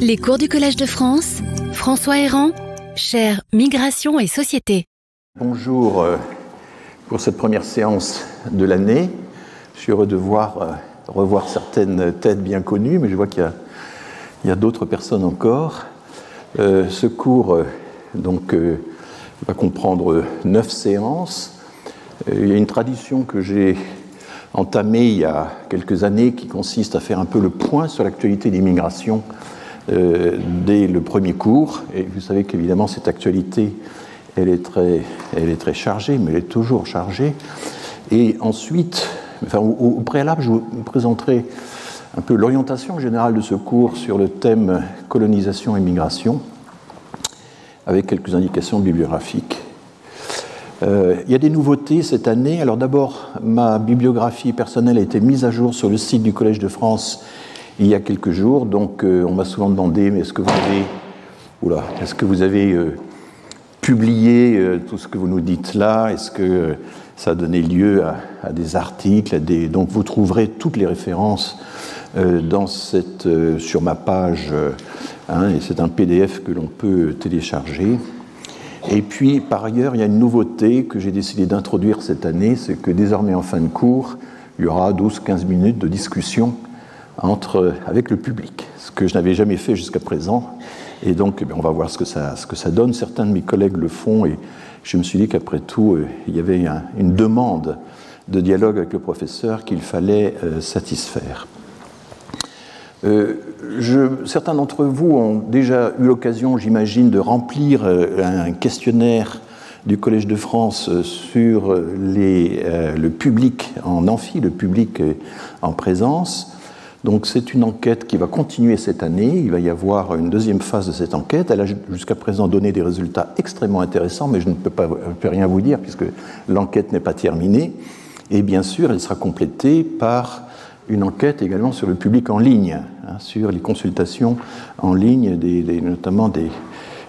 Les cours du Collège de France, François Héran, cher Migration et Société. Bonjour euh, pour cette première séance de l'année. Je suis heureux de voir, euh, revoir certaines têtes bien connues, mais je vois qu'il y a, d'autres personnes encore. Euh, ce cours donc, va comprendre neuf séances. il y a une tradition que j'ai entamée il y a quelques années qui consiste à faire un peu le point sur l'actualité des migrations dès le premier cours. Et vous savez qu'évidemment, cette actualité, elle est, très, elle est très chargée, mais elle est toujours chargée. Et ensuite, enfin, au, préalable, je vous présenterai un peu l'orientation générale de ce cours sur le thème colonisation et migration, avec quelques indications bibliographiques. Euh, il y a des nouveautés cette année. Alors d'abord, ma bibliographie personnelle a été mise à jour sur le site du Collège de France il y a quelques jours. Donc, euh, on m'a souvent demandé, mais est-ce que vous avez, est-ce que vous avez euh, publié euh, tout ce que vous nous dites là? Est-ce que ça a donné lieu à, des articles des... Donc, vous trouverez toutes les références dans cette, sur ma page. Hein, et c'est un PDF que l'on peut télécharger. Et puis, par ailleurs, il y a une nouveauté que j'ai décidé d'introduire cette année, c'est que désormais en fin de cours, il y aura 12-15 minutes de discussion entre, avec le public, ce que je n'avais jamais fait jusqu'à présent. Et donc, eh on va voir ce que, ça, donne. Certains de mes collègues le font et je me suis dit qu'après tout, euh, il y avait une demande de dialogue avec le professeur qu'il fallait euh, satisfaire. Euh, certains d'entre vous ont déjà eu l'occasion, j'imagine, de remplir un questionnaire du Collège de France sur le public en amphi, le public en présence. Donc c'est une enquête qui va continuer cette année. Il va y avoir une deuxième phase de cette enquête. Elle a jusqu'à présent donné des résultats extrêmement intéressants, mais je ne peux, pas, peux rien vous dire puisque l'enquête n'est pas terminée. Et bien sûr, elle sera complétée par une enquête également sur le public en ligne, hein, sur les consultations en ligne, notamment des,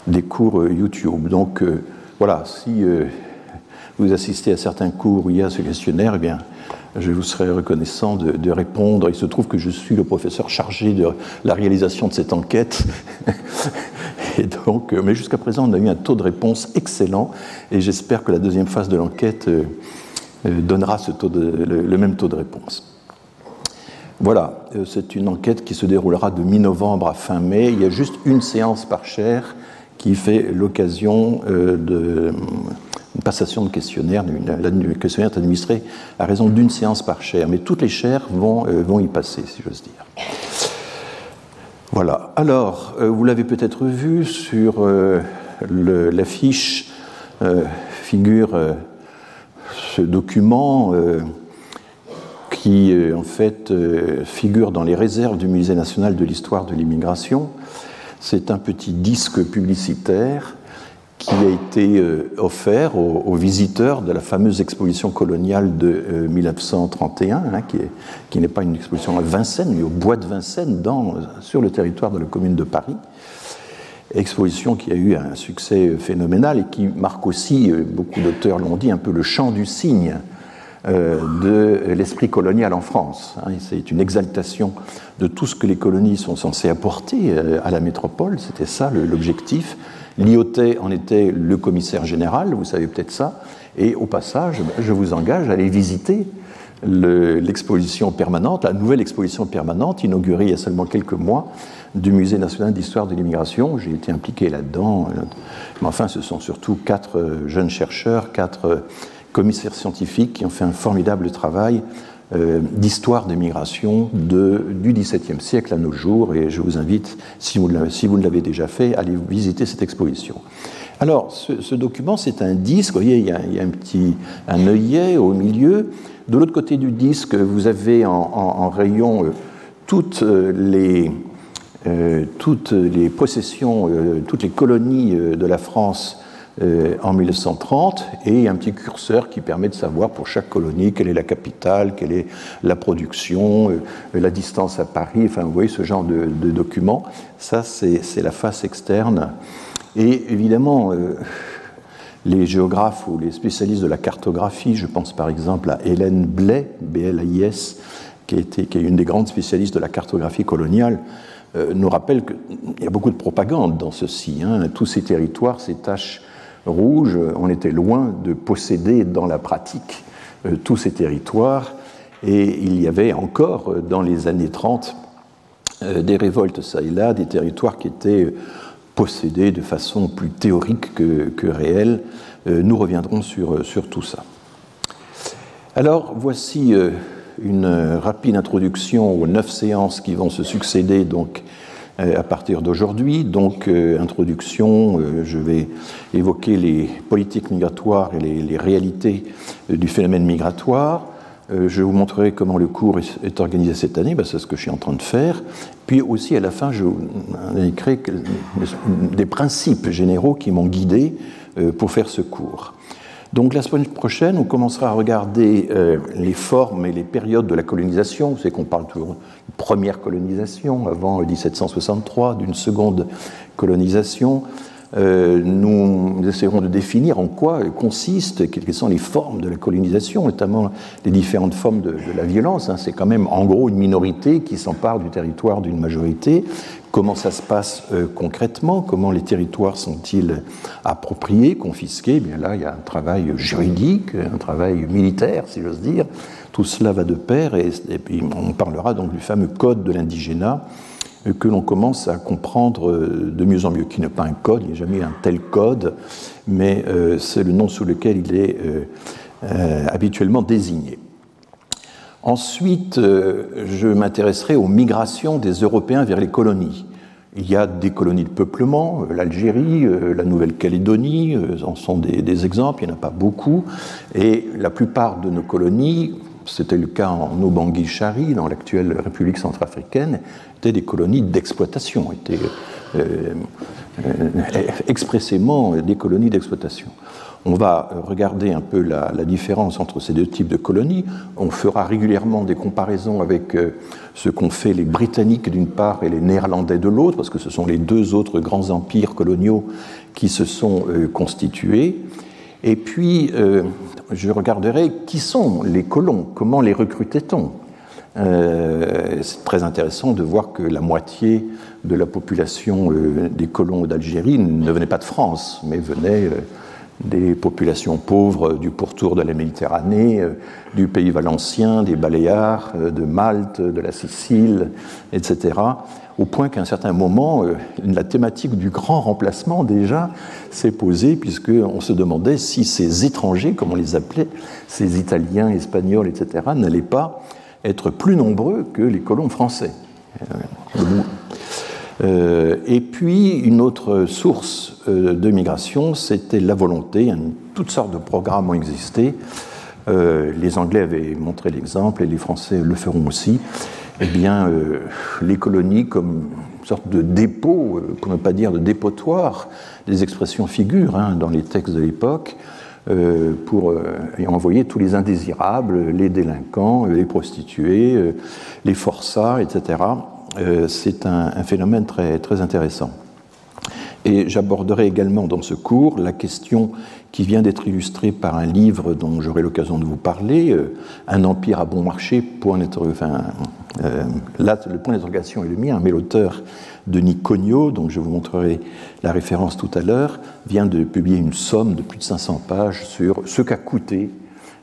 des, cours euh, YouTube. Donc euh, voilà, si euh, vous assistez à certains cours où il y a ce questionnaire, eh bien, je vous serais reconnaissant de, répondre. Il se trouve que je suis le professeur chargé de la réalisation de cette enquête. et donc, euh, mais jusqu'à présent, on a eu un taux de réponse excellent et j'espère que la deuxième phase de l'enquête euh, euh, donnera taux le, même taux de réponse. Voilà, c'est une enquête qui se déroulera de mi-novembre à fin mai. Il y a juste une séance par chaire qui fait l'occasion de passation de questionnaire, le questionnaire est administré à raison d'une séance par chaire, mais toutes les chaires vont, euh, vont y passer, si j'ose dire. Voilà. Alors, euh, vous l'avez peut-être vu sur euh, l'affiche, figure ce document qui, en fait, figure dans les réserves du Musée national de l'histoire de l'immigration. C'est un petit disque publicitaire qui a été euh, offert aux, visiteurs de la fameuse exposition coloniale de 1931, euh, hein, qui n'est pas une exposition à Vincennes, mais au bois de Vincennes, sur le territoire de la commune de Paris. Exposition qui a eu un succès phénoménal et qui marque aussi, euh, beaucoup d'auteurs l'ont dit, un peu le champ du cygne de l'esprit colonial en France. Hein. C'est une exaltation de tout ce que les colonies sont censées apporter à la métropole, c'était ça l'objectif Lyotet en était le commissaire général, vous savez peut-être ça, et au passage, je vous engage à aller visiter l'exposition permanente, la nouvelle exposition permanente inaugurée il y a seulement quelques mois du Musée national d'histoire de l'immigration. J'ai été impliqué là-dedans, mais enfin ce sont surtout quatre jeunes chercheurs, quatre commissaires scientifiques qui ont fait un formidable travail euh, d'histoire des migrations du XVIIe siècle à nos jours, et je vous invite, si vous, si vous ne l'avez déjà fait, à aller visiter cette exposition. Alors, ce, document, c'est un disque, vous voyez, il y a, un petit un œillet au milieu. De l'autre côté du disque, vous avez en, rayon euh, toutes les, euh, toutes les possessions, toutes les colonies de la France euh, en 1930 et un petit curseur qui permet de savoir pour chaque colonie quelle est la capitale, quelle est la production, euh, la distance à Paris, enfin vous voyez ce genre de, documents. Ça, c'est la face externe. Et évidemment, euh, les géographes ou les spécialistes de la cartographie, je pense par exemple à Hélène Blais, B-L-A-I-S, qui, qui est une des grandes spécialistes de la cartographie coloniale, nous rappelle qu'il y a beaucoup de propagande dans ceci. Hein. Tous ces territoires, ces taches rouges, on était loin de posséder dans la pratique tous ces territoires. Et il y avait encore, dans les années 30, des révoltes ça et là, des territoires qui étaient possédés de façon plus théorique que, réelle. Nous reviendrons sur, sur tout ça. Alors, voici euh, une rapide introduction aux neuf séances qui vont se succéder donc euh, à partir d'aujourd'hui. Donc, euh, introduction, je vais évoquer les politiques migratoires et les, réalités du phénomène migratoire. Je vous montrerai comment le cours est organisé cette année, ben, c'est ce que je suis en train de faire. Puis aussi, à la fin, je vous indiquerai des principes généraux qui m'ont guidé pour faire ce cours. Donc la semaine prochaine, on commencera à regarder euh, les formes et les périodes de la colonisation. Savez qu'on parle toujours première colonisation avant 1763, d'une seconde colonisation. Euh, nous essaierons de définir en quoi consistent, quelles sont les formes de la colonisation, notamment les différentes formes de, la violence. Hein. C'est quand même en gros une minorité qui s'empare du territoire d'une majorité. Comment ça se passe euh, concrètement? Comment les territoires sont-ils appropriés, confisqués? Eh Bien là, il y a un travail juridique, un travail militaire, si j'ose dire. Tout cela va de pair, et, on parlera donc du fameux code de l'indigénat euh, que l'on commence à comprendre euh, de mieux en mieux, qui n'est pas un code, il n'y a jamais un tel code, mais c'est le nom sous lequel il est habituellement désigné. Ensuite, euh, je m'intéresserai aux migrations des Européens vers les colonies. Il y a des colonies de peuplement, euh, l'Algérie, euh, la Nouvelle-Calédonie en sont des, exemples, il n'y en a pas beaucoup. Et la plupart de nos colonies, c'était le cas en Obangui-Chari, dans l'actuelle République centrafricaine, étaient des colonies d'exploitation, étaient expressément des colonies d'exploitation. On va regarder un peu la, différence entre ces deux types de colonies. On fera régulièrement des comparaisons avec euh, ce qu'ont fait les Britanniques d'une part et les Néerlandais de l'autre, parce que ce sont les deux autres grands empires coloniaux qui se sont euh, constitués. Et puis, euh, je regarderai qui sont les colons, comment les recrutait-on. c'est très intéressant de voir que la moitié de la population des colons d'Algérie ne venait pas de France, mais venait des populations pauvres du pourtour de la Méditerranée, euh, du pays valencien, des Baléares, euh, de Malte, de la Sicile, etc. Au point qu'à un certain moment, euh, la thématique du grand remplacement déjà s'est posée, puisqu'on se demandait si ces étrangers, comme on les appelait, ces Italiens, Espagnols, etc., n'allaient pas être plus nombreux que les colons français. Euh, et puis, une autre source euh, de migration, c'était la volonté. Toutes sortes de programmes ont existé. Euh, les Anglais avaient montré l'exemple et les Français le feront aussi. Eh bien, les colonies comme une sorte de dépôt, pour ne pas dire de dépotoir, des expressions figurent hein, dans les textes de l'époque, pour envoyer tous les indésirables, les délinquants, les prostituées, les forçats, etc., c'est un, phénomène très, intéressant. Et j'aborderai également dans ce cours la question qui vient d'être illustrée par un livre dont j'aurai l'occasion de vous parler, euh, Un empire à bon marché, euh, là le point d'interrogation est le mien, mais l'auteur Denis Cognot, dont je vous montrerai la référence tout à l'heure, vient de publier une somme de plus de 500 pages sur ce qu'a coûté,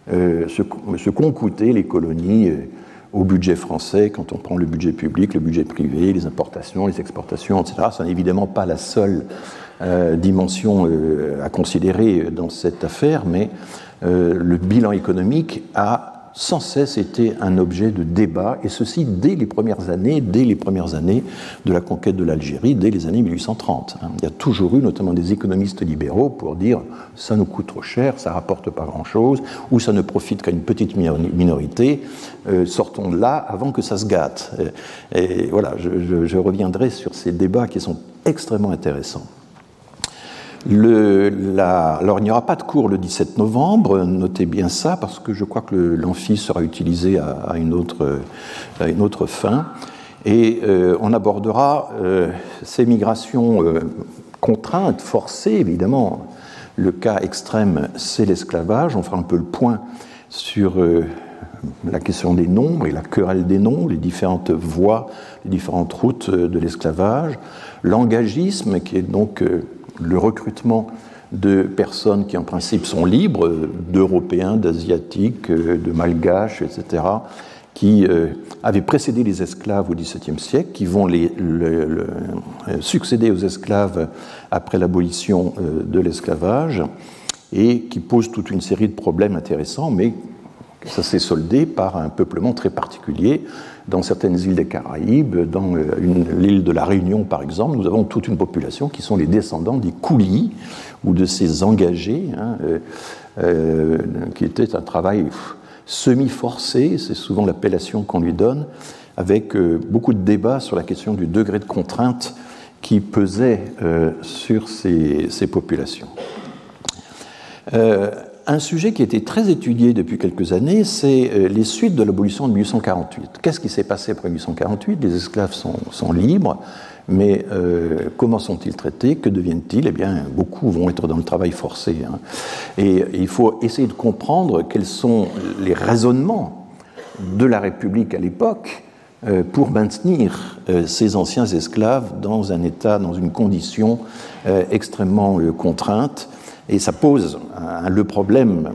ce qu'ont coûté les colonies au budget français, quand on prend le budget public, le budget privé, les importations, les exportations, etc. Ce n'est évidemment pas la seule euh, dimension euh, à considérer dans cette affaire, mais euh, le bilan économique a sans cesse été un objet de débat, et ceci dès les premières années, dès les premières années de la conquête de l'Algérie, dès les années 1830. Hein. Il y a toujours eu notamment des économistes libéraux pour dire ça nous coûte trop cher, ça rapporte pas grand-chose, ou ça ne profite qu'à une petite minorité, euh, sortons de là avant que ça se gâte. Et, voilà, je reviendrai sur ces débats qui sont extrêmement intéressants. Alors il n'y aura pas de cours le 17 novembre, notez bien ça, parce que je crois que l'amphi sera utilisé à, une autre, une autre, fin. Et euh, on abordera euh, ces migrations euh, contraintes, forcées, évidemment. Le cas extrême, c'est l'esclavage. On fera un peu le point sur la question des nombres et la querelle des noms, les différentes voies, les différentes routes de l'esclavage, l'engagisme, qui est donc le recrutement de personnes qui en principe sont libres, d'Européens, d'Asiatiques, de Malgaches, etc., qui euh, avaient précédé les esclaves au XVIIe siècle, qui vont euh, succéder aux esclaves après l'abolition euh, de l'esclavage, et qui posent toute une série de problèmes intéressants, mais ça s'est soldé par un peuplement très particulier. Dans certaines îles des Caraïbes, dans l'île de la Réunion par exemple, nous avons toute une population qui sont les descendants des coulis ou de ces engagés, hein, qui était un travail semi-forcé, c'est souvent l'appellation qu'on lui donne, avec euh, beaucoup de débats sur la question du degré de contrainte qui pesait euh, sur ces, populations. Euh, un sujet qui été très étudié depuis quelques années, c'est les suites de l'abolition de 1848. Qu'est-ce qui s'est passé après 1848 Les esclaves sont libres, mais euh, comment sont-ils traités? Que deviennent-ils? Eh bien, beaucoup vont être dans le travail forcé. Hein. Et, il faut essayer de comprendre quels sont les raisonnements de la République à l'époque euh, pour maintenir euh, ces anciens esclaves dans un état, dans une condition extrêmement contrainte. Et ça pose le problème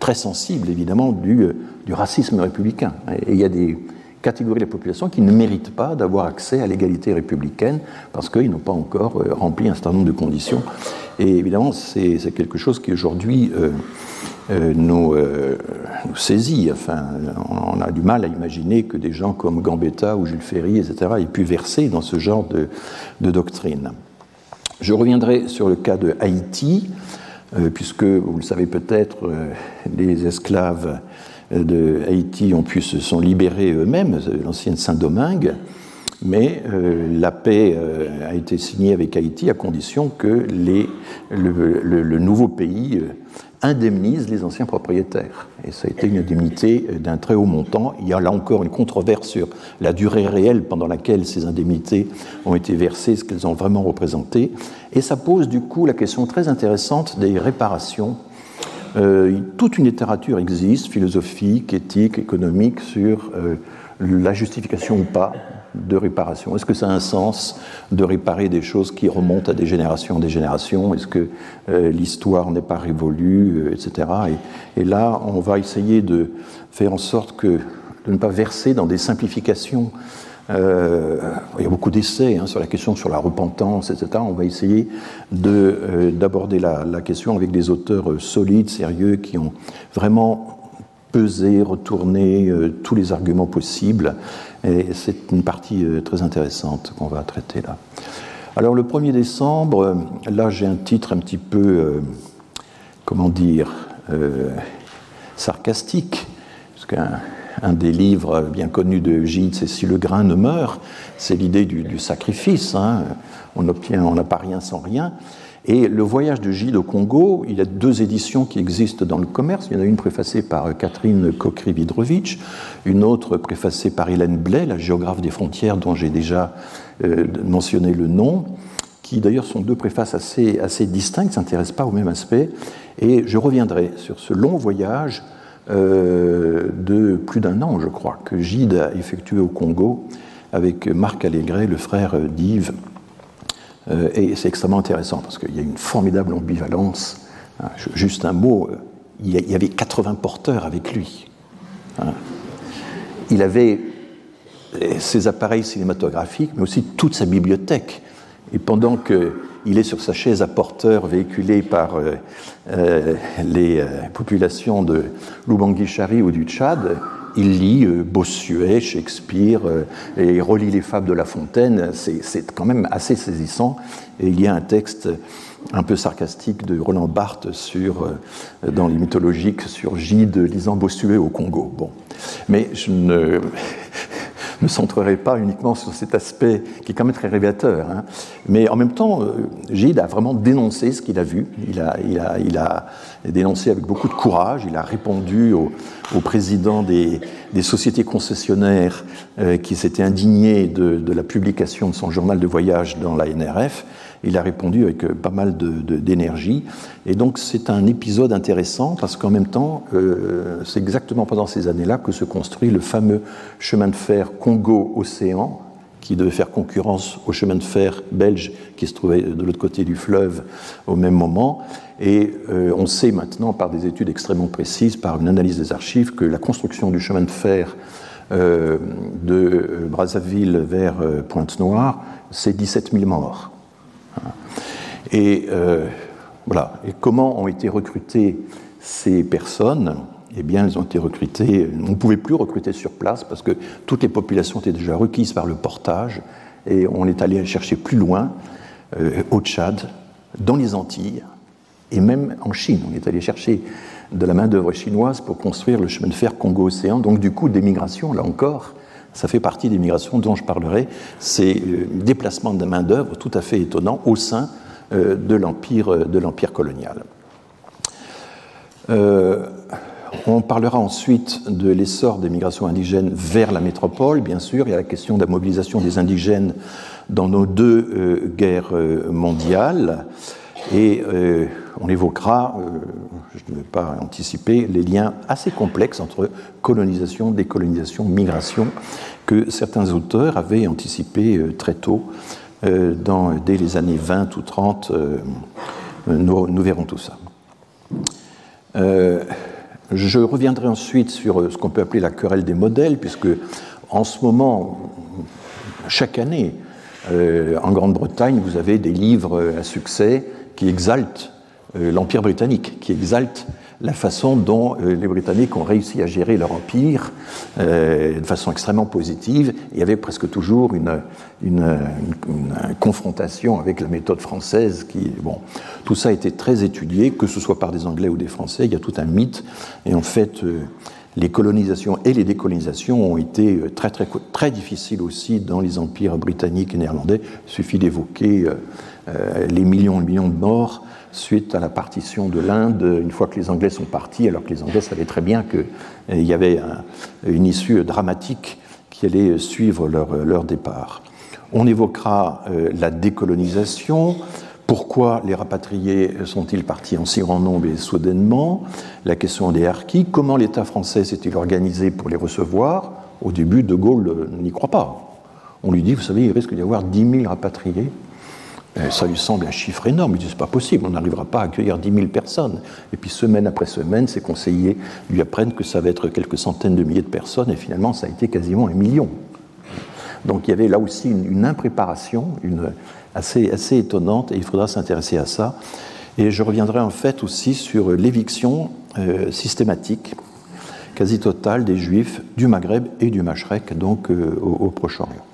très sensible, évidemment, du, du racisme républicain. Et il y a des catégorie de la population qui ne méritent pas d'avoir accès à l'égalité républicaine parce qu'ils n'ont pas encore euh, rempli un certain nombre de conditions. Et évidemment, c'est quelque chose qui aujourd'hui euh, euh, nous, saisit. Enfin, on, a du mal à imaginer que des gens comme Gambetta ou Jules Ferry, etc., aient pu verser dans ce genre de doctrine. Je reviendrai sur le cas de Haïti, puisque, vous le savez peut-être, les esclaves de Haïti ont pu se sont libérés eux-mêmes, l'ancienne Saint-Domingue, mais euh, la paix euh, a été signée avec Haïti à condition que le, nouveau pays euh, indemnise les anciens propriétaires. Et ça a été une indemnité d'un très haut montant. Il y a là encore une controverse sur la durée réelle pendant laquelle ces indemnités ont été versées, ce qu'elles ont vraiment représenté. Et ça pose du coup la question très intéressante des réparations euh, toute une littérature existe, philosophique, éthique, économique, sur euh, la justification ou pas de réparation. Est-ce que ça a un sens de réparer des choses qui remontent à des générations des générations? Est-ce que euh, l'histoire n'est pas révolue, etc. Et, là, on va essayer de faire en sorte que de ne pas verser dans des simplifications euh, il y a beaucoup d'essais hein, sur la question sur la repentance, etc. On va essayer euh, d'aborder la, question avec des auteurs euh, solides, sérieux, qui ont vraiment pesé, retourné tous les arguments possibles. Et c'est une partie très intéressante qu'on va traiter là. Alors le 1er décembre, là j'ai un titre un petit peu, comment dire, sarcastique, parce qu'un un des livres bien connus de Gide, c'est Si le grain ne meurt, c'est l'idée du, sacrifice. Hein. On obtient, on n'a pas rien sans rien. Et le voyage de Gide au Congo, il y a deux éditions qui existent dans le commerce. Il y en a une préfacée par Catherine Kokri-Vidrovitch, une autre préfacée par Hélène Blais, la géographe des frontières dont j'ai déjà euh, mentionné le nom, qui d'ailleurs sont deux préfaces assez, assez distinctes, ne s'intéressent pas au même aspect. Et je reviendrai sur ce long voyage euh, de plus d'un an, je crois, que Gide a effectué au Congo avec Marc Allégret, le frère d'Yves. Euh, et c'est extrêmement intéressant parce qu'il y a une formidable ambivalence. Hein, juste un mot, euh, il y avait 80 porteurs avec lui. Hein. Il avait ses appareils cinématographiques, mais aussi toute sa bibliothèque. Et pendant qu'il est sur sa chaise à porteur véhiculé par euh, euh, les euh, populations de l'Ubangi-Chari ou du Tchad, il lit Bossuet, Shakespeare et relit les fables de La Fontaine. C'est quand même assez saisissant. Et il y a un texte un peu sarcastique de Roland Barthes sur, dans les mythologiques sur Gide lisant Bossuet au Congo. Bon. Mais je ne, ne centrerai pas uniquement sur cet aspect qui est quand même très révélateur. Hein. Mais en même temps, euh, Gide a vraiment dénoncé ce qu'il a vu. Il a, il, a, il a, dénoncé avec beaucoup de courage. Il a répondu au, président des, sociétés concessionnaires euh, qui s'étaient indignés de, de, la publication de son journal de voyage dans la NRF. il a répondu avec pas mal d'énergie. Et donc c'est un épisode intéressant parce qu'en même temps, c'est exactement pendant ces années-là que se construit le fameux chemin de fer Congo-Océan, qui devait faire concurrence au chemin de fer belge qui se trouvait de l'autre côté du fleuve au même moment. Et euh, on sait maintenant par des études extrêmement précises, par une analyse des archives, que la construction du chemin de fer euh, de Brazzaville vers euh, Pointe-Noire, c'est 17 000 morts. Et voilà. Et comment ont été recrutées ces personnes? Eh bien, elles ont été recrutées. On ne pouvait plus recruter sur place parce que toutes les populations étaient déjà requises par le portage et on est allé chercher plus loin, euh, au Tchad, dans les Antilles et même en Chine. On est allé chercher de la main-d'œuvre chinoise pour construire le chemin de fer Congo-Océan. Donc, du coup, des migrations, là encore, ça fait partie des migrations dont je parlerai. C'est euh, déplacement de main-d'œuvre tout à fait étonnant au sein euh, de l'empire colonial. On parlera ensuite de l'essor des migrations indigènes vers la métropole, bien sûr. Il y a la question de la mobilisation des indigènes dans nos deux euh, guerres euh, mondiales. Et euh, on évoquera, je ne vais pas anticiper, les liens assez complexes entre colonisation, décolonisation, migration, que certains auteurs avaient anticipé très tôt, dès les années 20 ou 30. Nous, nous, verrons tout ça. Je reviendrai ensuite sur euh, ce qu'on peut appeler la querelle des modèles, puisque en ce moment, chaque année, euh, en Grande-Bretagne, vous avez des livres à succès qui exaltent euh, l'Empire britannique, qui exaltent la façon dont euh, les Britanniques ont réussi à gérer leur empire euh, de façon extrêmement positive. Y avait presque toujours une, une, confrontation avec la méthode française. Qui, bon, tout ça a été très étudié, que ce soit par des Anglais ou des Français. Il y a tout un mythe. Et en fait, euh, les colonisations et les décolonisations ont été très, très, très difficiles aussi dans les empires britanniques et néerlandais. Il suffit d'évoquer les millions et millions de morts suite à la partition de l'Inde, une fois que les Anglais sont partis, alors que les Anglais savaient très bien qu'il euh, y avait une issue dramatique qui allait suivre leur, départ. On évoquera euh, la décolonisation, pourquoi les rapatriés sont-ils partis en si grand nombre et soudainement? La question des harkis, comment l'État français s'est-il organisé pour les recevoir? Au début, De Gaulle n'y croit pas. On lui dit, vous savez, il risque d'y avoir 10 000 rapatriés. Euh, ça lui semble un chiffre énorme. Il dit c'est pas possible, on n'arrivera pas à accueillir 10 000 personnes. Et puis semaine après semaine, ses conseillers lui apprennent que ça va être quelques centaines de milliers de personnes, et finalement ça a été quasiment un million. Donc il y avait là aussi une, impréparation, assez étonnante, et il faudra s'intéresser à ça. Et je reviendrai en fait aussi sur l'éviction euh, systématique, quasi totale, des Juifs du Maghreb et du Machrek, donc euh, au Proche-Orient.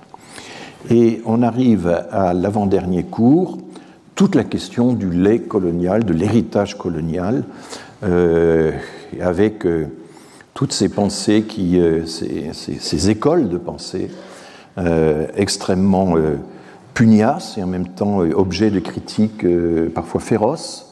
Et on arrive à l'avant-dernier cours, toute la question du lait colonial, de l'héritage colonial, euh, avec euh, toutes ces pensées, qui, euh, ces, écoles de pensée extrêmement pugnaces et en même temps objets de critiques parfois féroces,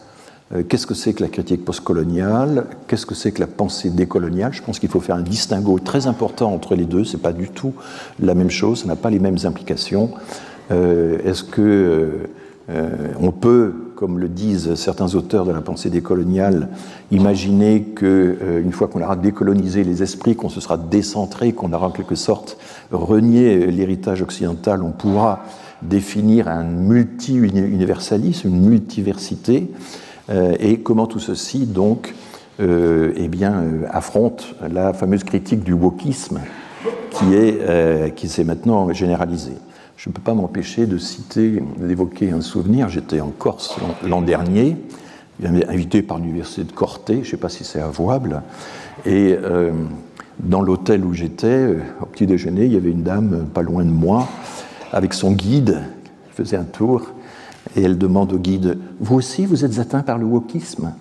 qu'est-ce que c'est que la critique postcoloniale? Qu'est-ce que c'est que la pensée décoloniale? Je pense qu'il faut faire un distinguo très important entre les deux. Ce n'est pas du tout la même chose, ça n'a pas les mêmes implications. Euh, est-ce que euh, on peut, comme le disent certains auteurs de la pensée décoloniale, imaginer que une fois qu'on aura décolonisé les esprits, qu'on se sera décentré, qu'on aura en quelque sorte renié l'héritage occidental, on pourra définir un multi-universalisme, une multiversité? euh, et comment tout ceci donc euh, eh bien, euh, affronte la fameuse critique du wokisme qui s'est maintenant généralisée. Je ne peux pas m'empêcher de citer, d'évoquer un souvenir. J'étais en Corse l'an dernier, invité par l'université de Corté, je ne sais pas si c'est avouable, et dans l'hôtel où j'étais, au petit déjeuner, il y avait une dame pas loin de moi, avec son guide, qui faisait un tour, et elle demande au guide Vous aussi, vous êtes atteint par le wokisme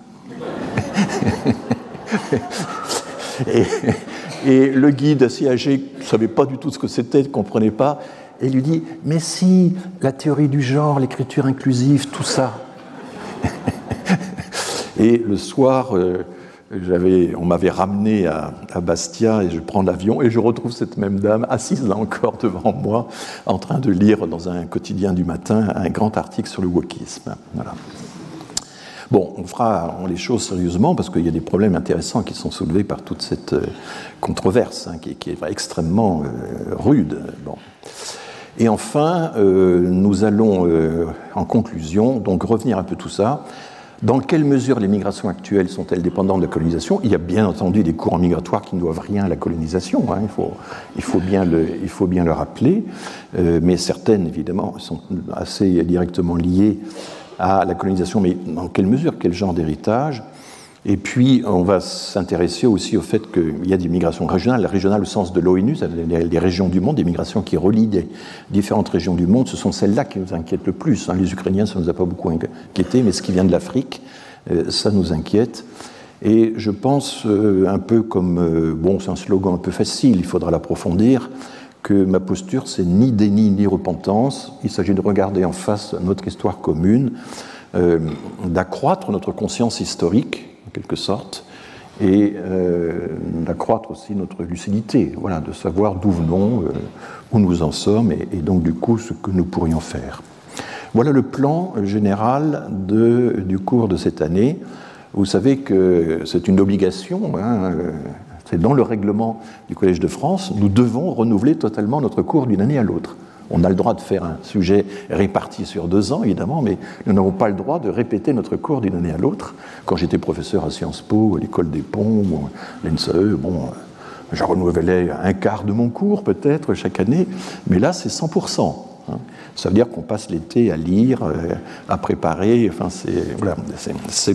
et, le guide, assez âgé, ne savait pas du tout ce que c'était, ne comprenait pas, et lui dit Mais si, la théorie du genre, l'écriture inclusive, tout ça. et le soir, euh, on m'avait ramené à, Bastia et je prends l'avion et je retrouve cette même dame assise là encore devant moi en train de lire dans un quotidien du matin un grand article sur le wokisme. Voilà. Bon, on fera les choses sérieusement parce qu'il y a des problèmes intéressants qui sont soulevés par toute cette euh, controverse hein, qui, est extrêmement euh, rude. Bon. Et enfin, euh, nous allons, en conclusion, donc revenir un peu tout ça dans quelle mesure les migrations actuelles sont-elles dépendantes de la colonisation? Il y a bien entendu des courants migratoires qui ne doivent rien à la colonisation, hein, il, faut, bien le, rappeler, euh, mais certaines, évidemment, sont assez directement liées à la colonisation, mais dans quelle mesure, quel genre d'héritage? Et puis, on va s'intéresser aussi au fait qu'il y a des migrations régionales. Régionales au sens de l'ONU, des régions du monde, des migrations qui relient des différentes régions du monde. Ce sont celles-là qui nous inquiètent le plus. Hein. Les Ukrainiens, ça ne nous a pas beaucoup inquiété, mais ce qui vient de l'Afrique, euh, ça nous inquiète. Et je pense, euh, un peu comme, euh, bon, c'est un slogan un peu facile, il faudra l'approfondir, que ma posture, c'est ni déni ni repentance. Il s'agit de regarder en face notre histoire commune, d'accroître notre conscience historique quelque sorte, et euh, d'accroître aussi notre lucidité, voilà, de savoir d'où venons, euh, où nous en sommes, et, donc du coup ce que nous pourrions faire. Voilà le plan général du cours de cette année. Vous savez que c'est une obligation, hein, c'est dans le règlement du Collège de France, nous devons renouveler totalement notre cours d'une année à l'autre. On a le droit de faire un sujet réparti sur deux ans, évidemment, mais nous n'avons pas le droit de répéter notre cours d'une année à l'autre. Quand j'étais professeur à Sciences Po, à l'école des ponts, l'ENSE, bon, je renouvelais un quart de mon cours peut-être chaque année, mais là c'est 100%. Hein. Ça veut dire qu'on passe l'été à lire, euh, à préparer. Enfin, c'est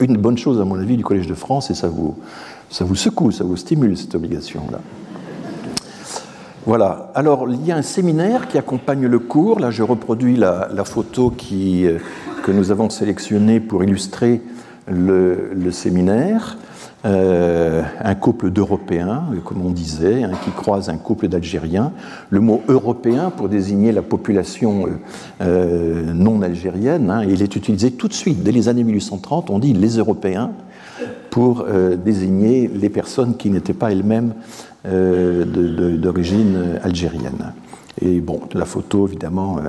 une bonne chose à mon avis du Collège de France et ça vous secoue, ça vous stimule cette obligation-là. Voilà. Alors, il y a un séminaire qui accompagne le cours. Là, je reproduis la, photo euh, que nous avons sélectionnée pour illustrer le, séminaire. Euh, un couple d'Européens, comme on disait, qui croise un couple d'Algériens. Le mot européen pour désigner la population euh, non algérienne, hein, il est utilisé tout de suite. Dès les années 1830, on dit les Européens pour désigner les personnes qui n'étaient pas elles-mêmes euh, d'origine algérienne. Et bon, la photo, évidemment, euh,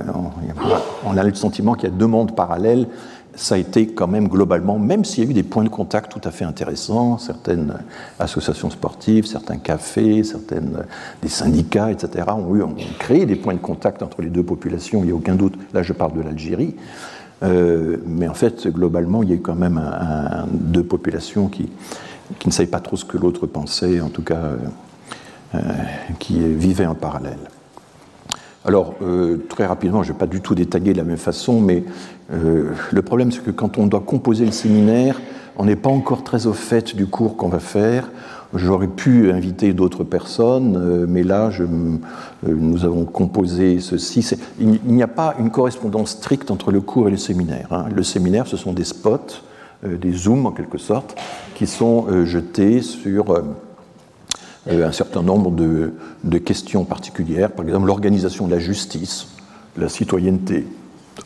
on, a le sentiment qu'il y a deux mondes parallèles. Ça a été quand même globalement, même s'il y a eu des points de contact tout à fait intéressants, certaines associations sportives, certains cafés, certaines, des syndicats, etc., ont, eu, ont créé des points de contact entre les deux populations, il n'y a aucun doute. Là, je parle de l'Algérie. Euh, mais en fait, globalement, il y a eu quand même deux populations qui, ne savaient pas trop ce que l'autre pensait, en tout cas euh, qui vivaient en parallèle. Alors, euh, très rapidement, je ne vais pas du tout détailler de la même façon, mais euh, le problème, c'est que quand on doit composer le séminaire, on n'est pas encore très au fait du cours qu'on va faire. J'aurais pu inviter d'autres personnes, mais là, je, nous avons composé ceci. Il, n'y a pas une correspondance stricte entre le cours et le séminaire. Hein. Le séminaire, ce sont des spots, des zooms en quelque sorte, qui sont jetés sur euh, un certain nombre de, questions particulières, par exemple l'organisation de la justice, la citoyenneté,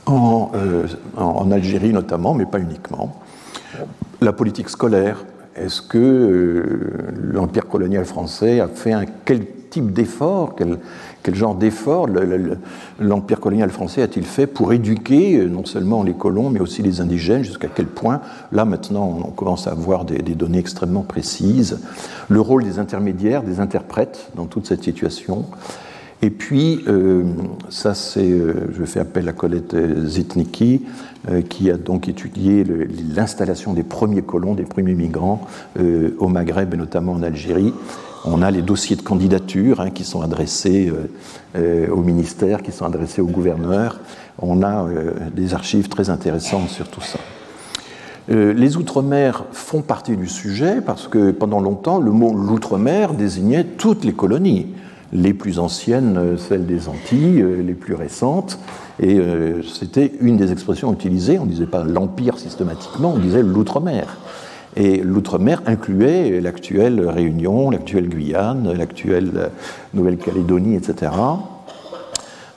en, euh, en, Algérie notamment, mais pas uniquement, la politique scolaire. Est-ce que euh, l'empire colonial français a fait un quel type d'effort, quel genre d'effort l'Empire colonial français a-t-il fait pour éduquer euh, non seulement les colons, mais aussi les indigènes Jusqu'à quel point Là, maintenant, on commence à avoir des, données extrêmement précises. Le rôle des intermédiaires, des interprètes dans toute cette situation. Et puis, euh, ça c'est, euh, je fais appel à Colette Zitnicki, qui a donc étudié l'installation des premiers colons, des premiers migrants au Maghreb et notamment en Algérie. On a les dossiers de candidature hein, qui sont adressés euh, euh, au ministère, qui sont adressés au gouverneur. On a euh, des archives très intéressantes sur tout ça. les Outre-mer font partie du sujet parce que pendant longtemps, le mot l'Outre-mer désignait toutes les colonies, les plus anciennes, celles des Antilles, les plus récentes, et c'était une des expressions utilisées. On ne disait pas l'Empire systématiquement, on disait l'Outre-mer. Et l'outre-mer incluait l'actuelle Réunion, l'actuelle Guyane, l'actuelle Nouvelle-Calédonie, etc.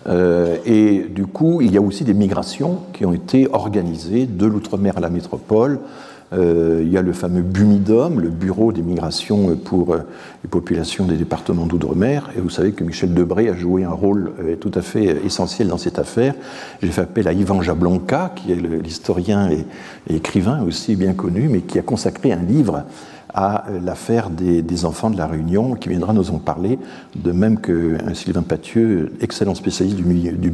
Euh, et du coup, il y a aussi des migrations qui ont été organisées de l'outre-mer à la métropole, Euh, il y a le fameux BUMIDOM, le Bureau des migrations pour euh, les populations des départements d'outre-mer. Et vous savez que Michel Debré a joué un rôle euh, tout à fait essentiel dans cette affaire. J'ai fait appel à Ivan Jablonka, qui est l'historien et, écrivain aussi bien connu, mais qui a consacré un livre à l'affaire des, enfants de la Réunion, qui viendra nous en parler, de même que Sylvain Pathieu, excellent spécialiste du, du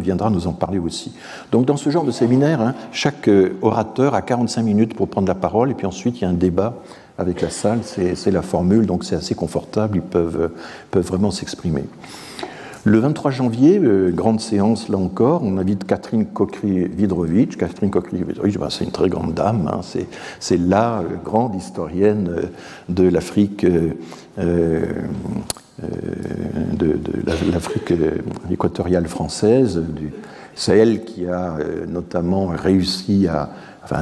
viendra nous en parler aussi. Donc dans ce genre de séminaire, hein, chaque orateur a 45 minutes pour prendre la parole, et puis ensuite il y a un débat avec la salle, c'est la formule, donc c'est assez confortable, ils peuvent, peuvent vraiment s'exprimer. Le 23 janvier, euh, grande séance là encore, on invite Catherine Kokri-Vidrovitch. Catherine Kokri-Vidrovitch, ben, c'est une très grande dame, hein, c'est la euh, grande historienne euh, de l'Afrique. de, l'Afrique équatoriale française. C'est elle qui a notamment réussi à,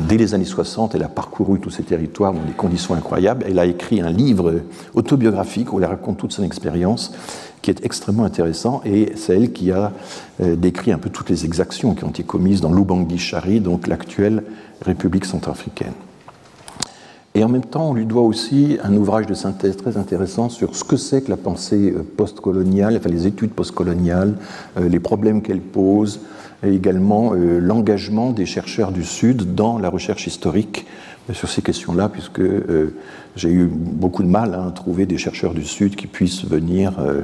dès les années 60, elle a parcouru tous ces territoires dans des conditions incroyables. Elle a écrit un livre autobiographique où elle raconte toute son expérience qui est extrêmement intéressant, et c'est elle qui a euh, décrit un peu toutes les exactions qui ont été commises dans l'Ubangui-Chari, donc l'actuelle République centrafricaine. Et en même temps, on lui doit aussi un ouvrage de synthèse très intéressant sur ce que c'est que la pensée euh, postcoloniale, enfin les études postcoloniales, euh, les problèmes qu'elle pose, et également l'engagement des chercheurs du Sud dans la recherche historique sur ces questions-là, puisque j'ai eu beaucoup de mal à trouver des chercheurs du Sud qui puissent venir euh,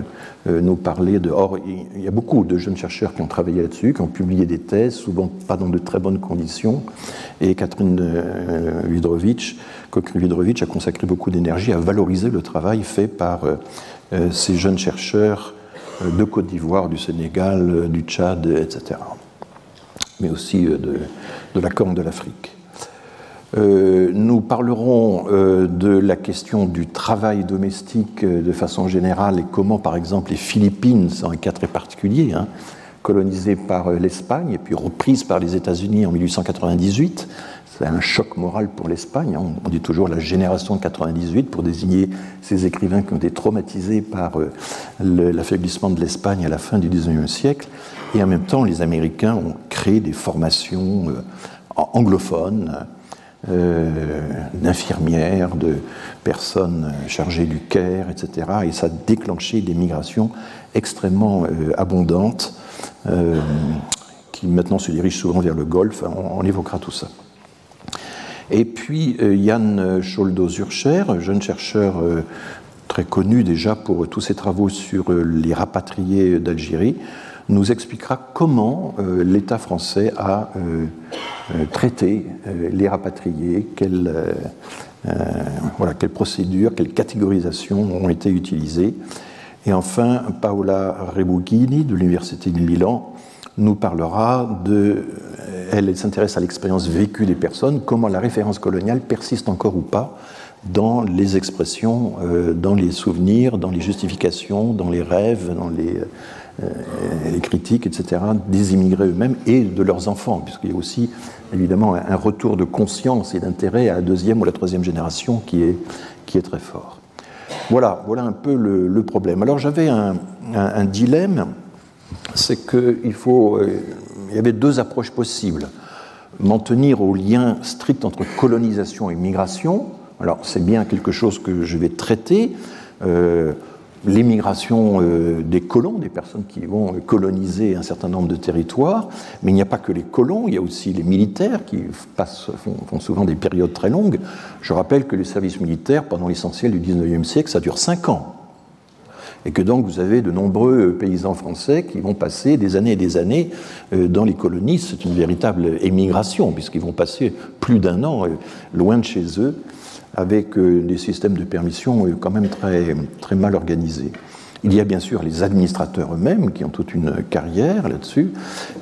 euh, nous parler de. Or, il y a beaucoup de jeunes chercheurs qui ont travaillé là-dessus, qui ont publié des thèses, souvent pas dans de très bonnes conditions. Et Catherine euh, Vidrovitch, Vidrovitch a consacré beaucoup d'énergie à valoriser le travail fait par ces jeunes chercheurs de Côte d'Ivoire, du Sénégal, du Tchad, etc. Mais aussi de la Corne de l'Afrique. Euh, nous parlerons euh, de la question du travail domestique euh, de façon générale et comment, par exemple, les Philippines, c'est un cas très particulier, hein, colonisées par l'Espagne et puis reprises par les États-Unis en 1898. C'est un choc moral pour l'Espagne. Hein. On dit toujours la génération de 98 pour désigner ces écrivains qui ont été traumatisés par l'affaiblissement de l'Espagne à la fin du XIXe siècle. Et en même temps, les Américains ont créé des formations anglophones euh, d'infirmières, de personnes chargées du care, etc. Et ça a déclenché des migrations extrêmement euh, abondantes euh, qui maintenant se dirigent souvent vers le Golfe. On, évoquera tout ça. Et puis Yann Scholdo-Zurcher, jeune chercheur très connu déjà pour tous ses travaux sur les rapatriés d'Algérie, nous expliquera comment l'État français a euh, euh, les rapatriés, euh, quelles procédures, quelles catégorisations ont été utilisées. Et enfin, Paola Rebughini de l'Université de Milan nous parlera de. Elle s'intéresse à l'expérience vécue des personnes, comment la référence coloniale persiste encore ou pas dans les expressions, dans les souvenirs, dans les justifications, dans les rêves, dans les, les critiques, etc., des immigrés eux-mêmes et de leurs enfants, puisqu'il y a aussi évidemment un retour de conscience et d'intérêt à la deuxième ou la troisième génération qui est, qui est très fort. Voilà, voilà un peu le, problème. Alors j'avais un, dilemme, c'est qu'il faut, euh, il y avait deux approches possibles. M'en tenir au lien strict entre colonisation et migration. Alors c'est bien quelque chose que je vais traiter. Euh, l'émigration euh, des colons, des personnes qui vont coloniser un certain nombre de territoires, mais il n'y a pas que les colons, il y a aussi les militaires qui passent, font, souvent des périodes très longues. Je rappelle que le service militaire, pendant l'essentiel du 19e siècle, ça dure 5 ans. Et que donc vous avez de nombreux paysans français qui vont passer des années et des années euh, dans les colonies. C'est une véritable émigration, puisqu'ils vont passer plus d'un an euh, loin de chez eux avec euh, des systèmes de permission euh, quand même très, très mal organisés. Il y a bien sûr les administrateurs eux-mêmes qui ont toute une carrière là-dessus.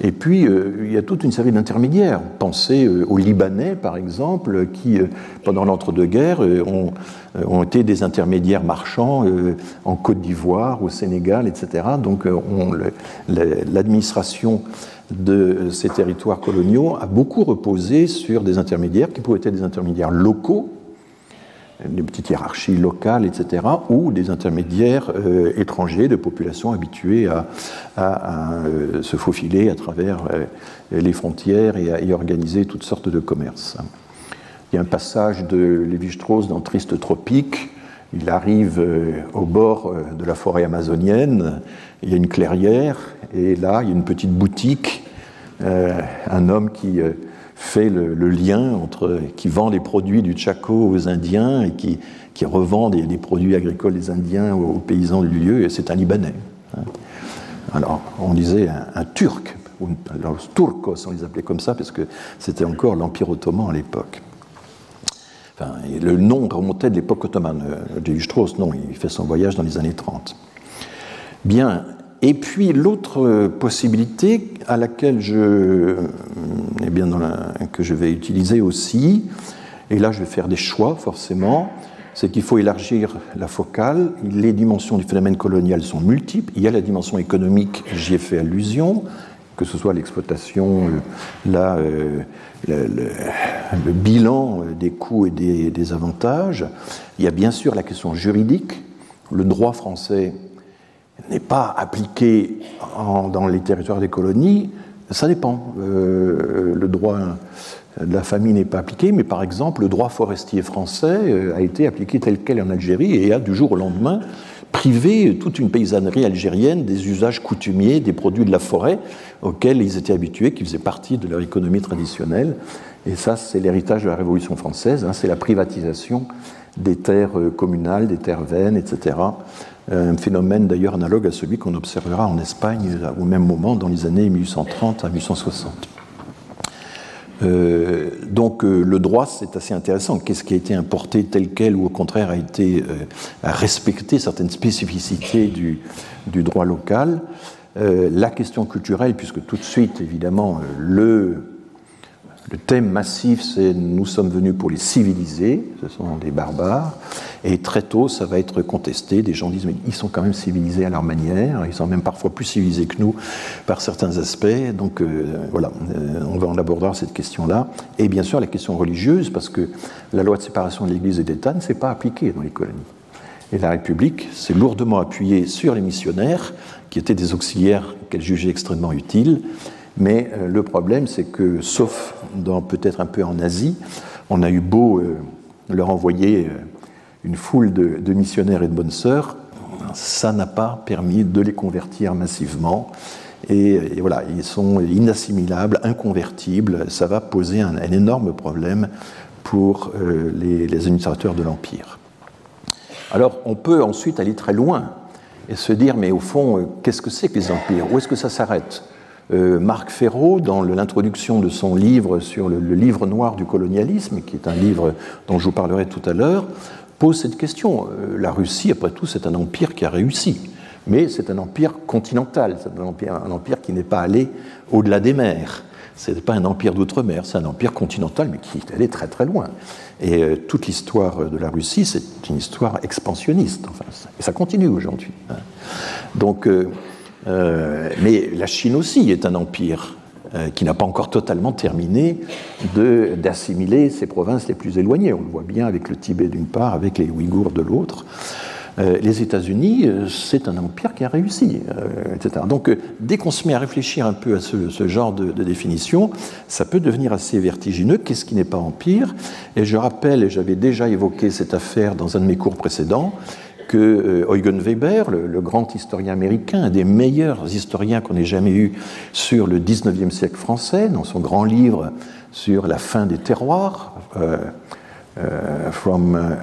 Et puis, euh, il y a toute une série d'intermédiaires. Pensez aux Libanais, par exemple, qui, pendant l'entre-deux-guerres, ont, ont, été des intermédiaires marchands en Côte d'Ivoire, au Sénégal, etc. Donc, l'administration de ces territoires coloniaux a beaucoup reposé sur des intermédiaires qui pouvaient être des intermédiaires locaux, des petites hiérarchies locales, etc., ou des intermédiaires euh, étrangers de populations habituées à, euh, se faufiler à travers euh, les frontières et à y organiser toutes sortes de commerces. Il y a un passage de Lévi-Strauss dans Triste Tropique. Il arrive au bord de la forêt amazonienne. Il y a une clairière et là, il y a une petite boutique. un homme qui fait le, lien entre qui vend les produits du Chaco aux Indiens et qui, qui revend des, produits agricoles des Indiens aux, paysans du lieu, et c'est un Libanais. Hein. Alors, on disait un, Turc, alors Turcos, on les appelait comme ça, parce que c'était encore l'Empire ottoman à l'époque. Enfin, le nom remontait de l'époque ottomane. De euh, Strauss, non, il fait son voyage dans les années 30. Bien, et puis l'autre possibilité à laquelle je, eh bien que je vais utiliser aussi, et là je vais faire des choix forcément, c'est qu'il faut élargir la focale. Les dimensions du phénomène colonial sont multiples. Il y a la dimension économique, j'y ai fait allusion, que ce soit l'exploitation, euh, là, euh, le, bilan des coûts et des avantages. Il y a bien sûr la question juridique. Le droit français n'est pas appliqué dans les territoires des colonies, ça dépend. Euh, le droit de la famille n'est pas appliqué, mais par exemple, le droit forestier français euh, a été appliqué tel quel en Algérie et a du jour au lendemain privé toute une paysannerie algérienne des usages coutumiers des produits de la forêt auxquels ils étaient habitués, qui faisaient partie de leur économie traditionnelle. Et ça, c'est l'héritage de la Révolution française, hein. c'est la privatisation des terres euh, communales, des terres vaines, etc., un phénomène d'ailleurs analogue à celui qu'on observera en Espagne au même moment dans les années 1830 à 1860. Euh, donc euh, le droit, c'est assez intéressant. Qu'est-ce qui a été importé tel quel ou au contraire a été euh, à respecter certaines spécificités du, du droit local? La question culturelle, puisque tout de suite, évidemment, le le thème massif, c'est nous sommes venus pour les civiliser, ce sont des barbares, et très tôt, ça va être contesté. Des gens disent, mais ils sont quand même civilisés à leur manière, ils sont même parfois plus civilisés que nous par certains aspects. Donc euh, voilà, euh, on va en aborder cette question-là. Et bien sûr, la question religieuse, parce que la loi de séparation de l'Église et d'État ne s'est pas appliquée dans les colonies. Et la République s'est lourdement appuyée sur les missionnaires, qui étaient des auxiliaires qu'elle jugeait extrêmement utiles, mais euh, le problème, c'est que, sauf dans peut-être un peu en Asie, on a eu beau euh, leur envoyer euh, une foule de, missionnaires et de bonnes sœurs, ça n'a pas permis de les convertir massivement. Et, voilà, ils sont inassimilables, inconvertibles. Ça va poser un, énorme problème pour les, les administrateurs de l'Empire. Alors, on peut ensuite aller très loin et se dire, mais au fond, qu'est-ce que c'est que les empires? Où est-ce que ça s'arrête? Euh, Marc Ferraud, dans l'introduction de son livre sur le, livre noir du colonialisme, qui est un livre dont je vous parlerai tout à l'heure, pose cette question. Euh, la Russie, après tout, c'est un empire qui a réussi, mais c'est un empire continental, c'est un empire, un empire qui n'est pas allé au-delà des mers. Ce n'est pas un empire d'outre-mer, c'est un empire continental, mais qui est allé très très loin. Et euh, toute l'histoire de la Russie, c'est une histoire expansionniste. Enfin, et ça continue aujourd'hui. Hein. Donc, mais la Chine aussi est un empire euh, qui n'a pas encore totalement terminé d'assimiler ses provinces les plus éloignées. On le voit bien avec le Tibet d'une part, avec les Ouïghours de l'autre. Euh, les États-Unis, c'est un empire qui a réussi, etc. Donc, dès qu'on se met à réfléchir un peu à ce, genre de, de, définition, ça peut devenir assez vertigineux. Qu'est-ce qui n'est pas empire? Et je rappelle, et j'avais déjà évoqué cette affaire dans un de mes cours précédents, que euh, Eugen Weber, le, grand historien américain, un des meilleurs historiens qu'on ait jamais eu sur le 19e siècle français, dans son grand livre sur la fin des terroirs, euh, euh, From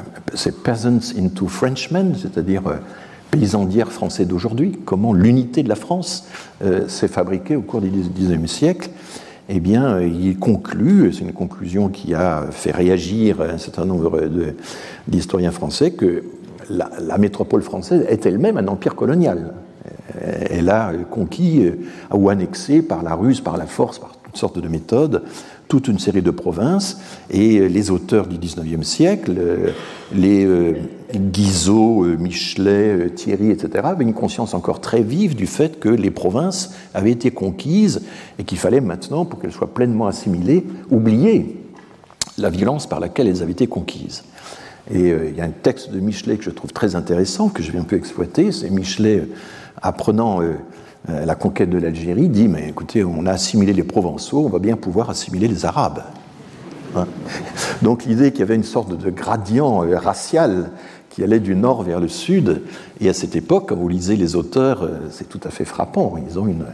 Peasants into Frenchmen, c'est-à-dire paysans d'hier, français d'aujourd'hui, comment l'unité de la France s'est fabriquée au cours du 19e siècle. Eh bien, il conclut, c'est une conclusion qui a fait réagir un certain nombre d'historiens français, que la, métropole française est elle-même un empire colonial. Elle a conquis euh, ou annexé par la ruse, par la force, par toutes sortes de méthodes, toute une série de provinces. Et les auteurs du XIXe siècle, euh, les euh, Guizot, Michelet, Thierry, etc., avaient une conscience encore très vive du fait que les provinces avaient été conquises et qu'il fallait maintenant, pour qu'elles soient pleinement assimilées, oublier la violence par laquelle elles avaient été conquises. Et euh, il y a un texte de Michelet que je trouve très intéressant, que je vais un peu exploiter. C'est Michelet, euh, apprenant euh, la conquête de l'Algérie, dit Mais écoutez, on a assimilé les Provençaux, on va bien pouvoir assimiler les Arabes. Hein Donc l'idée qu'il y avait une sorte de gradient racial qui allait du nord vers le sud, et à cette époque, quand vous lisez les auteurs, c'est tout à fait frappant. Ils ont une,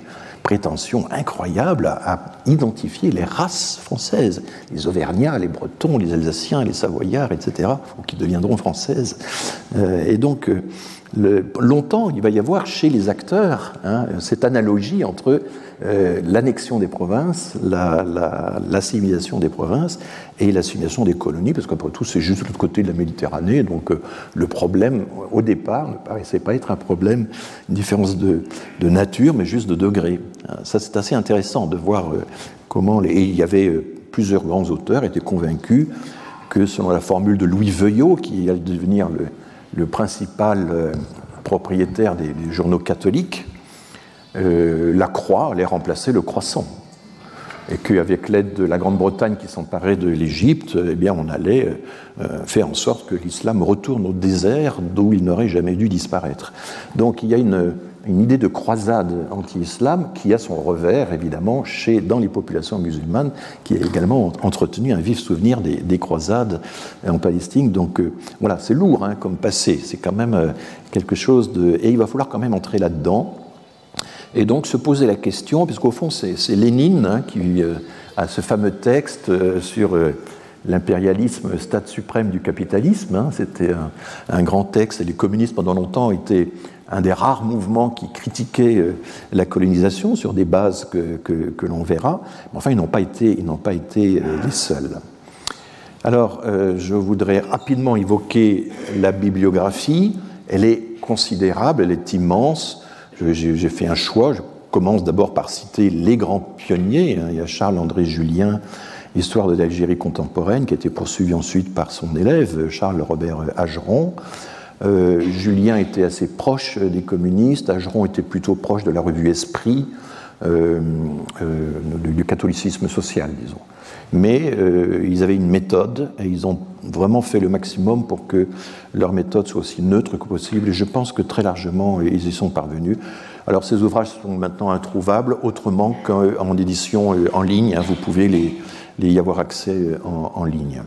prétention incroyable à, identifier les races françaises, les Auvergnats, les Bretons, les Alsaciens, les Savoyards, etc., qui deviendront françaises. Euh, et donc, euh, longtemps, il va y avoir chez les acteurs hein, cette analogie entre euh, l'annexion des provinces, l'assimilation des provinces et l'assimilation des colonies, parce qu'après tout, c'est juste l'autre côté de la Méditerranée. Donc euh, le problème, au départ, ne paraissait pas être un problème, une différence de, nature, mais juste de degré. Euh, ça, c'est assez intéressant de voir comment. Les, il y avait plusieurs grands auteurs étaient convaincus que, selon la formule de Louis Veuillot, qui allait devenir le le principal euh, propriétaire des, journaux catholiques, euh, la croix allait remplacer le croissant. Et qu'avec l'aide de la Grande-Bretagne qui s'emparait de l'Égypte, eh on allait euh, faire en sorte que l'islam retourne au désert d'où il n'aurait jamais dû disparaître. Donc il y a une, une idée de croisade anti-islam qui a son revers, évidemment, chez, dans les populations musulmanes, qui a également entretenu un vif souvenir des, croisades en Palestine. Donc euh, voilà, c'est lourd hein, comme passé, c'est quand même euh, quelque chose de... Et il va falloir quand même entrer là-dedans. Et donc se poser la question, puisqu'au fond c'est Lénine hein, qui euh, a ce fameux texte sur l'impérialisme, stade suprême du capitalisme. Hein. C'était un, un, grand texte, et les communistes pendant longtemps étaient un des rares mouvements qui critiquait euh, la colonisation sur des bases que, l'on verra. Mais enfin, ils n'ont pas été, n'ont pas été euh, les seuls. Alors, euh, je voudrais rapidement évoquer la bibliographie. Elle est considérable, elle est immense. J'ai fait un choix. Je commence d'abord par citer les grands pionniers. Hein. Il y a Charles-André Julien, Histoire de l'Algérie contemporaine, qui a été poursuivi ensuite par son élève, Charles-Robert Ageron. Euh, Julien était assez proche des communistes, Ageron était plutôt proche de la revue Esprit, euh, euh, du catholicisme social, disons. Mais ils avaient une méthode et ils ont vraiment fait le maximum pour que leur méthode soit aussi neutre que possible. Je pense que très largement, ils y sont parvenus. Alors ces ouvrages sont maintenant introuvables autrement qu'en édition en ligne. Hein. vous pouvez y avoir accès en ligne.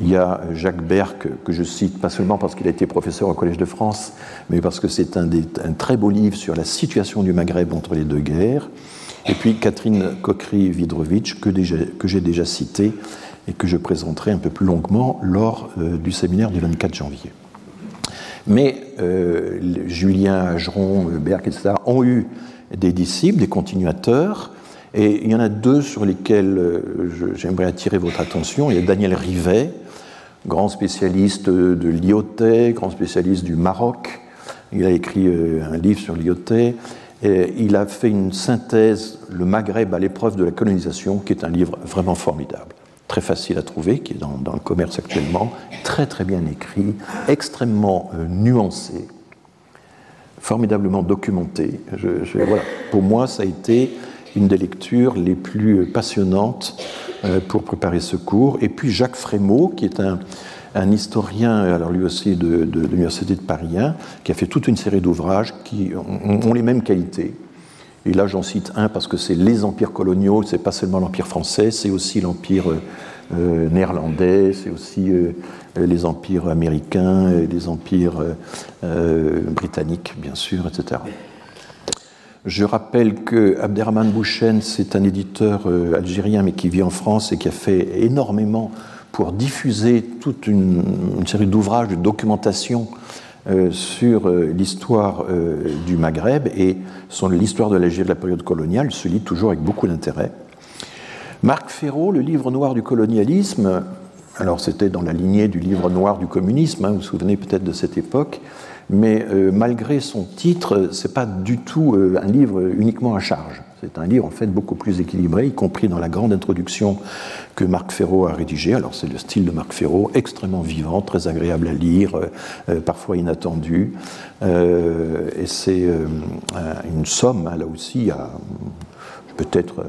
Il y a Jacques Berck, que je cite pas seulement parce qu'il a été professeur au Collège de France, mais parce que c'est un, très beau livre sur la situation du Maghreb entre les deux guerres. Et puis Catherine Kokri-Vidrovitch, que, j'ai déjà cité et que je présenterai un peu plus longuement lors euh, du séminaire du 24 janvier. Mais euh, Julien, Ageron, Berck, etc., ont eu des disciples, des continuateurs, et il y en a deux sur lesquels euh, j'aimerais attirer votre attention. Il y a Daniel Rivet, grand spécialiste de l'IoT, grand spécialiste du Maroc. Il a écrit euh, un livre sur l'IoT. Il a fait une synthèse, Le Maghreb à l'épreuve de la colonisation, qui est un livre vraiment formidable, très facile à trouver, qui est dans, le commerce actuellement, très très bien écrit, extrêmement euh, nuancé, formidablement documenté. voilà. Pour moi, ça a été une des lectures les plus passionnantes euh, pour préparer ce cours. Et puis Jacques Frémaux, qui est un, historien, alors lui aussi de, l'Université de Paris 1, qui a fait toute une série d'ouvrages qui ont, les mêmes qualités. Et là, j'en cite un parce que c'est les empires coloniaux, c'est pas seulement l'empire français, c'est aussi l'empire euh, néerlandais, c'est aussi euh, les empires américains, les empires britanniques, bien sûr, etc. Je rappelle que Abderrahman Bouchen, c'est un éditeur euh, algérien mais qui vit en France et qui a fait énormément pour diffuser toute une, série d'ouvrages, de documentation euh, sur euh, l'histoire du Maghreb et l'histoire de l'Algérie de la période coloniale se lit toujours avec beaucoup d'intérêt. Marc Ferraud, le livre noir du colonialisme, alors c'était dans la lignée du livre noir du communisme, hein, vous vous souvenez peut-être de cette époque, mais euh, malgré son titre, ce n'est pas du tout euh, un livre uniquement à charge. C'est un livre en fait beaucoup plus équilibré, y compris dans la grande introduction que Marc Ferraud a rédigée. Alors c'est le style de Marc Ferraud, extrêmement vivant, très agréable à lire, euh, parfois inattendu. et c'est une somme, hein, là aussi, à peut-être,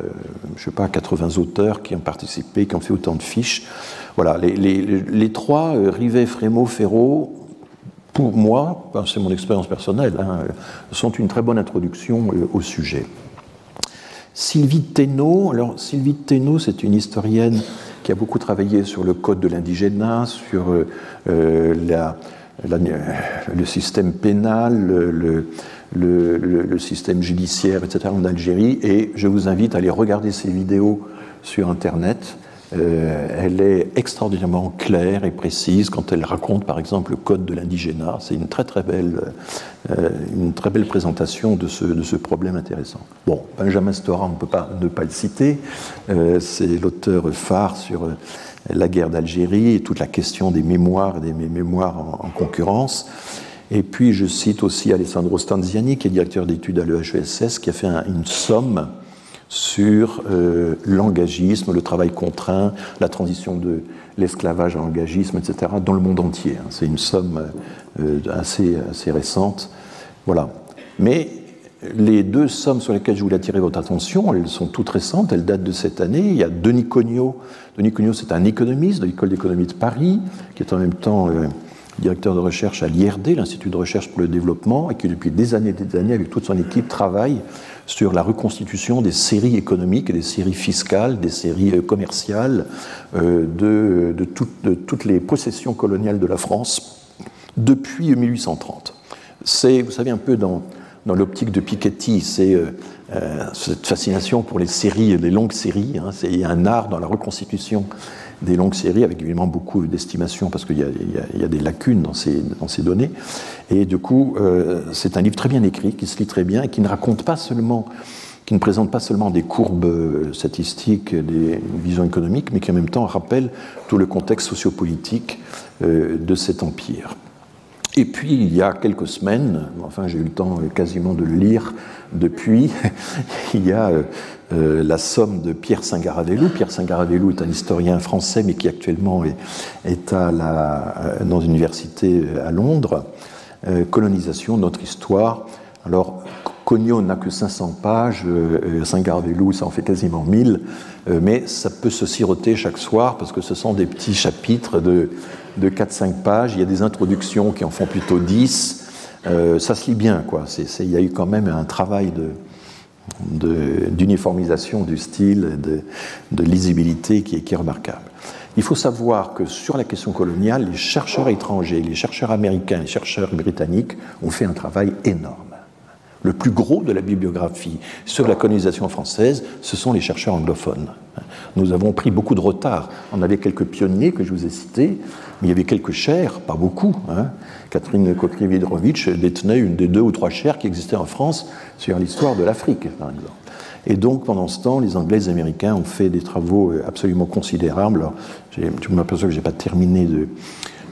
je sais pas, 80 auteurs qui ont participé, qui ont fait autant de fiches. Voilà, les, les trois, Rivet, Frémaux, Ferraud, pour moi, c'est mon expérience personnelle, hein, sont une très bonne introduction euh, au sujet. Sylvie Thénault, alors Sylvie Thénault, c'est une historienne qui a beaucoup travaillé sur le code de l'indigénat, sur la, le système pénal, le, le, système judiciaire, etc. en Algérie. Et je vous invite à aller regarder ces vidéos sur Internet. Euh, elle est extraordinairement claire et précise quand elle raconte, par exemple, le code de l'indigénat. C'est une très très belle, euh, une très belle présentation de ce, de ce problème intéressant. Bon, Benjamin Stora, on ne peut pas ne pas le citer. Euh, c'est l'auteur phare sur la guerre d'Algérie et toute la question des mémoires, des mémoires en, concurrence. Et puis je cite aussi Alessandro Stanziani, qui est directeur d'études à l'EHESS, qui a fait une somme sur euh, l'engagisme, le travail contraint, la transition de l'esclavage à l'engagisme, etc., dans le monde entier. Hein. C'est une somme euh, assez, assez récente. Voilà. Mais les deux sommes sur lesquelles je voulais attirer votre attention, elles sont toutes récentes, elles datent de cette année. Il y a Denis Cognot. Denis Cognot, c'est un économiste de l'école d'économie de Paris, qui est en même temps euh, directeur de recherche à l'IRD, l'Institut de recherche pour le développement, et qui depuis des années et des années, avec toute son équipe, travaille sur la reconstitution des séries économiques, des séries fiscales, des séries euh, commerciales euh, de, toutes les possessions coloniales de la France depuis 1830. C'est, vous savez, un peu dans dans l'optique de Piketty, c'est euh, cette fascination pour les séries, les longues séries. Hein, a un art dans la reconstitution des longues séries, avec évidemment beaucoup d'estimation, parce qu'il y, a des lacunes dans ces données. Et du coup, euh, c'est un livre très bien écrit, qui se lit très bien, et qui ne raconte pas seulement qui ne présente pas seulement des courbes statistiques, des visions économiques, mais qui en même temps rappelle tout le contexte sociopolitique de cet empire. Et puis, il y a quelques semaines, enfin j'ai eu le temps quasiment de le lire depuis, il y a euh, euh, la somme de Pierre Singaravelou. Pierre Singaravelou est un historien français, mais qui actuellement est, à la, euh, dans une université à Londres. Colonisation, notre histoire. Alors, Cognot n'a que 500 pages, Singaravelou, ça en fait quasiment 1000, mais ça peut se siroter chaque soir parce que ce sont des petits chapitres de de 4-5 pages. Il y a des introductions qui en font plutôt 10. Euh, ça se lit bien, quoi. il y a eu quand même un travail d'uniformisation du style, de, de lisibilité qui est, qui est, remarquable. Il faut savoir que sur la question coloniale, les chercheurs étrangers, les chercheurs américains, les chercheurs britanniques ont fait un travail énorme. Le plus gros de la bibliographie sur la colonisation française, ce sont les chercheurs anglophones. Nous avons pris beaucoup de retard. On avait quelques pionniers que je vous ai cités, mais il y avait quelques chaires, pas beaucoup. Hein. Catherine Kokrividrovitch détenait une des deux ou trois chaires qui existaient en France sur l'histoire de l'Afrique, par exemple. Et donc, pendant ce temps, les Anglais et les Américains ont fait des travaux absolument considérables. Je m'aperçois que je n'ai pas terminé de.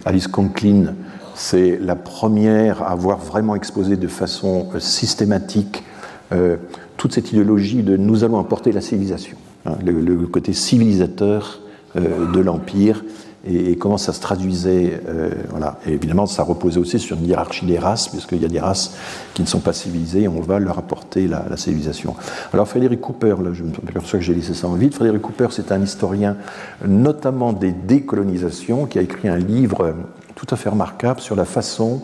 Alice Conklin, c'est la première à avoir vraiment exposé de façon systématique euh, toute cette idéologie de nous allons apporter la civilisation, hein, le, côté civilisateur euh, de l'Empire et, comment ça se traduisait. Euh, voilà. Et évidemment, ça reposait aussi sur une hiérarchie des races, puisqu'il y a des races qui ne sont pas civilisées, et on va leur apporter la, civilisation. Alors Frédéric Cooper, là, je me aperçois que j'ai laissé ça en vide, Frédéric Cooper, c'est un historien notamment des décolonisations, qui a écrit un livre tout à fait remarquable sur la façon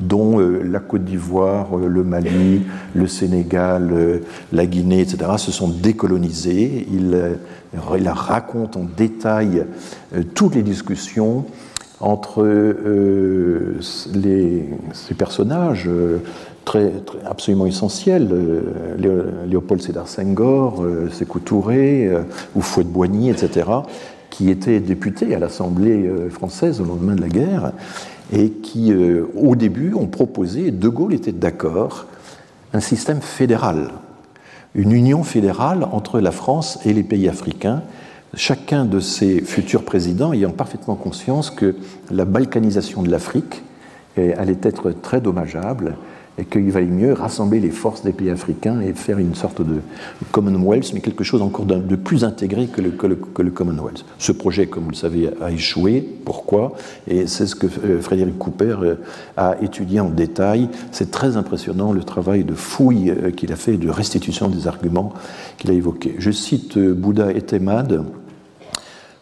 dont euh, la Côte d'Ivoire, euh, le Mali, le Sénégal, euh, la Guinée, etc., se sont décolonisés. Il, raconte en détail toutes les discussions entre ces personnages très, absolument essentiels, Léopold Sédar Senghor, Sékou Touré, ou Fouet de Boigny, etc., qui étaient députés à l'Assemblée française au lendemain de la guerre et qui, euh, au début, ont proposé, De Gaulle était d'accord, un système fédéral, une union fédérale entre la France et les pays africains, chacun de ces futurs présidents ayant parfaitement conscience que la balkanisation de l'Afrique allait être très dommageable et qu'il valait mieux rassembler les forces des pays africains et faire une sorte de Commonwealth, mais quelque chose encore de plus intégré que le, Commonwealth. Ce projet, comme vous le savez, a échoué. Pourquoi? Et c'est ce que euh, Frédéric Cooper euh, a étudié en détail. C'est très impressionnant le travail de fouille euh, qu'il a fait, de restitution des arguments qu'il a évoqués. Je cite Bouddha Etemad,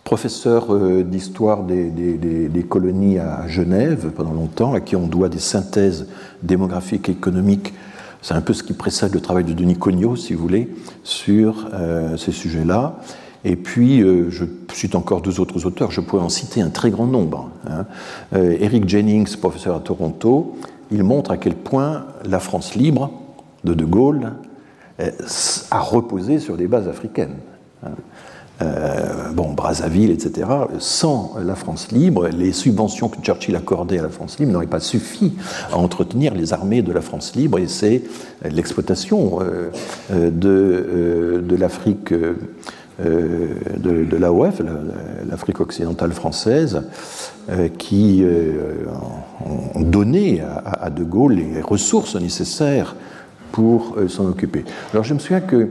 professeur d'histoire des, colonies à Genève pendant longtemps, à qui on doit des synthèses démographique et économique. C'est un peu ce qui précède le travail de Denis Cognot, si vous voulez, sur euh, ces sujets-là. Et puis, je cite encore deux autres auteurs, je pourrais en citer un très grand nombre. Hein. Eric Jennings, professeur à Toronto, il montre à quel point la France libre de De Gaulle a reposé sur des bases africaines. Hein. Euh, bon, Brazzaville, etc. Sans la France libre, les subventions que Churchill accordait à la France libre n'auraient pas suffi à entretenir les armées de la France libre, et c'est l'exploitation euh, euh, de, de l'Afrique. de, l'AOF, l'Afrique occidentale française, qui ont donné à, à, De Gaulle les ressources nécessaires pour s'en occuper. Alors je me souviens que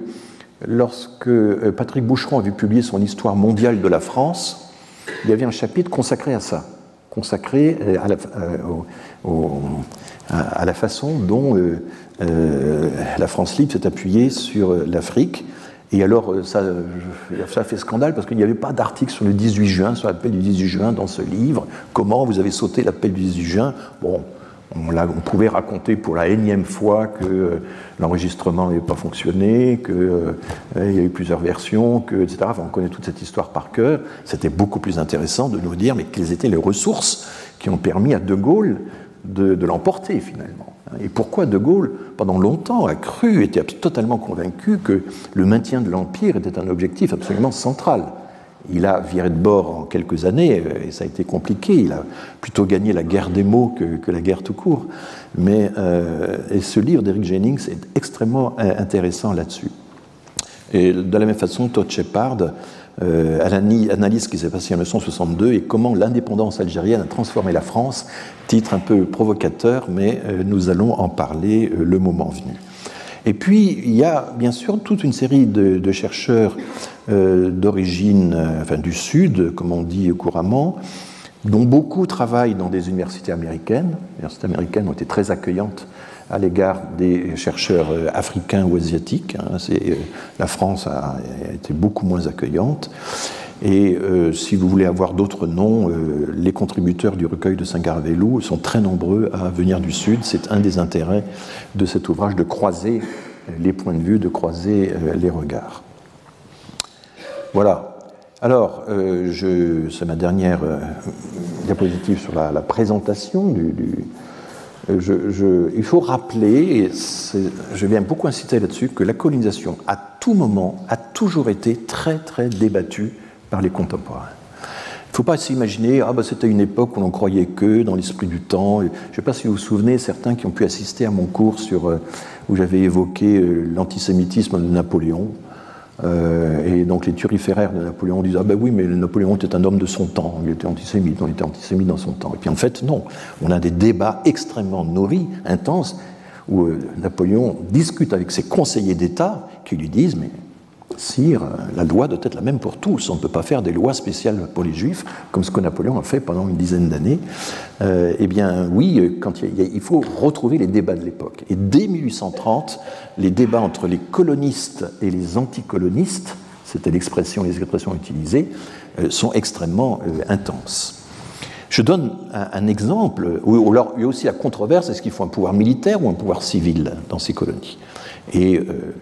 lorsque euh, Patrick Boucheron avait publié son Histoire mondiale de la France, il y avait un chapitre consacré à ça, consacré euh, à la, euh, à la façon dont la France libre s'est appuyée sur l'Afrique. Et alors, ça, ça fait scandale parce qu'il n'y avait pas d'article sur le 18 juin, sur l'appel du 18 juin dans ce livre. Comment vous avez sauté l'appel du 18 juin? Bon, on, pouvait raconter pour la énième fois que euh, l'enregistrement n'avait pas fonctionné, qu'il euh, y a eu plusieurs versions, que, etc. on connaît toute cette histoire par cœur. C'était beaucoup plus intéressant de nous dire mais quelles étaient les ressources qui ont permis à De Gaulle de, de l'emporter finalement? Et pourquoi De Gaulle, pendant longtemps, a cru, était totalement convaincu que le maintien de l'Empire était un objectif absolument central? Il a viré de bord en quelques années, euh, et ça a été compliqué. Il a plutôt gagné la guerre des mots que, la guerre tout court. Mais euh, ce livre d'Eric Jennings est extrêmement euh, intéressant là-dessus. Et de la même façon, Todd Shepard analyse ce qui s'est passé en 1962 et comment l'indépendance algérienne a transformé la France. Titre un peu provocateur, mais nous allons en parler le moment venu. Et puis, il y a bien sûr toute une série de, chercheurs euh, d'origine, euh, enfin du Sud, comme on dit couramment, dont beaucoup travaillent dans des universités américaines. Les universités américaines ont été très accueillantes à l'égard des chercheurs euh, africains ou asiatiques. Hein. la France a, été beaucoup moins accueillante. Et si vous voulez avoir d'autres noms, les contributeurs du recueil de Saint-Garavelou sont très nombreux à venir du Sud. C'est un des intérêts de cet ouvrage de croiser les points de vue, de croiser les regards. Voilà. Alors, euh, c'est ma dernière euh, diapositive sur la, présentation du. Euh, il faut rappeler, et je viens beaucoup inciter là-dessus, que la colonisation, à tout moment, a toujours été très, très débattue par les contemporains. Il ne faut pas s'imaginer, ah ben c'était une époque où l'on croyait que, dans l'esprit du temps. Je ne sais pas si vous vous souvenez, certains qui ont pu assister à mon cours sur, où j'avais évoqué l'antisémitisme de Napoléon. Euh, et donc les turiféraires de Napoléon disent Ah ben oui, mais Napoléon était un homme de son temps, il était antisémite, on était antisémite dans son temps. Et puis en fait, non. On a des débats extrêmement nourris, intenses, où euh, Napoléon discute avec ses conseillers d'État qui lui disent Mais Sire, la loi doit être la même pour tous. On ne peut pas faire des lois spéciales pour les juifs, comme ce que Napoléon a fait pendant une dizaine d'années. Euh, eh bien, oui, quand il, faut retrouver les débats de l'époque. Et dès 1830, les débats entre les colonistes et les anticolonistes, c'était l'expression, les expressions utilisées, euh, sont extrêmement euh, intenses. Je donne un, exemple où, alors, il y a aussi la controverse est-ce qu'il faut un pouvoir militaire ou un pouvoir civil dans ces colonies? Et euh,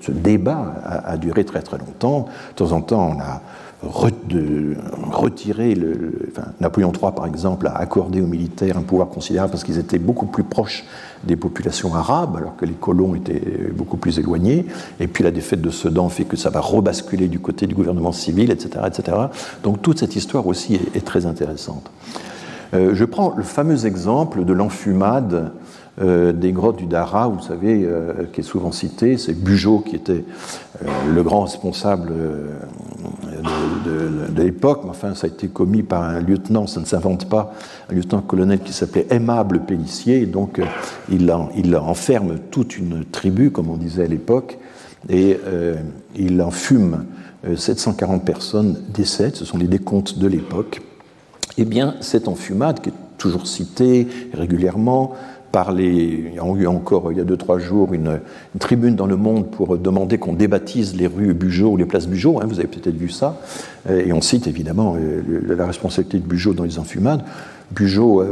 ce, débat a, duré très très longtemps. De temps en temps, on a retiré le, Napoléon III, par exemple, a accordé aux militaires un pouvoir considérable parce qu'ils étaient beaucoup plus proches des populations arabes, alors que les colons étaient beaucoup plus éloignés. Et puis la défaite de Sedan fait que ça va rebasculer du côté du gouvernement civil, etc. etc. Donc toute cette histoire aussi est, très intéressante. Euh, je prends le fameux exemple de l'enfumade euh, des grottes du Dara, vous savez, euh, qui est souvent cité, c'est Bugeaud qui était euh, le grand responsable de, l'époque, mais enfin ça a été commis par un lieutenant, ça ne s'invente pas, un lieutenant-colonel qui s'appelait Aimable Pellissier, et donc il, il, enferme toute une tribu, comme on disait à l'époque, et il enfume 740 personnes décèdent, ce sont les décomptes de l'époque. Eh bien, cette enfumade, qui est toujours citée régulièrement, par les, il y a eu encore il y a deux trois jours une, tribune dans le Monde pour demander qu'on débaptise les rues Bugeaud ou les places Bugeaud. Hein, vous avez peut-être vu ça. Et on cite évidemment euh, la responsabilité de Bugeaud dans les enfumades. Bugeaud,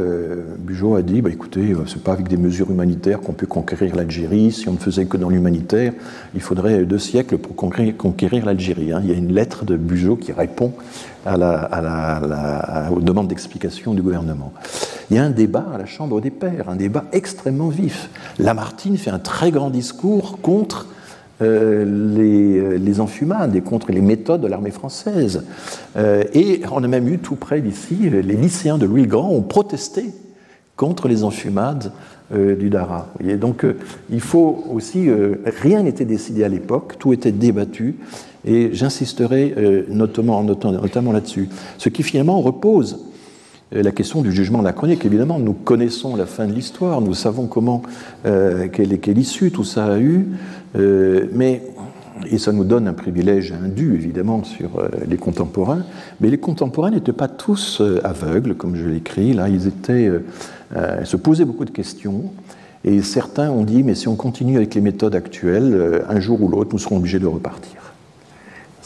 a dit bah, écoutez, c'est pas avec des mesures humanitaires qu'on peut conquérir l'Algérie. Si on ne faisait que dans l'humanitaire, il faudrait deux siècles pour conquérir, l'Algérie. Hein. Il y a une lettre de Bugeaud qui répond à la, aux demandes d'explication du gouvernement. Il y a un débat à la Chambre des Pairs, un débat extrêmement vif. Lamartine fait un très grand discours contre euh, les, les, enfumades et contre les méthodes de l'armée française. Euh, et on a même eu tout près d'ici, les lycéens de Louis le Grand ont protesté contre les enfumades euh, du Dara. donc il faut aussi, rien n'était décidé à l'époque, tout était débattu, et j'insisterai notamment, notamment là-dessus. Ce qui finalement repose la question du jugement anachronique. Évidemment, nous connaissons la fin de l'histoire, nous savons comment, euh, quelle, issue tout ça a eu, euh, mais, et ça nous donne un privilège indu, évidemment, sur euh, les contemporains, mais les contemporains n'étaient pas tous euh, aveugles, comme je l'écris, là, ils étaient, se posaient beaucoup de questions, et certains ont dit, mais si on continue avec les méthodes actuelles, un jour ou l'autre, nous serons obligés de repartir.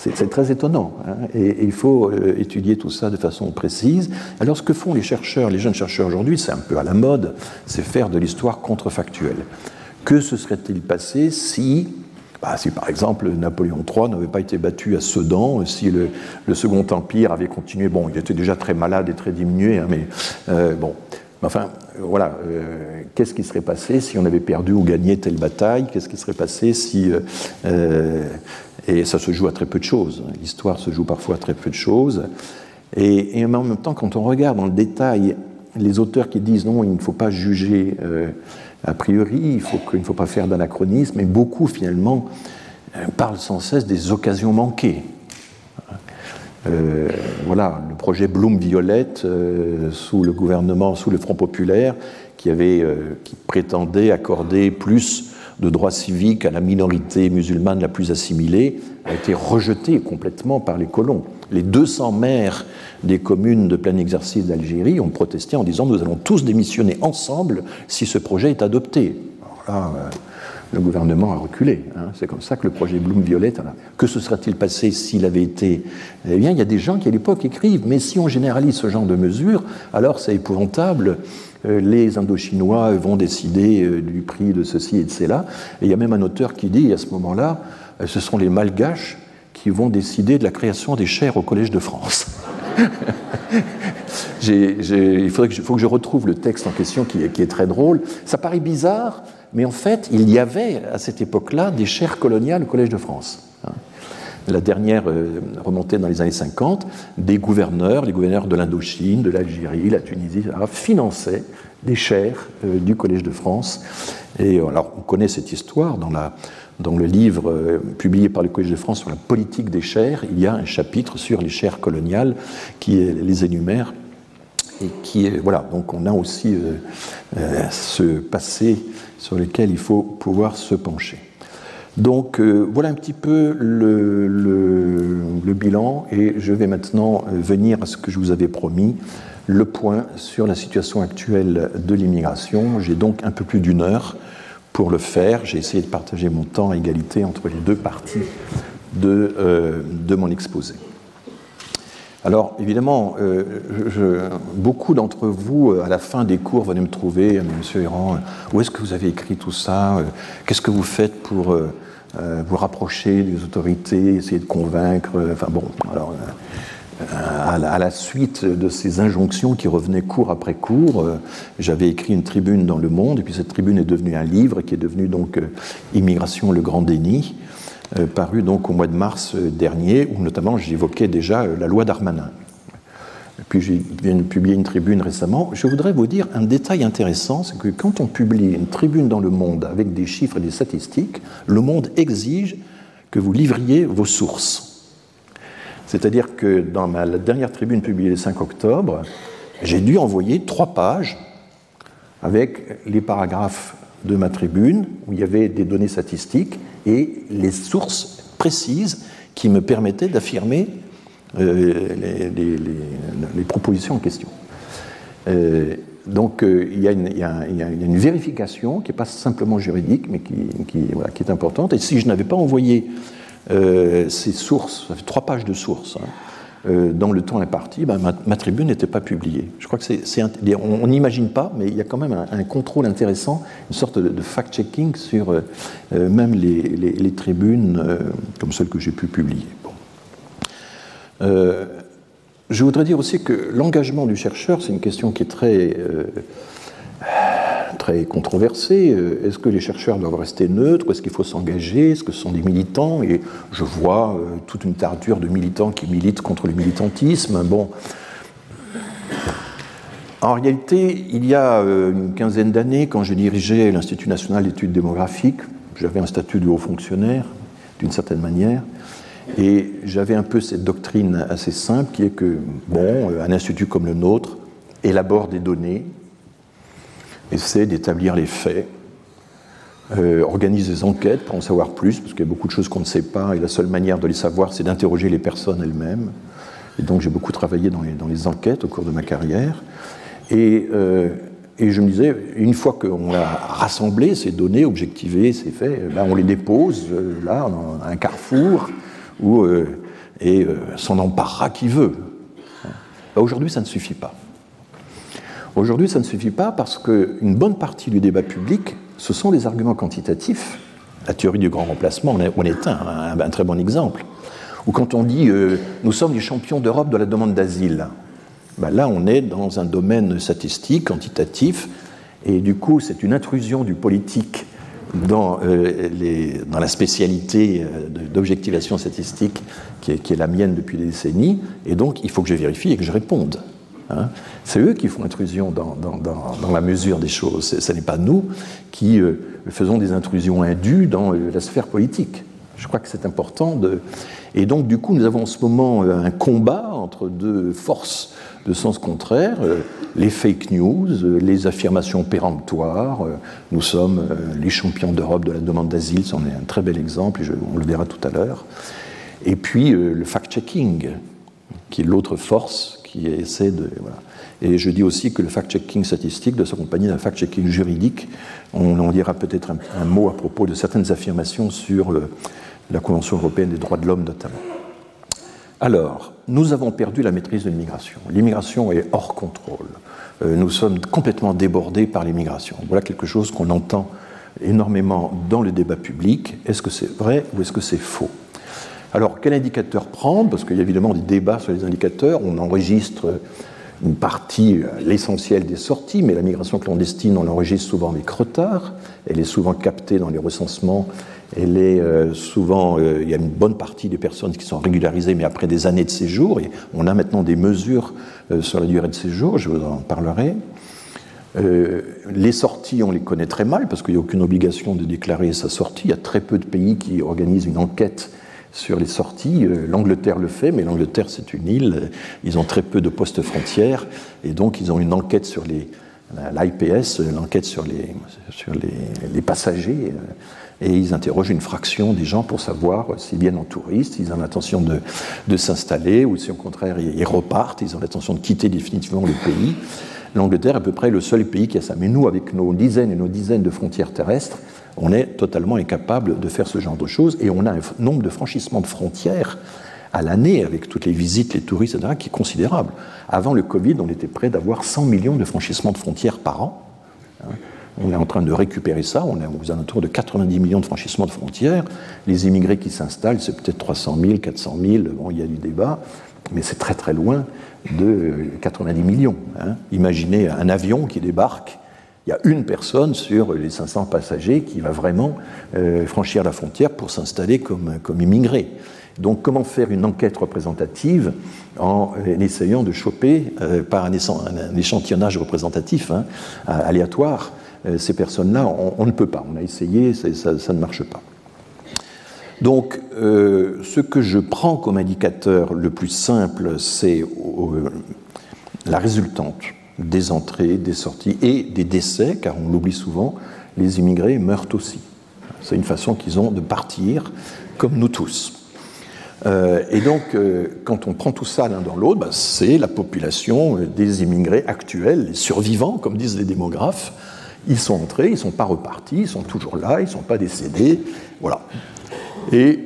C'est très étonnant. Hein, et, il faut euh, étudier tout ça de façon précise. Alors, ce que font les chercheurs, les jeunes chercheurs aujourd'hui, c'est un peu à la mode, c'est faire de l'histoire contrefactuelle. Que se serait-il passé si, bah, si, par exemple, Napoléon III n'avait pas été battu à Sedan, si le, Second Empire avait continué? Bon, il était déjà très malade et très diminué, hein, mais euh, bon. Enfin, voilà, euh, qu'est-ce qui serait passé si on avait perdu ou gagné telle bataille? Qu'est-ce qui serait passé si et ça se joue à très peu de choses. L'histoire se joue parfois à très peu de choses. Et, en même temps, quand on regarde dans le détail les auteurs qui disent non, il ne faut pas juger euh, a priori, il ne faut pas faire d'anachronisme, et beaucoup finalement euh, parlent sans cesse des occasions manquées. Euh, voilà, le projet Bloom-Violette sous le gouvernement, sous le Front populaire, qui, avait, qui prétendait accorder plus de droits civiques à la minorité musulmane la plus assimilée a été rejeté complètement par les colons. Les 200 maires des communes de plein exercice d'Algérie ont protesté en disant nous allons tous démissionner ensemble si ce projet est adopté. Alors là, euh, le gouvernement a reculé. Hein. C'est comme ça que le projet Bloom-Violette. Que se serait-il passé s'il avait été Eh bien, il y a des gens qui à l'époque écrivent mais si on généralise ce genre de mesures, alors c'est épouvantable. Euh, les Indochinois vont décider euh, du prix de ceci et de cela. Et il y a même un auteur qui dit, à ce moment-là, euh, ce sont les Malgaches qui vont décider de la création des chaires au Collège de France. il faudrait que je, faut que je retrouve le texte en question qui est, très drôle. Ça paraît bizarre, mais en fait, il y avait à cette époque-là des chaires coloniales au Collège de France. La dernière euh, remontée dans les années 50, des gouverneurs, les gouverneurs de l'Indochine, de l'Algérie, la Tunisie, finançaient des chaires euh, du Collège de France. Et euh, alors, on connaît cette histoire dans le livre publié par le Collège de France sur la politique des chaires. Il y a un chapitre sur les chaires coloniales qui les énumère. Et qui est, voilà, donc on a aussi ce passé sur lequel il faut pouvoir se pencher. Donc euh, voilà un petit peu le, bilan et je vais maintenant euh, venir à ce que je vous avais promis, le point sur la situation actuelle de l'immigration. J'ai donc un peu plus d'une heure pour le faire. J'ai essayé de partager mon temps à égalité entre les deux parties de, euh, de mon exposé. Alors, évidemment, beaucoup d'entre vous, à la fin des cours, venaient me trouver, Monsieur Héran, où est-ce que vous avez écrit tout ça Qu'est-ce que vous faites pour euh, vous rapprocher des autorités, essayer de convaincre. Enfin bon, alors, euh, à, la, suite de ces injonctions qui revenaient cours après cours, euh, j'avais écrit une tribune dans Le Monde, et puis cette tribune est devenue un livre qui est devenu donc Immigration, le grand déni, paru donc au mois de mars dernier, où notamment j'évoquais déjà la loi Darmanin puis de publier une tribune récemment, je voudrais vous dire un détail intéressant, c'est que quand on publie une tribune dans le monde avec des chiffres et des statistiques, le monde exige que vous livriez vos sources. C'est-à-dire que dans ma dernière tribune publiée le 5 octobre, j'ai dû envoyer trois pages avec les paragraphes de ma tribune, où il y avait des données statistiques et les sources précises qui me permettaient d'affirmer euh, les, propositions en question. Euh, donc euh, il y, a une, vérification qui n'est pas simplement juridique, mais qui, est importante. Et si je n'avais pas envoyé ces sources, trois pages de sources, hein, dans le temps imparti, ben, ma, tribune n'était pas publiée. Je crois que c'est, on n'imagine pas, mais il y a quand même un, contrôle intéressant, une sorte de, fact-checking sur même les, tribunes comme celles que j'ai pu publier. je voudrais dire aussi que l'engagement du chercheur, c'est une question qui est très très controversé. Euh, est-ce que les chercheurs doivent rester neutres? Est-ce qu'il faut s'engager? Est-ce que ce sont des militants? Et je vois euh, toute une tarture de militants qui militent contre le militantisme. Bon. En réalité, il y a euh, une quinzaine d'années, quand je dirigeais l'Institut national d'études démographiques, j'avais un statut de haut fonctionnaire, d'une certaine manière, et j'avais un peu cette doctrine assez simple qui est que, bon, un institut comme le nôtre élabore des données, essaie d'établir les faits, euh, organise des enquêtes pour en savoir plus, parce qu'il y a beaucoup de choses qu'on ne sait pas, et la seule manière de les savoir, c'est d'interroger les personnes elles-mêmes. Et donc j'ai beaucoup travaillé dans les, enquêtes au cours de ma carrière. Et, euh, je me disais, une fois qu'on a rassemblé ces données, objectivé ces faits, ben on les dépose euh, là, dans un carrefour, où, et s'en emparera qui veut. Ben, aujourd'hui, ça ne suffit pas. Aujourd'hui, ça ne suffit pas parce qu'une bonne partie du débat public, ce sont des arguments quantitatifs. La théorie du grand remplacement en est un, très bon exemple. Ou quand on dit euh, nous sommes les champions d'Europe de la demande d'asile, ben là on est dans un domaine statistique, quantitatif, et du coup c'est une intrusion du politique dans, euh, la spécialité euh, d'objectivation statistique qui est, la mienne depuis des décennies, et donc il faut que je vérifie et que je réponde. Hein. C'est eux qui font intrusion dans, la mesure des choses. Ce n'est pas nous qui euh, faisons des intrusions indues dans euh, la sphère politique. Je crois que c'est important. De... Et donc, du coup, nous avons en ce moment euh, un combat entre deux forces de sens contraire, les fake news, les affirmations péremptoires. Nous sommes les champions d'Europe de la demande d'asile, c'en est un très bel exemple, on le verra tout à l'heure. Et puis le fact-checking, qui est l'autre force qui essaie de. Et je dis aussi que le fact-checking statistique doit s'accompagner d'un fact-checking juridique. On en dira peut-être un, mot à propos de certaines affirmations sur la Convention européenne des droits de l'homme notamment. Alors, nous avons perdu la maîtrise de l'immigration. L'immigration est hors contrôle. Euh, nous sommes complètement débordés par l'immigration. Voilà quelque chose qu'on entend énormément dans le débat public. Est-ce que c'est vrai ou est-ce que c'est faux? Alors, quel indicateur prendre? Parce qu'il y a évidemment des débats sur les indicateurs. On enregistre une partie, l'essentiel des sorties, mais la migration clandestine, on l'enregistre souvent avec retard. Elle est souvent captée dans les recensements. Elle est euh, souvent, euh, il y a une bonne partie des personnes qui sont régularisées, mais après des années de séjour. Et on a maintenant des mesures euh, sur la durée de séjour. Je vous en parlerai. les sorties, on les connaît très mal parce qu'il n'y a aucune obligation de déclarer sa sortie. Il y a très peu de pays qui organisent une enquête sur les sorties. Euh, L'Angleterre le fait, mais l'Angleterre, c'est une île. Ils ont très peu de postes frontières. Et donc, ils ont une enquête sur les. L'IPS, l'enquête sur, les, sur les, passagers. Euh, et ils interrogent une fraction des gens pour savoir s'ils viennent en touriste, s'ils ont l'intention de, de s'installer, ou si au contraire ils repartent, ils ont l'intention de quitter définitivement le pays. L'Angleterre est à peu près le seul pays qui a ça. Mais nous, avec nos dizaines et nos dizaines de frontières terrestres, on est totalement incapable de faire ce genre de choses et on a un nombre de franchissements de frontières à l'année, avec toutes les visites, les touristes, etc., qui est considérable. Avant le Covid, on était près d'avoir 100 millions de franchissements de frontières par an. Hein. On est en train de récupérer ça. On est aux alentours de 90 millions de franchissements de frontières. Les immigrés qui s'installent, c'est peut-être 300 000, 400 000. Bon, il y a du débat, mais c'est très très loin de 90 millions. Hein. Imaginez un avion qui débarque il y a une personne sur les 500 passagers qui va vraiment euh, franchir la frontière pour s'installer comme, immigré. Donc comment faire une enquête représentative en euh, essayant de choper euh, par un, échantillonnage représentatif hein, aléatoire ces personnes-là? On, ne peut pas. On a essayé, ça ne marche pas. Donc, ce que je prends comme indicateur le plus simple, c'est la résultante des entrées, des sorties et des décès, car on l'oublie souvent, les immigrés meurent aussi. C'est une façon qu'ils ont de partir, comme nous tous. Euh, et donc, euh, quand on prend tout ça l'un dans l'autre, bah, c'est la population des immigrés actuels, les survivants, comme disent les démographes. Ils sont entrés, ils ne sont pas repartis, ils sont toujours là, ils ne sont pas décédés. Voilà. Et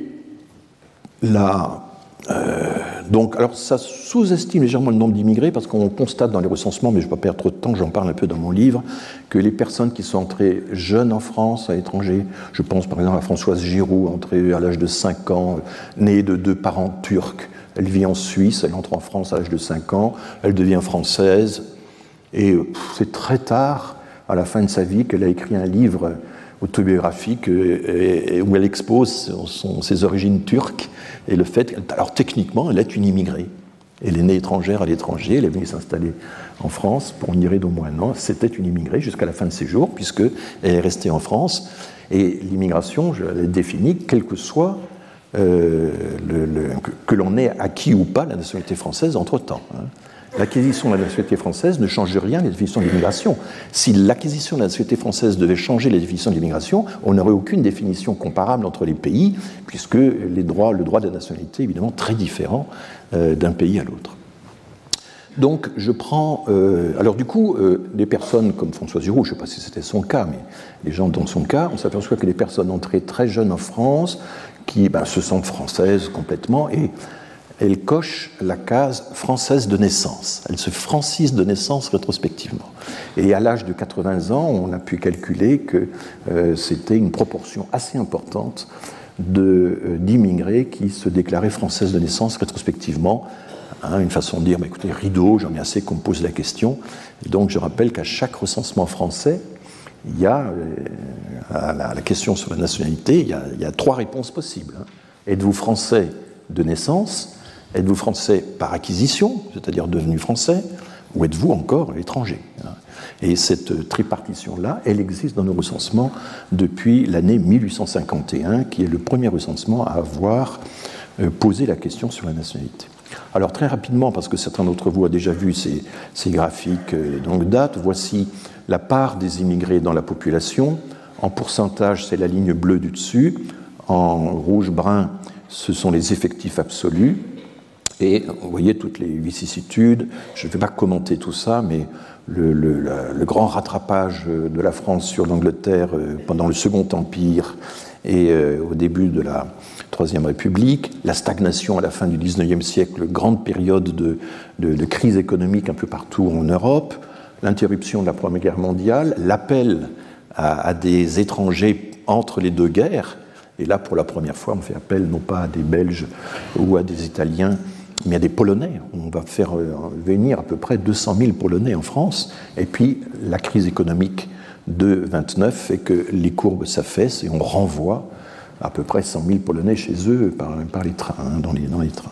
la, euh, donc, alors ça sous-estime légèrement le nombre d'immigrés parce qu'on constate dans les recensements, mais je ne vais pas perdre trop de temps, j'en parle un peu dans mon livre, que les personnes qui sont entrées jeunes en France, à l'étranger, je pense par exemple à Françoise Giroud, entrée à l'âge de 5 ans, née de deux parents turcs, elle vit en Suisse, elle entre en France à l'âge de 5 ans, elle devient française, et c'est très tard, à la fin de sa vie, qu'elle a écrit un livre autobiographique euh, où elle expose ses origines turques et le fait. Alors techniquement, elle est une immigrée. Elle est née étrangère à l'étranger, elle est venue s'installer en France pour une durée d'au moins un an. C'était une immigrée jusqu'à la fin de ses jours, puisqu'elle est restée en France. Et l'immigration, je l'ai définie, quel que soit euh, que, l'on ait acquis ou pas la nationalité française entre-temps. Hein. L'acquisition de la nationalité française ne change rien à la définition de l'immigration. Si l'acquisition de la nationalité française devait changer la définition de l'immigration, on n'aurait aucune définition comparable entre les pays, puisque les droits, le droit de la nationalité est évidemment très différent euh, d'un pays à l'autre. Donc je prends. Euh, alors du coup, euh, des personnes comme François Giroud, je ne sais pas si c'était son cas, mais les gens dans son cas, on s'aperçoit que les personnes entrées très jeunes en France, qui ben, se sentent françaises complètement, et elle coche la case française de naissance. Elle se francise de naissance rétrospectivement. Et à l'âge de 80 ans, on a pu calculer que euh, c'était une proportion assez importante euh, d'immigrés qui se déclaraient françaises de naissance rétrospectivement. Hein, une façon de dire, bah, écoutez, rideau, j'en ai assez qu'on me pose la question. donc je rappelle qu'à chaque recensement français, il y a, euh, à la, question sur la nationalité, il y a, il y a trois réponses possibles. Hein. Êtes-vous français de naissance? Êtes-vous français par acquisition, c'est-à-dire devenu français, ou êtes-vous encore étranger Et cette tripartition-là, elle existe dans nos recensements depuis l'année 1851, qui est le premier recensement à avoir euh, posé la question sur la nationalité. Alors très rapidement, parce que certains d'entre vous ont déjà vu ces, graphiques euh, donc date, voici la part des immigrés dans la population. En pourcentage, c'est la ligne bleue du dessus. En rouge-brun, ce sont les effectifs absolus. Et vous voyez toutes les vicissitudes. Je ne vais pas commenter tout ça, mais le, grand rattrapage de la France sur l'Angleterre euh, pendant le Second Empire et euh, au début de la Troisième République, la stagnation à la fin du XIXe siècle, grande période de, crise économique un peu partout en Europe, l'interruption de la Première Guerre mondiale, l'appel à des étrangers entre les deux guerres. Et là, pour la première fois, on fait appel non pas à des Belges ou à des Italiens, mais il y a des Polonais. On va faire euh, venir à peu près 200 000 Polonais en France. Et puis la crise économique de 29 fait que les courbes s'affaissent et on renvoie à peu près 100 000 Polonais chez eux par, les trains, dans, les, trains.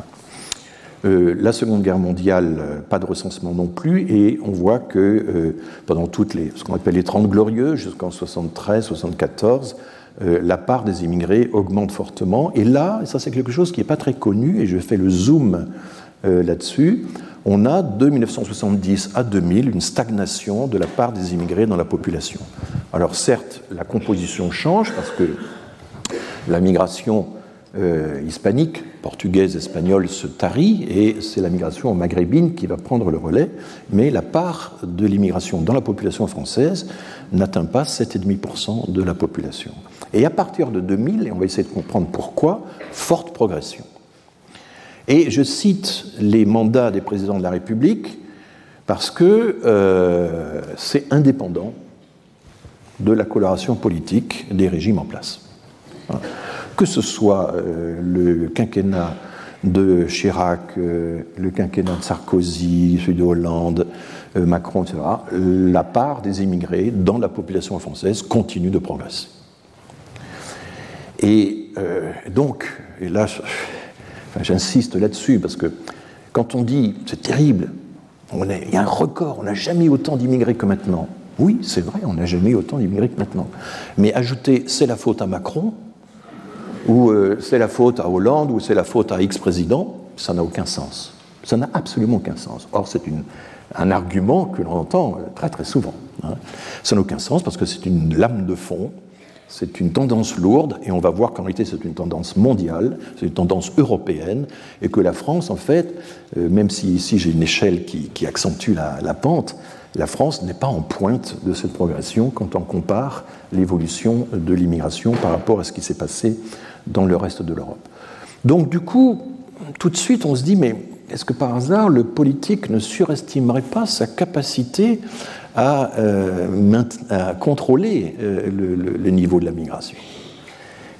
Euh, la Seconde Guerre mondiale, euh, pas de recensement non plus, et on voit que pendant toutes les, ce qu'on appelle les 30 glorieux, jusqu'en 73, 74, euh, la part des immigrés augmente fortement. Et là, et ça c'est quelque chose qui n'est pas très connu, et je fais le zoom euh, là-dessus, on a de 1970 à 2000 une stagnation de la part des immigrés dans la population. Alors certes, la composition change parce que la migration euh, hispanique, portugaise, espagnole se tarit et c'est la migration maghrébine qui va prendre le relais, mais la part de l'immigration dans la population française n'atteint pas 7,5% de la population. Et à partir de 2000, et on va essayer de comprendre pourquoi, forte progression. Et je cite les mandats des présidents de la République parce que euh, c'est indépendant de la coloration politique des régimes en place. Que ce soit euh, le quinquennat de Chirac, euh, le quinquennat de Sarkozy, celui de Hollande, Macron, etc., la part des immigrés dans la population française continue de progresser. Et euh, donc, et là, j'insiste là-dessus, parce que quand on dit c'est terrible, il y a un record, on n'a jamais autant d'immigrés que maintenant. Oui, c'est vrai, on n'a jamais autant d'immigrés que maintenant. Mais ajouter c'est la faute à Macron, ou euh, c'est la faute à Hollande, ou c'est la faute à X président, ça n'a aucun sens. Ça n'a absolument aucun sens. Or, c'est un argument que l'on entend très très souvent. Hein. Ça n'a aucun sens parce que c'est une lame de fond c'est une tendance lourde, et on va voir qu'en réalité c'est une tendance mondiale, c'est une tendance européenne, et que la France, en fait, euh, même si ici j'ai une échelle qui, accentue la, pente, la France n'est pas en pointe de cette progression quand on compare l'évolution de l'immigration par rapport à ce qui s'est passé dans le reste de l'Europe. Donc du coup, tout de suite, on se dit, mais est-ce que par hasard, le politique ne surestimerait pas sa capacité à, contrôler le niveau de la migration?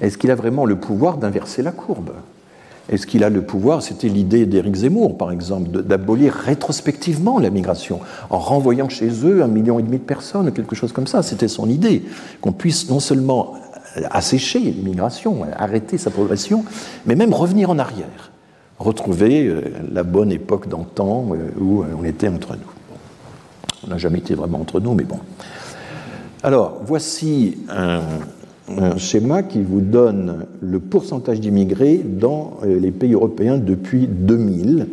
Est-ce qu'il a vraiment le pouvoir d'inverser la courbe? Est-ce qu'il a le pouvoir C'était l'idée d'Éric Zemmour, par exemple, d'abolir rétrospectivement la migration, en renvoyant chez eux un million et demi de personnes, quelque chose comme ça? C'était son idée, qu'on puisse non seulement assécher l'immigration, arrêter sa progression, mais même revenir en arrière, retrouver euh, la bonne époque d'antan euh, où on était entre nous. On n'a jamais été vraiment entre nous, mais bon. Alors, voici un, schéma qui vous donne le pourcentage d'immigrés dans euh, les pays européens depuis 2000.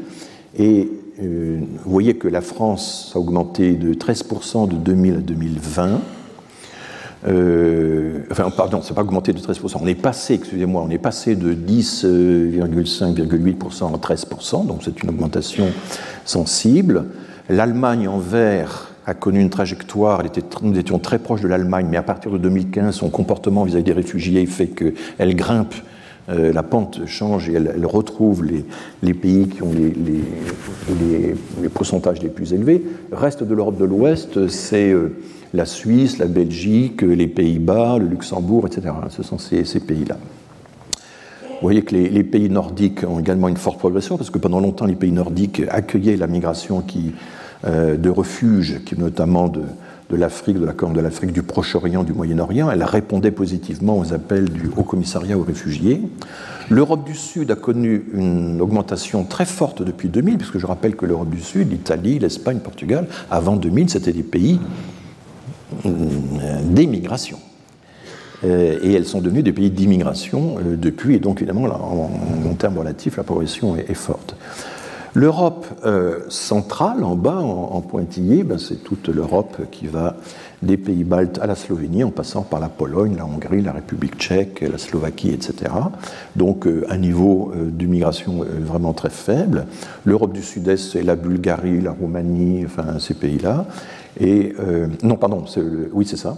Et euh, vous voyez que la France a augmenté de 13% de 2000 à 2020. Euh, enfin, pardon, ça n'a pas augmenté de 13%. On est passé, excusez-moi, on est passé de 10,5,8% à 13%, donc c'est une augmentation sensible. L'Allemagne en vert a connu une trajectoire, nous étions très proches de l'Allemagne, mais à partir de 2015, son comportement vis-à-vis des réfugiés fait qu'elle grimpe, euh, la pente change et elle, retrouve les, pays qui ont les, pourcentages les plus élevés. Le reste de l'Europe de l'Ouest, c'est euh, la Suisse, la Belgique, les Pays-Bas, le Luxembourg, etc. Ce sont ces, pays-là. Vous voyez que les, pays nordiques ont également une forte progression, parce que pendant longtemps, les pays nordiques accueillaient la migration euh, de refuge, qui notamment de, l'Afrique, de la Corne de l'Afrique, du Proche-Orient, du Moyen-Orient. Elle répondait positivement aux appels du Haut Commissariat aux réfugiés. L'Europe du Sud a connu une augmentation très forte depuis 2000, puisque je rappelle que l'Europe du Sud, l'Italie, l'Espagne, le Portugal, avant 2000, c'était des pays d'émigration. Euh, et elles sont devenues des pays d'immigration depuis, et donc évidemment, en, termes relatifs, la progression est forte. L'Europe euh, centrale, en bas, en, pointillé, ben, c'est toute l'Europe qui va des pays baltes à la Slovénie, en passant par la Pologne, la Hongrie, la République tchèque, la Slovaquie, etc. Donc euh, un niveau euh, d'immigration vraiment très faible. L'Europe du Sud-Est, c'est la Bulgarie, la Roumanie, enfin ces pays-là. Et non, pardon, oui, c'est ça.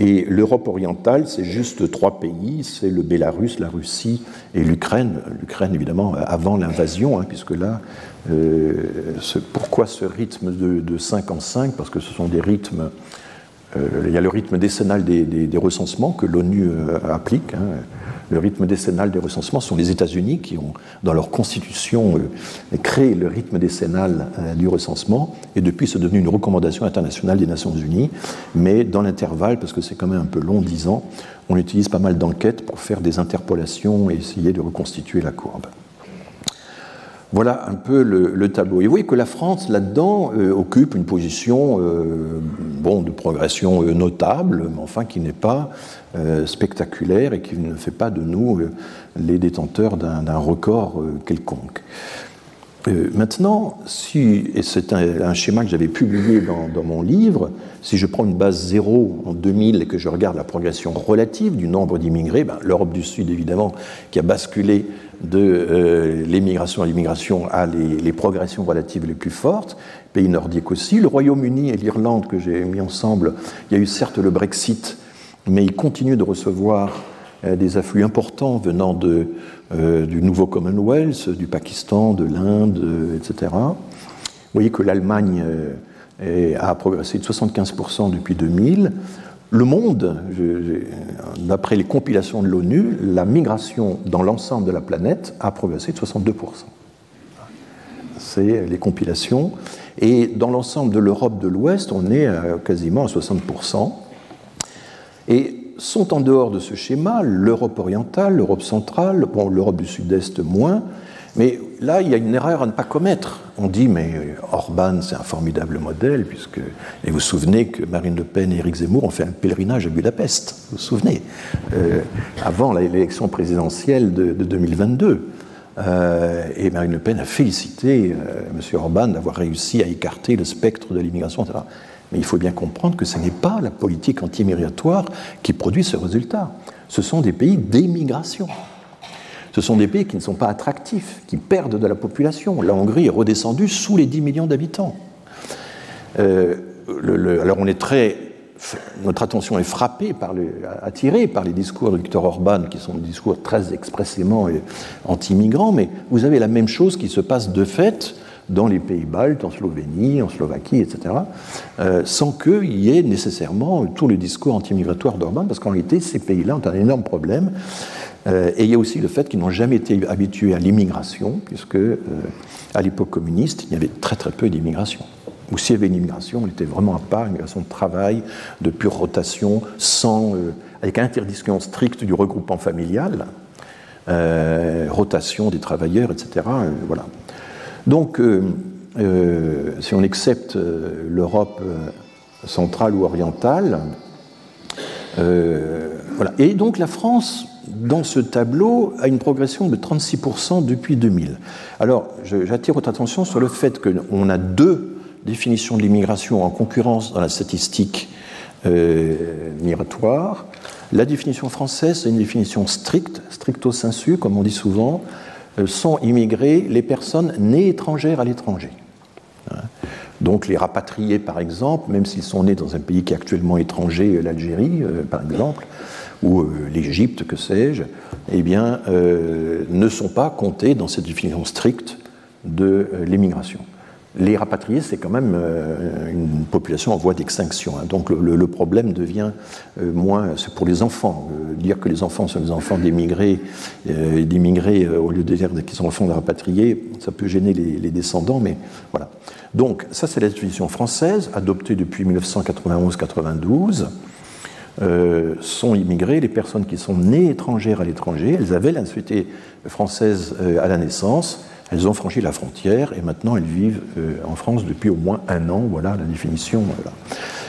Et l'Europe orientale, c'est juste trois pays, c'est le Bélarus, la Russie et l'Ukraine. L'Ukraine, évidemment, avant l'invasion, hein, puisque là, euh, pourquoi ce rythme de, 5 en 5 Parce que ce sont des rythmes... Euh, il y a le rythme décennal des, recensements que l'ONU euh, applique. Hein, le rythme décennal des recensements sont les États-Unis qui ont, dans leur constitution, euh, créé le rythme décennal du recensement, et depuis c'est devenu une recommandation internationale des Nations Unies, mais dans l'intervalle, parce que c'est quand même un peu long, 10 ans, on utilise pas mal d'enquêtes pour faire des interpolations et essayer de reconstituer la courbe. Voilà un peu le, tableau. Et vous voyez que la France, là-dedans, euh, occupe une position bon, de progression notable, mais enfin qui n'est pas euh, spectaculaire et qui ne fait pas de nous euh, les détenteurs d'un record euh, maintenant, et c'est un, schéma que j'avais publié dans, mon livre, si je prends une base zéro en 2000 et que je regarde la progression relative du nombre d'immigrés, ben, l'Europe du Sud évidemment, qui a basculé de l'émigration à l'immigration à les, progressions relatives les plus fortes, pays nordiques aussi, le Royaume-Uni et l'Irlande que j'ai mis ensemble, il y a eu certes le Brexit mais il continue de recevoir euh, des afflux importants venant de, euh, du nouveau Commonwealth, du Pakistan, de l'Inde, etc. Vous voyez que l'Allemagne euh, a progressé de 75% depuis 2000. Le monde, d'après les compilations de l'ONU, la migration dans l'ensemble de la planète a progressé de 62%. C'est les compilations. Et dans l'ensemble de l'Europe de l'Ouest, on est quasiment à 60%. Et sont en dehors de ce schéma l'Europe orientale, l'Europe centrale, bon, l'Europe du Sud-Est moins, mais là, il y a une erreur à ne pas commettre. On dit, mais Orban, c'est un formidable modèle, puisque. Et vous vous souvenez que Marine Le Pen et Éric Zemmour ont fait un pèlerinage à Budapest, vous vous souvenez, euh, avant l'élection présidentielle de, 2022. Euh, et Marine Le Pen a félicité euh, M. Orban d'avoir réussi à écarter le spectre de l'immigration, etc. Mais il faut bien comprendre que ce n'est pas la politique anti-migratoire qui produit ce résultat. Ce sont des pays d'émigration. Ce sont des pays qui ne sont pas attractifs, qui perdent de la population. La Hongrie est redescendue sous les 10 millions d'habitants. Euh, alors on est très notre attention est frappée, par attirée par les discours de Victor Orban, qui sont des discours très expressément anti-migrants, mais vous avez la même chose qui se passe de fait dans les pays baltes, en Slovénie, en Slovaquie, etc., euh, sans qu'il y ait nécessairement tout le discours anti-migratoire d'Orban, parce qu'en réalité, ces pays-là ont un énorme problème. Euh, et il y a aussi le fait qu'ils n'ont jamais été habitués à l'immigration, puisque euh, à l'époque communiste, il y avait très très peu d'immigration. Ou s'il y avait une immigration, elle était vraiment à part, une immigration de travail, de pure rotation, sans, avec interdiction stricte du regroupement familial, rotation des travailleurs, etc. voilà. Donc, euh, euh, si on accepte euh, l'Europe centrale ou orientale, voilà. Et donc la France, dans ce tableau, a une progression de 36% depuis 2000. Alors, j'attire votre attention sur le fait qu'on a deux définitions de l'immigration en concurrence dans la statistique migratoire. La définition française, c'est une définition stricte, stricto sensu, comme on dit souvent, sont immigrés les personnes nées étrangères à l'étranger. Hein. Donc les rapatriés, par exemple, même s'ils sont nés dans un pays qui est actuellement étranger, euh, l'Algérie, euh, par exemple, ou l'Égypte, que sais-je, eh bien, ne sont pas comptés dans cette définition stricte de l'immigration les rapatriés, c'est quand même euh, une population en voie d'extinction. Hein. Donc le, problème devient euh, moins, c'est pour les enfants. Euh, dire que les enfants sont des enfants d'émigrés, d'immigrés au lieu de dire qu'ils sont enfants de rapatriés, ça peut gêner les, descendants, mais voilà. Donc ça, c'est la française, adoptée depuis 1991-92. sont immigrés les personnes qui sont nées étrangères à l'étranger. Elles avaient la nationalité française à la naissance elles ont franchi la frontière et maintenant elles vivent euh, en France depuis au moins un an. Voilà la définition.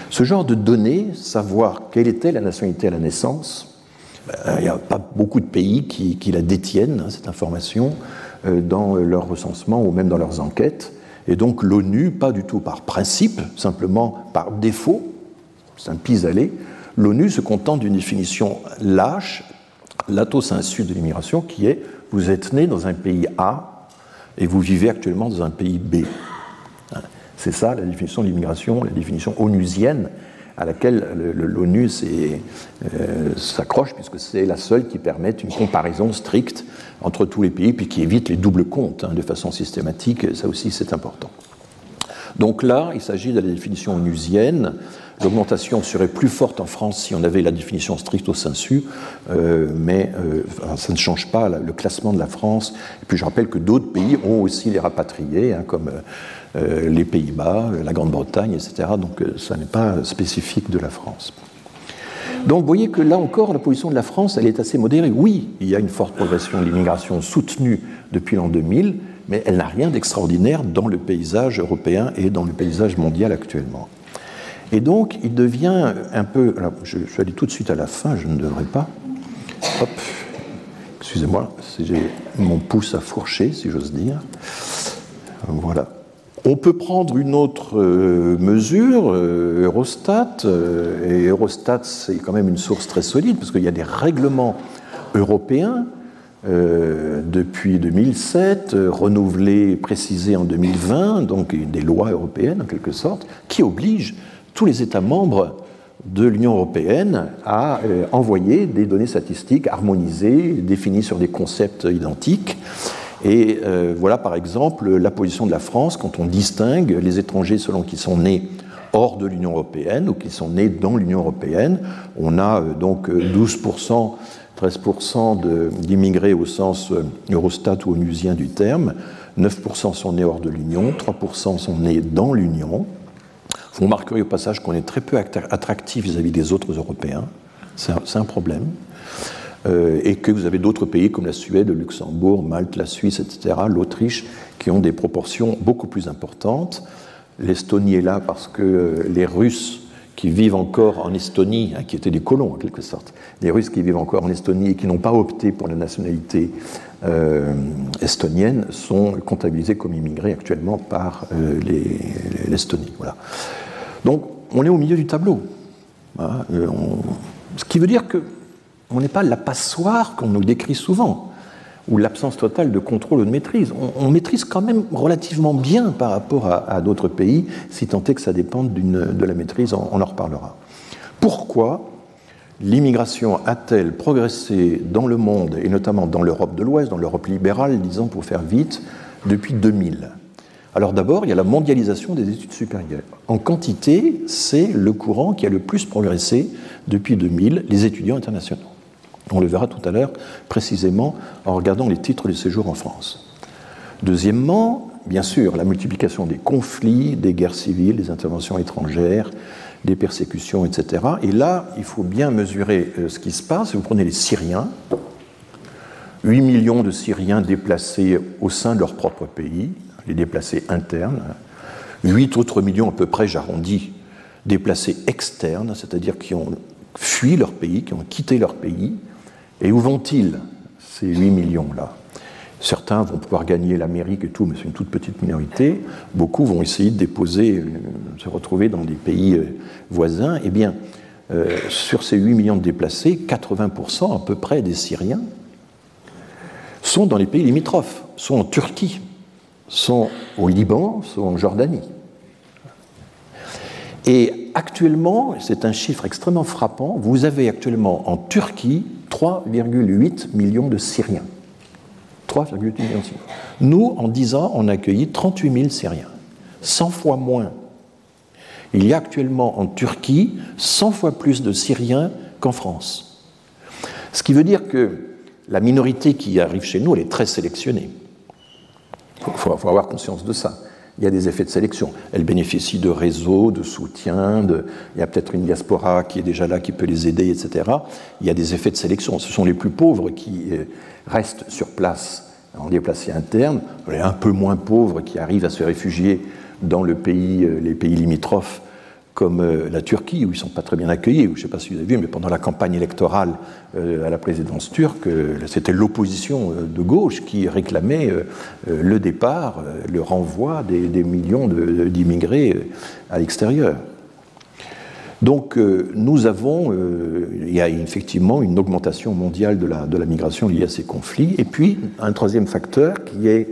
Ce genre de données, savoir quelle était la nationalité à la naissance, euh, il n'y a pas beaucoup de pays qui, la détiennent, hein, cette information, euh, dans leur recensement ou même dans leurs enquêtes. Et donc l'ONU, pas du tout par principe, simplement par défaut, c'est un pis-aller, l'ONU se contente d'une définition lâche, lato sensu de l'immigration, qui est vous êtes né dans un pays A, et vous vivez actuellement dans un pays B. C'est ça la définition de l'immigration, la définition onusienne à laquelle l'ONU euh, s'accroche, puisque c'est la seule qui permette une comparaison stricte entre tous les pays, puis qui évite les doubles comptes hein, de façon systématique. Ça aussi, c'est important. Donc là, il s'agit de la définition onusienne. L'augmentation serait plus forte en France si on avait la définition stricto sensu, euh, mais euh, ça ne change pas le classement de la France. Et puis je rappelle que d'autres pays ont aussi les rapatriés, hein, comme euh, les Pays-Bas, la Grande-Bretagne, etc. Donc ça n'est pas spécifique de la France. Donc vous voyez que là encore, la position de la France, elle est assez modérée. Oui, il y a une forte progression de l'immigration soutenue depuis l'an 2000, mais elle n'a rien d'extraordinaire dans le paysage européen et dans le paysage mondial actuellement. Et donc, il devient un peu. Alors, je, aller tout de suite à la fin, je ne devrais pas. Hop, excusez-moi, j'ai mon pouce à fourcher, si j'ose dire. Voilà. On peut prendre une autre euh, mesure, euh, Eurostat, euh, et Eurostat, c'est quand même une source très solide, parce qu'il y a des règlements européens depuis 2007, renouvelés, précisés en 2020, donc des lois européennes en quelque sorte, qui obligent tous les États membres de l'Union européenne à euh, envoyer des données statistiques harmonisées, définies sur des concepts identiques. Et euh, voilà par exemple la position de la France quand on distingue les étrangers selon qu'ils sont nés hors de l'Union européenne ou qu'ils sont nés dans l'Union européenne. On a euh, donc 12%, 13% d'immigrés au sens Eurostat ou onusien du terme, 9% sont nés hors de l'Union, 3% sont nés dans l'Union. Vous remarquerez au passage qu'on est très peu attractif vis-à-vis des autres Européens. C'est un, problème. Euh, et que vous avez d'autres pays comme la Suède, le Luxembourg, Malte, la Suisse, etc., l'Autriche, qui ont des proportions beaucoup plus importantes. L'Estonie est là parce que euh, les Russes qui vivent encore en Estonie, hein, qui étaient des colons en quelque sorte, les Russes qui vivent encore en Estonie et qui n'ont pas opté pour la nationalité euh, estonienne sont comptabilisés comme immigrés actuellement par l'Estonie. Voilà. Donc on est au milieu du tableau. Hein, euh, ce qui veut dire qu'on n'est pas la passoire qu'on nous décrit souvent, ou l'absence totale de contrôle ou de maîtrise. On, maîtrise quand même relativement bien par rapport à, d'autres pays, si tant est que ça dépende de la maîtrise, on, en reparlera. Pourquoi l'immigration a-t-elle progressé dans le monde, et notamment dans l'Europe de l'Ouest, dans l'Europe libérale, disons pour faire vite, depuis 2000 Alors d'abord, il y a la mondialisation des études supérieures. En quantité, c'est le courant qui a le plus progressé depuis 2000, les étudiants internationaux. On le verra tout à l'heure précisément en regardant les titres de séjour en France. Deuxièmement, bien sûr, la multiplication des conflits, des guerres civiles, des interventions étrangères, des persécutions, etc. Et là, il faut bien mesurer euh, ce qui se passe. Vous prenez les Syriens, 8 millions de Syriens déplacés au sein de leur propre pays, les déplacés internes, 8 autres millions à peu près, j'arrondis, déplacés externes, c'est-à-dire qui ont fui leur pays, qui ont quitté leur pays. Et où vont-ils, ces 8 millions-là? Certains vont pouvoir gagner l'Amérique et tout, mais c'est une toute petite minorité. Beaucoup vont essayer de déposer, euh, se retrouver dans des pays euh, voisins. Eh bien, euh, sur ces 8 millions de déplacés, 80% à peu près des Syriens sont dans les pays limitrophes, sont en Turquie, sont au Liban, sont en Jordanie. Et actuellement, c'est un chiffre extrêmement frappant, vous avez actuellement en Turquie 3,8 millions de Syriens. 3,8 millions. Nous, en 10 ans, on a accueilli 38 000 Syriens, 100 fois moins. Il y a actuellement en Turquie 100 fois plus de Syriens qu'en France. Ce qui veut dire que la minorité qui arrive chez nous, elle est très sélectionnée. Il faut, avoir conscience de ça. Il y a des effets de sélection. Elle bénéficie de réseaux, de soutien, de... il y a peut-être une diaspora qui est déjà là, qui peut les aider, etc. Il y a des effets de sélection. Ce sont les plus pauvres qui euh, restent sur place en déplacés internes, les un peu moins pauvres qui arrivent à se réfugier dans le pays, euh, les pays limitrophes comme euh, la Turquie, où ils ne sont pas très bien accueillis. Je ne sais pas si vous avez vu, mais pendant la campagne électorale euh, à la présidence turque, euh, c'était l'opposition de gauche qui réclamait le départ, le renvoi des, millions d'immigrés à l'extérieur. Donc nous avons, il y a effectivement une augmentation mondiale de la migration liée à ces conflits. Et puis un troisième facteur qui est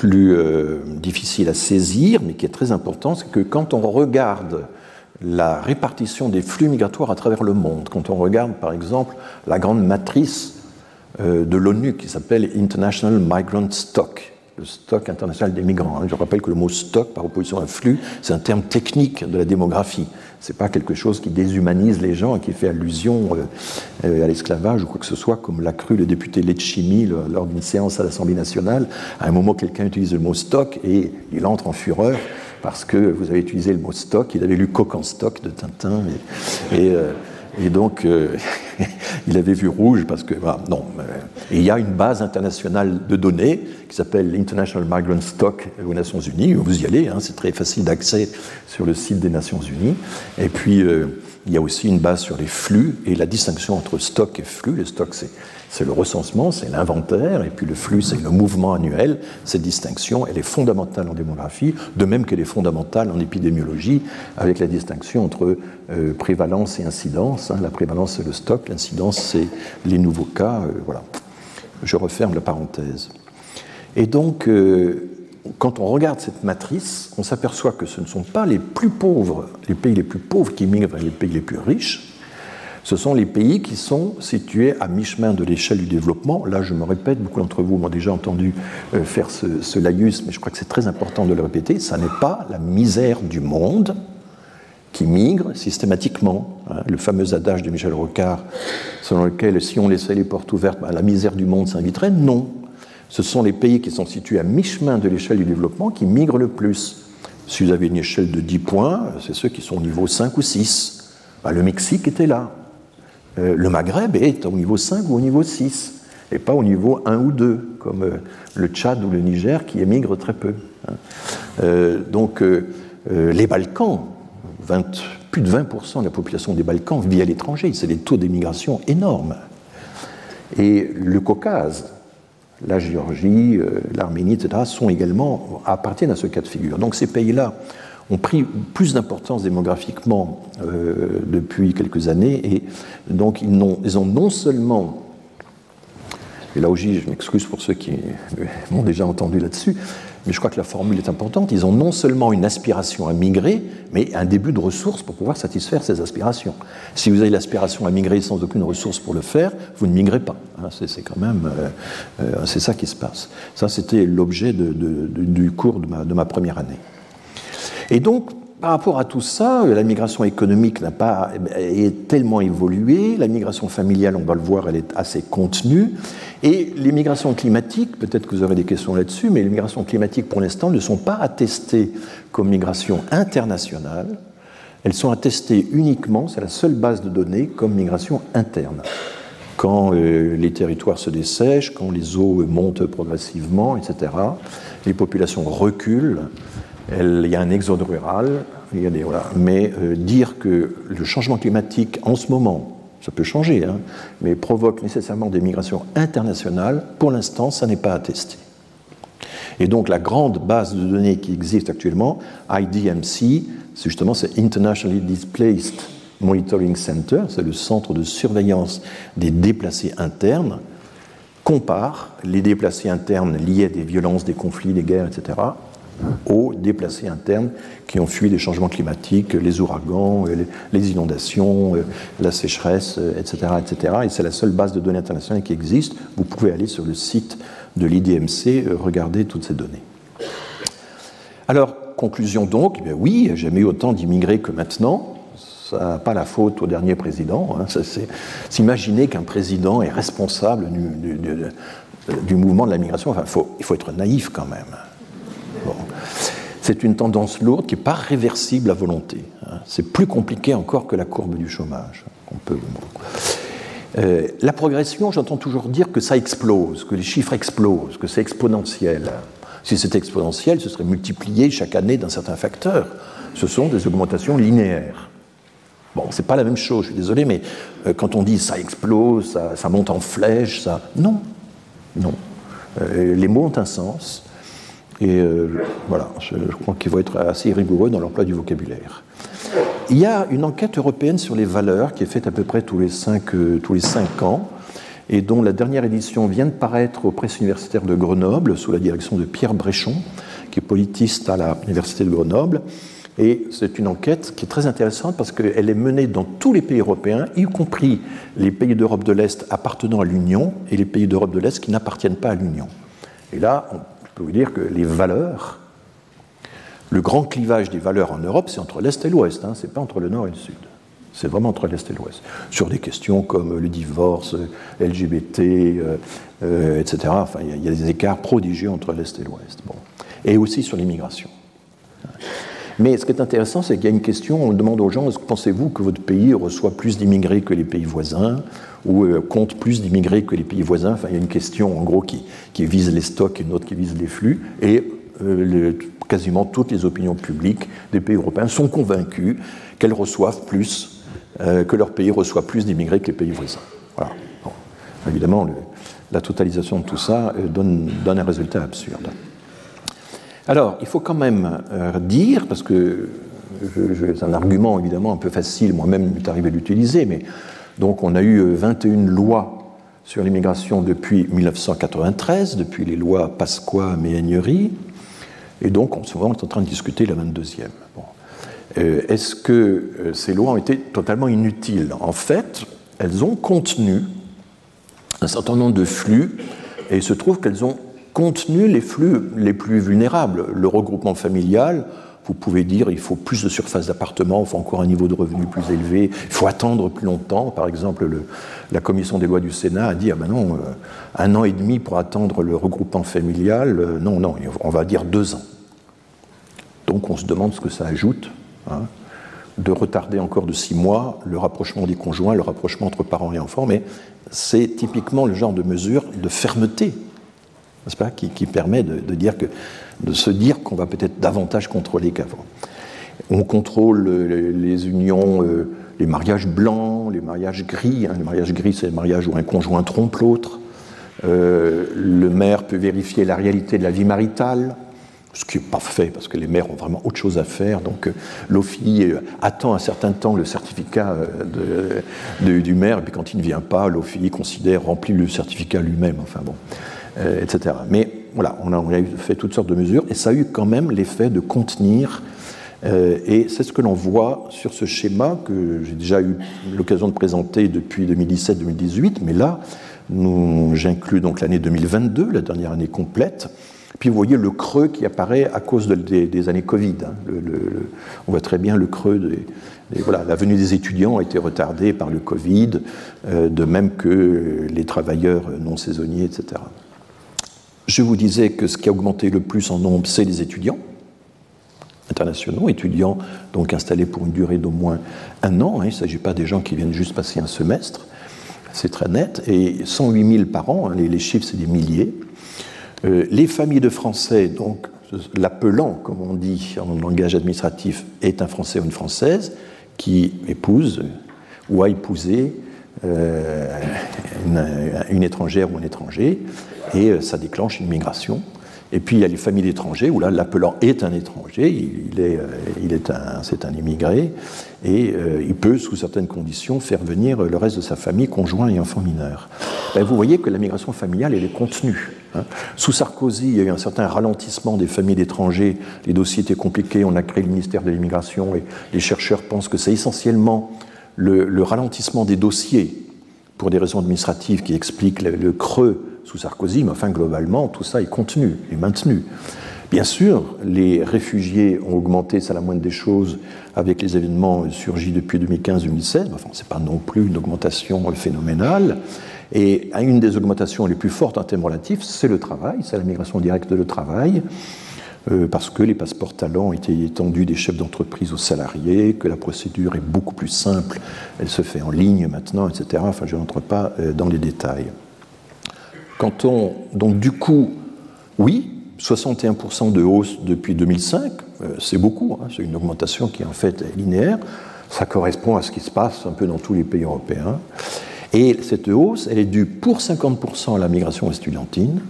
plus euh, difficile à saisir, mais qui est très important, c'est que quand on regarde la répartition des flux migratoires à travers le monde, quand on regarde par exemple la grande matrice euh, de l'ONU qui s'appelle International Migrant Stock, le stock international des migrants. Hein. Je rappelle que le mot stock, par opposition à flux, c'est un terme technique de la démographie. Ce n'est pas quelque chose qui déshumanise les gens et qui fait allusion euh, euh, à l'esclavage ou quoi que ce soit, comme l'a cru le député Letchimi lors d'une séance à l'Assemblée nationale. À un moment, quelqu'un utilise le mot stock et il entre en fureur parce que vous avez utilisé le mot stock. Il avait lu Coq en stock de Tintin et, euh, et donc, euh, il avait vu rouge parce que, non. il y a une base internationale de données qui s'appelle l'International Migrant Stock aux Nations Unies. Vous y allez, hein, c'est très facile d'accès sur le site des Nations Unies. Et puis, euh, il y a aussi une base sur les flux et la distinction entre stock et flux. Le stock, c'est le recensement, c'est l'inventaire, et puis le flux, c'est le mouvement annuel. Cette distinction, elle est fondamentale en démographie, de même qu'elle est fondamentale en épidémiologie, avec la distinction entre euh, prévalence et incidence. Hein. La prévalence, c'est le stock, l'incidence, c'est les nouveaux cas. Euh, voilà. Je referme la parenthèse. Et donc, euh, quand on regarde cette matrice, on s'aperçoit que ce ne sont pas les plus pauvres, les pays les plus pauvres qui migrent vers les pays les plus riches, ce sont les pays qui sont situés à mi-chemin de l'échelle du développement. Là, je me répète, beaucoup d'entre vous m'ont déjà entendu euh, faire ce, ce laïus, mais je crois que c'est très important de le répéter. Ça n'est pas la misère du monde qui migre systématiquement. Hein. Le fameux adage de Michel Rocard, selon lequel si on laissait les portes ouvertes, ben, la misère du monde s'inviterait. Non. Ce sont les pays qui sont situés à mi-chemin de l'échelle du développement qui migrent le plus. Si vous avez une échelle de 10 points, c'est ceux qui sont au niveau 5 ou 6. Ben, le Mexique était là. Euh, le Maghreb est au niveau 5 ou au niveau 6, et pas au niveau 1 ou 2, comme euh, le Tchad ou le Niger qui émigrent très peu. Hein. Euh, donc les Balkans, plus de 20% de la population des Balkans vit à l'étranger, c'est des taux d'émigration énormes. Et le Caucase, la Géorgie, l'Arménie, etc., sont également, appartiennent à ce cas de figure. Donc ces pays-là ont pris plus d'importance démographiquement euh, depuis quelques années et donc ils ont, ils ont non seulement, et là aussi je m'excuse pour ceux qui m'ont déjà entendu là-dessus, mais je crois que la formule est importante. Ils ont non seulement une aspiration à migrer, mais un début de ressources pour pouvoir satisfaire ces aspirations. Si vous avez l'aspiration à migrer sans aucune ressource pour le faire, vous ne migrez pas. Hein, c'est quand même, euh, euh, c'est ça qui se passe. Ça, c'était l'objet du cours de ma, de ma première année. Et donc, par rapport à tout ça, la migration économique n'a pas est tellement évolué, la migration familiale, on va le voir, elle est assez contenue, et les migrations climatiques, peut-être que vous aurez des questions là-dessus, mais les migrations climatiques pour l'instant ne sont pas attestées comme migration internationale, elles sont attestées uniquement, c'est la seule base de données, comme migration interne. Quand euh, les territoires se dessèchent, quand les eaux montent progressivement, etc., les populations reculent, il y a un exode rural, voilà. mais euh, dire que le changement climatique en ce moment, ça peut changer, hein, mais provoque nécessairement des migrations internationales, pour l'instant, ça n'est pas attesté. Et donc la grande base de données qui existe actuellement, IDMC, c'est justement c'est Internationally Displaced Monitoring Center, c'est le centre de surveillance des déplacés internes, compare les déplacés internes liés à des violences, des conflits, des guerres, etc., aux déplacés internes qui ont fui des changements climatiques, les ouragans, les inondations, euh, la sécheresse, etc. Euh, etc. Et c'est la seule base de données internationale qui existe. Vous pouvez aller sur le site de l'IDMC, euh, regarder toutes ces données. Alors, conclusion donc, eh oui, jamais eu autant d'immigrés que maintenant. Ça pas la faute au dernier président. Hein. S'imaginer qu'un président est responsable du, mouvement de la migration, enfin, il faut être naïf quand même. C'est une tendance lourde qui n'est pas réversible à volonté. Hein. C'est plus compliqué encore que la courbe du chômage. peut... Euh, la progression, j'entends toujours dire que ça explose, que les chiffres explosent, que c'est exponentiel. Si c'était exponentiel, ce serait multiplié chaque année d'un certain facteur. Ce sont des augmentations linéaires. Bon, c'est pas la même chose, je suis désolé, mais euh, quand on dit ça explose, ça, monte en flèche, ça. Non, non. Euh, les mots ont un sens. Et euh, voilà, je, crois qu'il faut être assez rigoureux dans l'emploi du vocabulaire. Il y a une enquête européenne sur les valeurs qui est faite à peu près tous les cinq, euh, tous les cinq ans et dont la dernière édition vient de paraître aux presses universitaires de Grenoble sous la direction de Pierre Bréchon, qui est politiste à l'université de Grenoble. Et c'est une enquête qui est très intéressante parce qu'elle est menée dans tous les pays européens, y compris les pays d'Europe de l'Est appartenant à l'Union et les pays d'Europe de l'Est qui n'appartiennent pas à l'Union. Et là, peux vous dire que les valeurs, le grand clivage des valeurs en Europe, c'est entre l'Est et l'Ouest, hein, c'est pas entre le Nord et le Sud. C'est vraiment entre l'Est et l'Ouest. Sur des questions comme le divorce, LGBT, euh, euh, etc. Enfin, il y, a des écarts prodigieux entre l'Est et l'Ouest. Bon. Et aussi sur l'immigration. Mais ce qui est intéressant, c'est qu'il y a une question, on demande aux gens, pensez-vous que votre pays reçoit plus d'immigrés que les pays voisins ou euh, compte plus d'immigrés que les pays voisins? Enfin, il y a une question, en gros, qui, vise les stocks et une autre qui vise les flux. Et euh, quasiment toutes les opinions publiques des pays européens sont convaincues qu'elles reçoivent plus, euh, que leur pays reçoit plus d'immigrés que les pays voisins. Voilà. Évidemment, la totalisation de tout ça donne un résultat absurde. Alors, il faut quand même euh, dire, parce que c'est un argument évidemment un peu facile, moi-même m'est arrivé d'utiliser, mais donc on a eu 21 euh, lois sur l'immigration depuis 1993, depuis les lois Pasqua, Méhaignerie, et donc on, souvent on est en train de discuter la 22e. Euh, est-ce que ces lois ont été totalement inutiles? En fait, elles ont contenu un certain nombre de flux, et il se trouve qu'elles ont contenu les flux les plus vulnérables. Le regroupement familial, vous pouvez dire il faut plus de surface d'appartement, il faut encore un niveau de revenu plus élevé, il faut attendre plus longtemps. Par exemple, la commission des lois du Sénat a dit ah ben non, euh, un an et demi pour attendre le regroupement familial, euh, non, non, on va dire deux ans. Donc on se demande ce que ça ajoute. Hein, de retarder encore de six mois le rapprochement des conjoints, le rapprochement entre parents et enfants, mais c'est typiquement le genre de mesure de fermeté pas, qui, permet de, dire que, de se dire qu'on va peut-être davantage contrôler qu'avant. On contrôle les unions, euh, les mariages blancs, les mariages gris. Hein. Les mariages gris, c'est les mariages où un conjoint trompe l'autre. Euh, le maire peut vérifier la réalité de la vie maritale, ce qui n'est pas fait parce que les maires ont vraiment autre chose à faire. Donc euh, attend un certain temps le certificat du maire, et puis quand il ne vient pas, l'OFI considère, remplit le certificat lui-même. Enfin bon. Euh, etc. Mais voilà, on a, fait toutes sortes de mesures et ça a eu quand même l'effet de contenir. Euh, et c'est ce que l'on voit sur ce schéma que j'ai déjà eu l'occasion de présenter depuis 2017-2018, mais là, j'inclus donc l'année 2022, la dernière année complète. Puis vous voyez le creux qui apparaît à cause des, années Covid. Hein. on voit très bien le creux des, voilà, la venue des étudiants a été retardée par le Covid, euh, de même que les travailleurs non saisonniers, etc. Je vous disais que ce qui a augmenté le plus en nombre, c'est les étudiants internationaux, étudiants donc installés pour une durée d'au moins un an. Hein. il ne s'agit pas des gens qui viennent juste passer un semestre, c'est très net. Et 108 000 par an, hein, les, chiffres c'est des milliers. Euh, les familles de Français, donc l'appelant, comme on dit en langage administratif, est un Français ou une Française qui épouse ou a épousé euh, une, étrangère ou un étranger, et euh, ça déclenche une migration. Et puis il y a les familles d'étrangers, où là l'appelant est un étranger, il est, euh, il est un, c'est un immigré, et il peut, sous certaines conditions, faire venir le reste de sa famille, conjoint et enfants mineurs. Ben, vous voyez que la migration familiale, elle est contenue. Hein. Sous Sarkozy, il y a eu un certain ralentissement des familles d'étrangers, les dossiers étaient compliqués, on a créé le ministère de l'immigration, et les chercheurs pensent que c'est essentiellement le, ralentissement des dossiers pour des raisons administratives qui expliquent le, creux sous Sarkozy, mais enfin globalement tout ça est contenu, est maintenu. Bien sûr, les réfugiés ont augmenté, c'est la moindre des choses, avec les événements surgis depuis 2015-2016, mais enfin, ce n'est pas non plus une augmentation phénoménale. Et une des augmentations les plus fortes en termes relatifs, c'est le travail, c'est la migration directe de travail. Euh, parce que les passeports talents ont été étendus des chefs d'entreprise aux salariés, que la procédure est beaucoup plus simple, elle se fait en ligne maintenant, etc. Enfin, je n'entre pas euh, dans les détails. Quand on, donc du coup, oui, 61% de hausse depuis 2005, euh, c'est beaucoup, hein, c'est une augmentation qui en fait est linéaire, ça correspond à ce qui se passe un peu dans tous les pays européens. Et cette hausse, elle est due pour 50% à la migration estudiantine,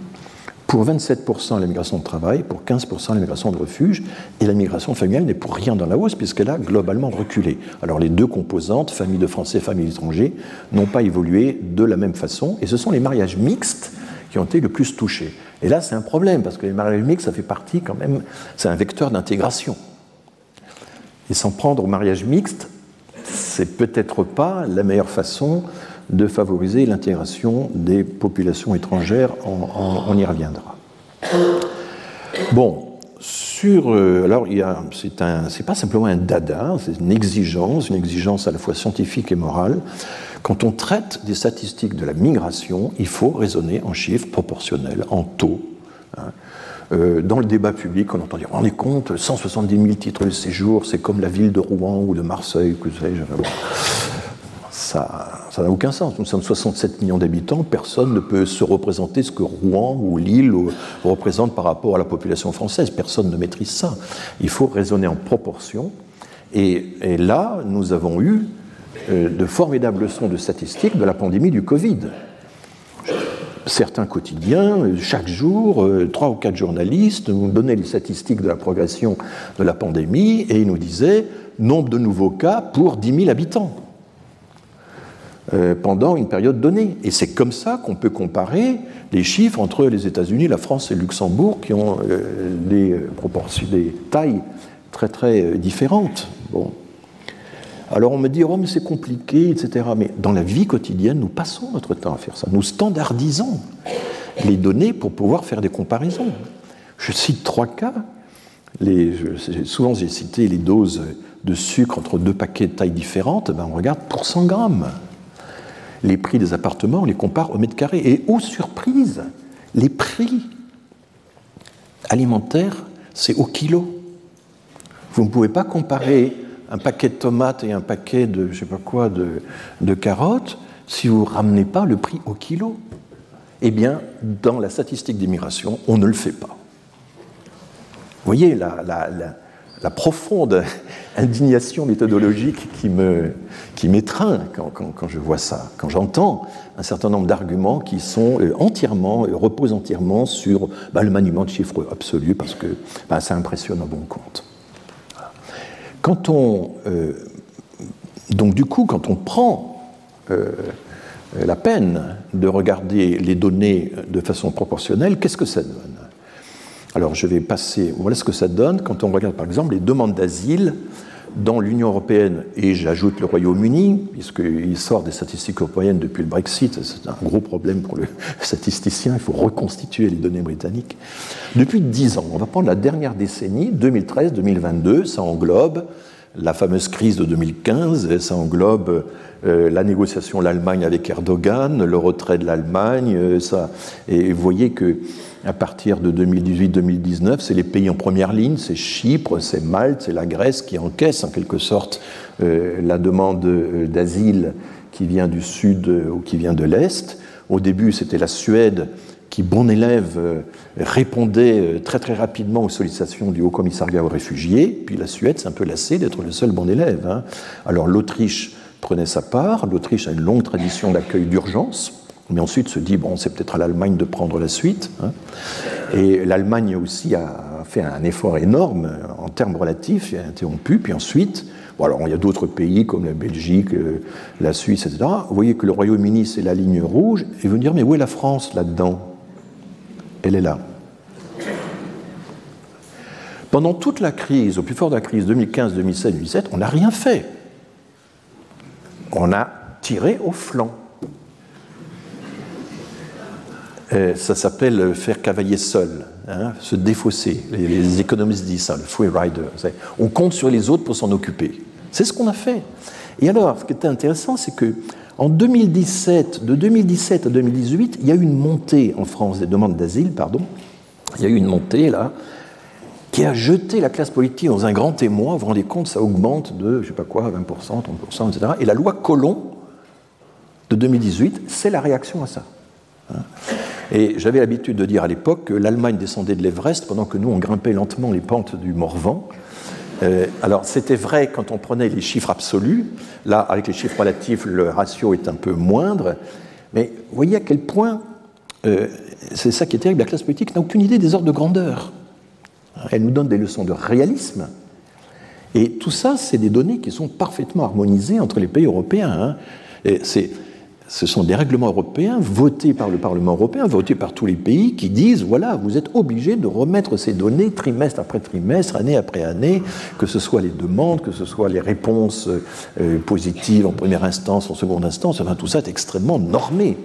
pour 27% la migration de travail, pour 15% la migration de refuge, et la migration familiale n'est pour rien dans la hausse puisqu'elle a globalement reculé. Alors les deux composantes, famille de Français, famille d'étrangers, n'ont pas évolué de la même façon, et ce sont les mariages mixtes qui ont été le plus touchés. Et là, c'est un problème, parce que les mariages mixtes, ça fait partie quand même, c'est un vecteur d'intégration. Et s'en prendre au mariage mixte, c'est peut-être pas la meilleure façon de favoriser l'intégration des populations étrangères, on, y reviendra. Bon, sur, euh, alors c'est pas simplement un dada, c'est une exigence, une exigence à la fois scientifique et morale. Quand on traite des statistiques de la migration, il faut raisonner en chiffres proportionnels, en taux. Hein. Euh, dans le débat public, on entend dire, on est compte, 170 000 titres de séjour, c'est comme la ville de Rouen ou de Marseille, que sais-je ça n'a aucun sens. Nous sommes 67 millions d'habitants, personne ne peut se représenter ce que Rouen ou Lille représentent par rapport à la population française. Personne ne maîtrise ça. Il faut raisonner en proportion. Et, là, nous avons eu euh, de formidables leçons de statistiques de la pandémie du Covid. Certains quotidiens, chaque jour, euh, trois ou quatre journalistes nous donnaient les statistiques de la progression de la pandémie et ils nous disaient nombre de nouveaux cas pour 10 000 habitants. Euh, pendant une période donnée. Et c'est comme ça qu'on peut comparer les chiffres entre les États-Unis, la France et le Luxembourg, qui ont euh, des proportions, des tailles très très euh, différentes. Bon. Alors on me dit, oh mais c'est compliqué, etc. Mais dans la vie quotidienne, nous passons notre temps à faire ça. Nous standardisons les données pour pouvoir faire des comparaisons. Je cite trois cas. Souvent j'ai cité les doses de sucre entre deux paquets de tailles différentes. Ben, on regarde pour 100 grammes les prix des appartements, on les compare au mètre carré. Et aux surprises, les prix alimentaires, c'est au kilo. Vous ne pouvez pas comparer un paquet de tomates et un paquet de, je sais pas quoi, de, carottes si vous ne ramenez pas le prix au kilo. Eh bien, dans la statistique d'immigration, on ne le fait pas. Vous voyez la, la profonde indignation méthodologique qui m'étreint quand, je vois ça, quand j'entends un certain nombre d'arguments qui sont euh, entièrement, euh, reposent entièrement sur bah, le maniement de chiffres absolus, parce que bah, ça impressionne en bon compte. Quand on, euh, donc du coup, quand on prend la peine de regarder les données de façon proportionnelle, qu'est-ce que ça donne? Alors je vais passer, voilà ce que ça donne quand on regarde par exemple les demandes d'asile dans l'Union européenne, et j'ajoute le Royaume-Uni, puisqu'il sort des statistiques européennes depuis le Brexit, c'est un gros problème pour le statisticien, il faut reconstituer les données britanniques. Depuis 10 ans, on va prendre la dernière décennie, 2013-2022, ça englobe la fameuse crise de 2015, ça englobe euh, la négociation de l'Allemagne avec Erdogan, le retrait de l'Allemagne, euh, ça, et vous voyez que à partir de 2018-2019, c'est les pays en première ligne, c'est Chypre, c'est Malte, c'est la Grèce qui encaisse en quelque sorte euh, la demande d'asile qui vient du sud ou qui vient de l'est. Au début, c'était la Suède qui, bon élève, répondait très très rapidement aux sollicitations du Haut Commissariat aux réfugiés. Puis la Suède s'est un peu lassée d'être le seul bon élève. Hein. Alors l'Autriche prenait sa part. L'Autriche a une longue tradition d'accueil d'urgence, mais ensuite se dit bon, c'est peut-être à l'Allemagne de prendre la suite. Hein. Et l'Allemagne aussi a fait un effort énorme en termes relatifs, a interrompu, puis ensuite. Bon, il y a d'autres pays comme la Belgique, euh, la Suisse, etc. Vous voyez que le Royaume-Uni, c'est la ligne rouge, et vous me dire, mais où est la France là-dedans? Elle est là. Pendant toute la crise, au plus fort de la crise 2015, 2016, 2017, on n'a rien fait on a tiré au flanc. Euh, ça s'appelle faire cavalier seul, hein, se défausser. Les, économistes disent ça, le free rider. On compte sur les autres pour s'en occuper. C'est ce qu'on a fait. Et alors, ce qui était intéressant, c'est que en 2017, de 2017 à 2018, il y a eu une montée en France des demandes d'asile, pardon. Il y a eu une montée là, qui a jeté la classe politique dans un grand émoi. Vous vous rendez compte, ça augmente de, je sais pas quoi, 20%, 30%, etc. Et la loi Colomb de 2018, c'est la réaction à ça. Hein. Et j'avais l'habitude de dire à l'époque que l'Allemagne descendait de l'Everest pendant que nous, on grimpait lentement les pentes du Morvan. Euh, alors, c'était vrai quand on prenait les chiffres absolus. Là, avec les chiffres relatifs, le ratio est un peu moindre. Mais vous voyez à quel point, euh, c'est ça qui est terrible, la classe politique n'a aucune idée des ordres de grandeur. Elle nous donne des leçons de réalisme. Et tout ça, c'est des données qui sont parfaitement harmonisées entre les pays européens. Hein. Ce sont des règlements européens votés par le Parlement européen, votés par tous les pays, qui disent voilà, vous êtes obligés de remettre ces données trimestre après trimestre, année après année, que ce soit les demandes, que ce soit les réponses euh, positives en première instance, en seconde instance, enfin tout ça est extrêmement normé.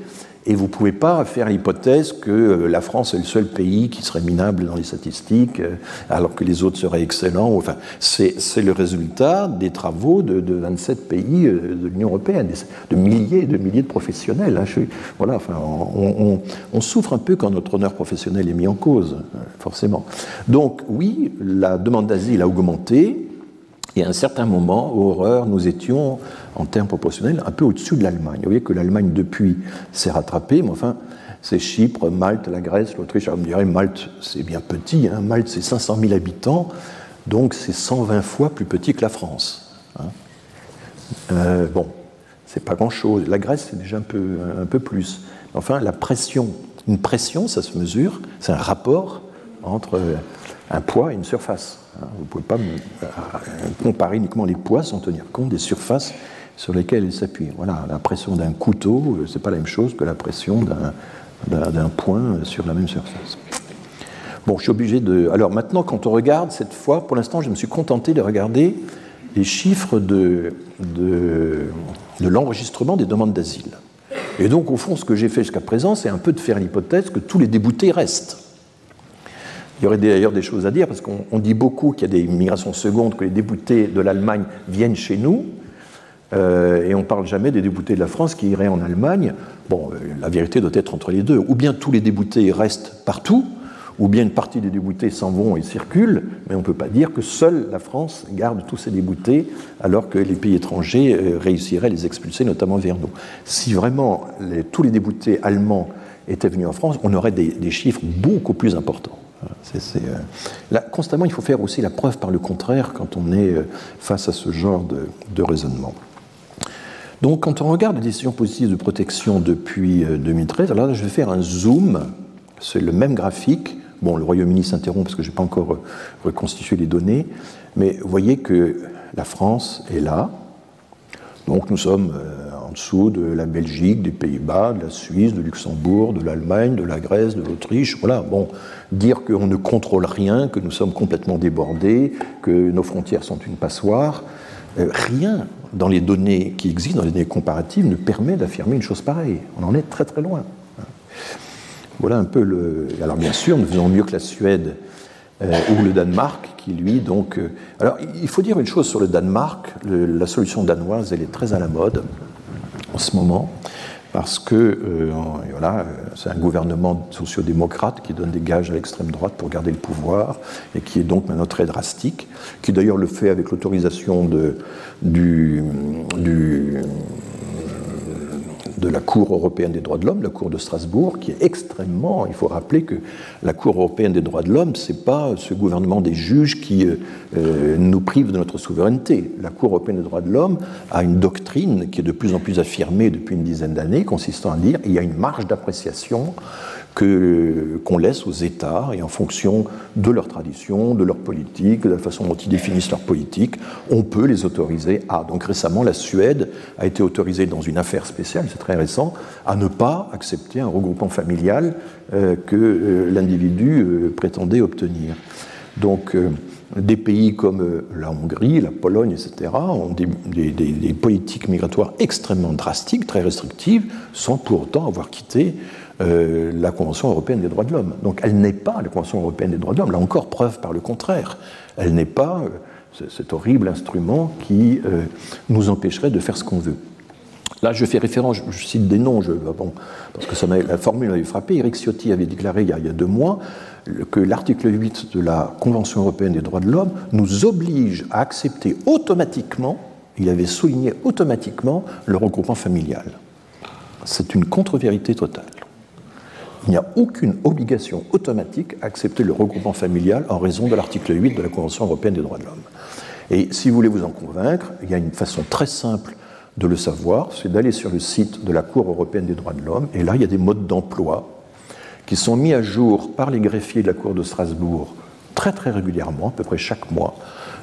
Et vous ne pouvez pas faire l'hypothèse que euh, la France est le seul pays qui serait minable dans les statistiques, euh, alors que les autres seraient excellents. Enfin, c'est le résultat des travaux de, 27 pays euh, de l'Union européenne, de milliers et de milliers de professionnels. Hein. voilà, enfin, on, on, souffre un peu quand notre honneur professionnel est mis en cause, forcément. Donc, oui, la demande d'asile a augmenté. Et à un certain moment, horreur, nous étions, en termes proportionnels, un peu au-dessus de l'Allemagne. Vous voyez que l'Allemagne, depuis, s'est rattrapée, mais enfin, c'est Chypre, Malte, la Grèce, l'Autriche. Alors, vous me direz, Malte, c'est bien petit. Hein. Malte, c'est 500 000 habitants, donc c'est 120 fois plus petit que la France. Hein. Euh, bon, c'est pas grand-chose. La Grèce, c'est déjà un peu, un peu plus. Enfin, la pression, une pression, ça se mesure, c'est un rapport entre un poids et une surface. Hein, vous ne pouvez pas euh, comparer uniquement les poids sans tenir compte des surfaces sur lesquelles ils s'appuient. Voilà, la pression d'un couteau, euh, ce n'est pas la même chose que la pression d'un point sur la même surface. Bon, je suis obligé de. Alors maintenant, quand on regarde cette fois, pour l'instant, je me suis contenté de regarder les chiffres de, de, de l'enregistrement des demandes d'asile. Et donc, au fond, ce que j'ai fait jusqu'à présent, c'est un peu de faire l'hypothèse que tous les déboutés restent. Il y aurait d'ailleurs des choses à dire, parce qu'on dit beaucoup qu'il y a des migrations secondes, que les déboutés de l'Allemagne viennent chez nous, euh, et on ne parle jamais des déboutés de la France qui iraient en Allemagne. Bon, euh, la vérité doit être entre les deux. Ou bien tous les déboutés restent partout, ou bien une partie des déboutés s'en vont et circulent, mais on ne peut pas dire que seule la France garde tous ces déboutés, alors que les pays étrangers euh, réussiraient à les expulser, notamment vers nous. Si vraiment tous les déboutés allemands étaient venus en France, on aurait des chiffres beaucoup plus importants. Euh, là, constamment, il faut faire aussi la preuve par le contraire quand on est euh, face à ce genre de, raisonnement. Donc, quand on regarde les décisions positives de protection depuis 2013, euh, alors là, je vais faire un zoom. C'est le même graphique. Bon, le Royaume-Uni s'interrompt parce que je n'ai pas encore reconstitué les données. Mais vous voyez que la France est là. Donc nous sommes en dessous de la Belgique, des Pays-Bas, de la Suisse, de Luxembourg, de l'Allemagne, de la Grèce, de l'Autriche. Voilà, bon, dire qu'on ne contrôle rien, que nous sommes complètement débordés, que nos frontières sont une passoire, rien dans les données qui existent, dans les données comparatives, ne permet d'affirmer une chose pareille. On en est très très loin. Voilà un peu le. Alors bien sûr, nous faisons mieux que la Suède euh, ou le Danemark, qui lui donc. Euh, alors il faut dire une chose sur le Danemark. la solution danoise, elle est très à la mode en ce moment parce que euh, voilà, c'est un gouvernement sociodémocrate qui donne des gages à l'extrême droite pour garder le pouvoir et qui est donc maintenant très drastique, qui d'ailleurs le fait avec l'autorisation du, du de la Cour européenne des droits de l'homme, la Cour de Strasbourg, qui est extrêmement. Il faut rappeler que la Cour européenne des droits de l'homme, ce n'est pas ce gouvernement des juges qui euh, euh, nous prive de notre souveraineté. La Cour européenne des droits de l'homme a une doctrine qui est de plus en plus affirmée depuis une dizaine d'années, consistant à dire qu'il y a une marge d'appréciation qu'on laisse aux États et en fonction de leur tradition, de leur politique, de la façon dont ils définissent leur politique, on peut les autoriser à. Donc récemment, la Suède a été autorisée dans une affaire spéciale, c'est très récent, à ne pas accepter un regroupement familial euh, que euh, l'individu euh, prétendait obtenir. Donc des pays comme la Hongrie, la Pologne, etc., ont des, des, politiques migratoires extrêmement drastiques, très restrictives, sans pour autant avoir quitté euh, la Convention européenne des droits de l'homme. Donc elle n'est pas la Convention européenne des droits de l'homme, là encore preuve par le contraire. Elle n'est pas euh, cet horrible instrument qui euh, nous empêcherait de faire ce qu'on veut. Là, je fais référence, je, cite des noms, je, bon, parce que la formule m'avait frappé. Eric Ciotti avait déclaré il y a, il y a deux mois que l'article 8 de la Convention européenne des droits de l'homme nous oblige à accepter automatiquement, il avait souligné automatiquement, le regroupement familial. C'est une contre-vérité totale il n'y a aucune obligation automatique à accepter le regroupement familial en raison de l'article 8 de la Convention européenne des droits de l'homme. Et si vous voulez vous en convaincre, il y a une façon très simple de le savoir, c'est d'aller sur le site de la Cour européenne des droits de l'homme, et là il y a des modes d'emploi qui sont mis à jour par les greffiers de la Cour de Strasbourg très très régulièrement, à peu près chaque mois.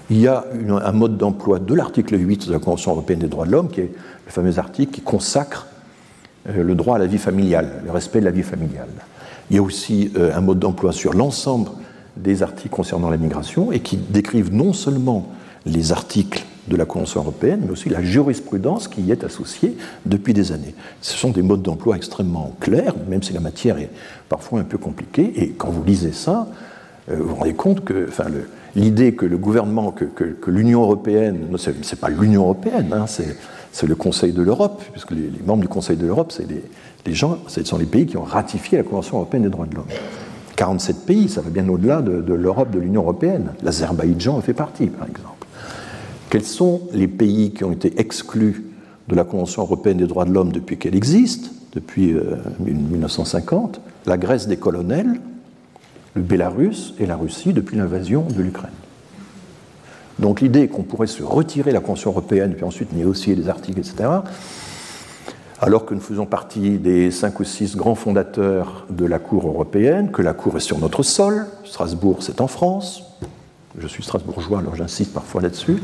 Il y a un mode d'emploi de l'article 8 de la Convention européenne des droits de l'homme, qui est le fameux article qui consacre le droit à la vie familiale, le respect de la vie familiale. Il y a aussi euh, un mode d'emploi sur l'ensemble des articles concernant la migration et qui décrivent non seulement les articles de la Convention européenne, mais aussi la jurisprudence qui y est associée depuis des années. Ce sont des modes d'emploi extrêmement clairs, même si la matière est parfois un peu compliquée. Et quand vous lisez ça, euh, vous vous rendez compte que l'idée que le gouvernement, que, que, l'Union européenne, ce n'est pas l'Union européenne, hein, c'est c'est le Conseil de l'Europe, puisque les, membres du Conseil de l'Europe, c'est les, gens, ce sont les pays qui ont ratifié la Convention européenne des droits de l'homme. 47 pays, ça va bien au-delà de, l'Europe, de l'Union européenne. L'Azerbaïdjan en fait partie, par exemple. Quels sont les pays qui ont été exclus de la Convention européenne des droits de l'homme depuis qu'elle existe, depuis 1950 euh, La Grèce des colonels, le Bélarus et la Russie depuis l'invasion de l'Ukraine. Donc l'idée qu'on pourrait se retirer la Convention européenne, puis ensuite négocier des articles, etc., alors que nous faisons partie des cinq ou six grands fondateurs de la Cour européenne, que la Cour est sur notre sol, Strasbourg c'est en France, je suis strasbourgeois alors j'insiste parfois là-dessus.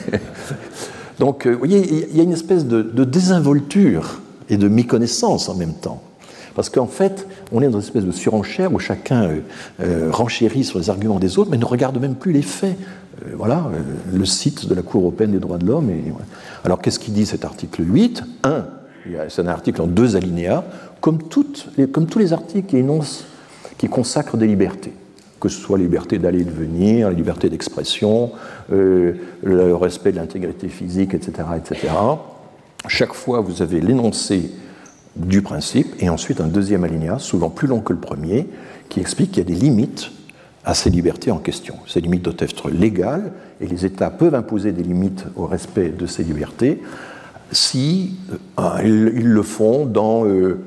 Donc euh, vous voyez, il y a une espèce de, de désinvolture et de méconnaissance en même temps. Parce qu'en fait, on est dans une espèce de surenchère où chacun euh, euh, renchérit sur les arguments des autres, mais ne regarde même plus les faits. Euh, voilà, le site de la Cour européenne des droits de l'homme. Alors qu'est-ce qu'il dit cet article 8 Un, c'est un article en deux alinéas, comme tous les articles qui énoncent, qui consacrent des libertés que ce soit la liberté d'aller et de venir, la liberté d'expression, le respect de l'intégrité physique, etc., etc. Chaque fois, vous avez l'énoncé du principe, et ensuite un deuxième alinéa, souvent plus long que le premier, qui explique qu'il y a des limites à ces libertés en question. Ces limites doivent être légales, et les États peuvent imposer des limites au respect de ces libertés si euh, ils, le font dans, euh,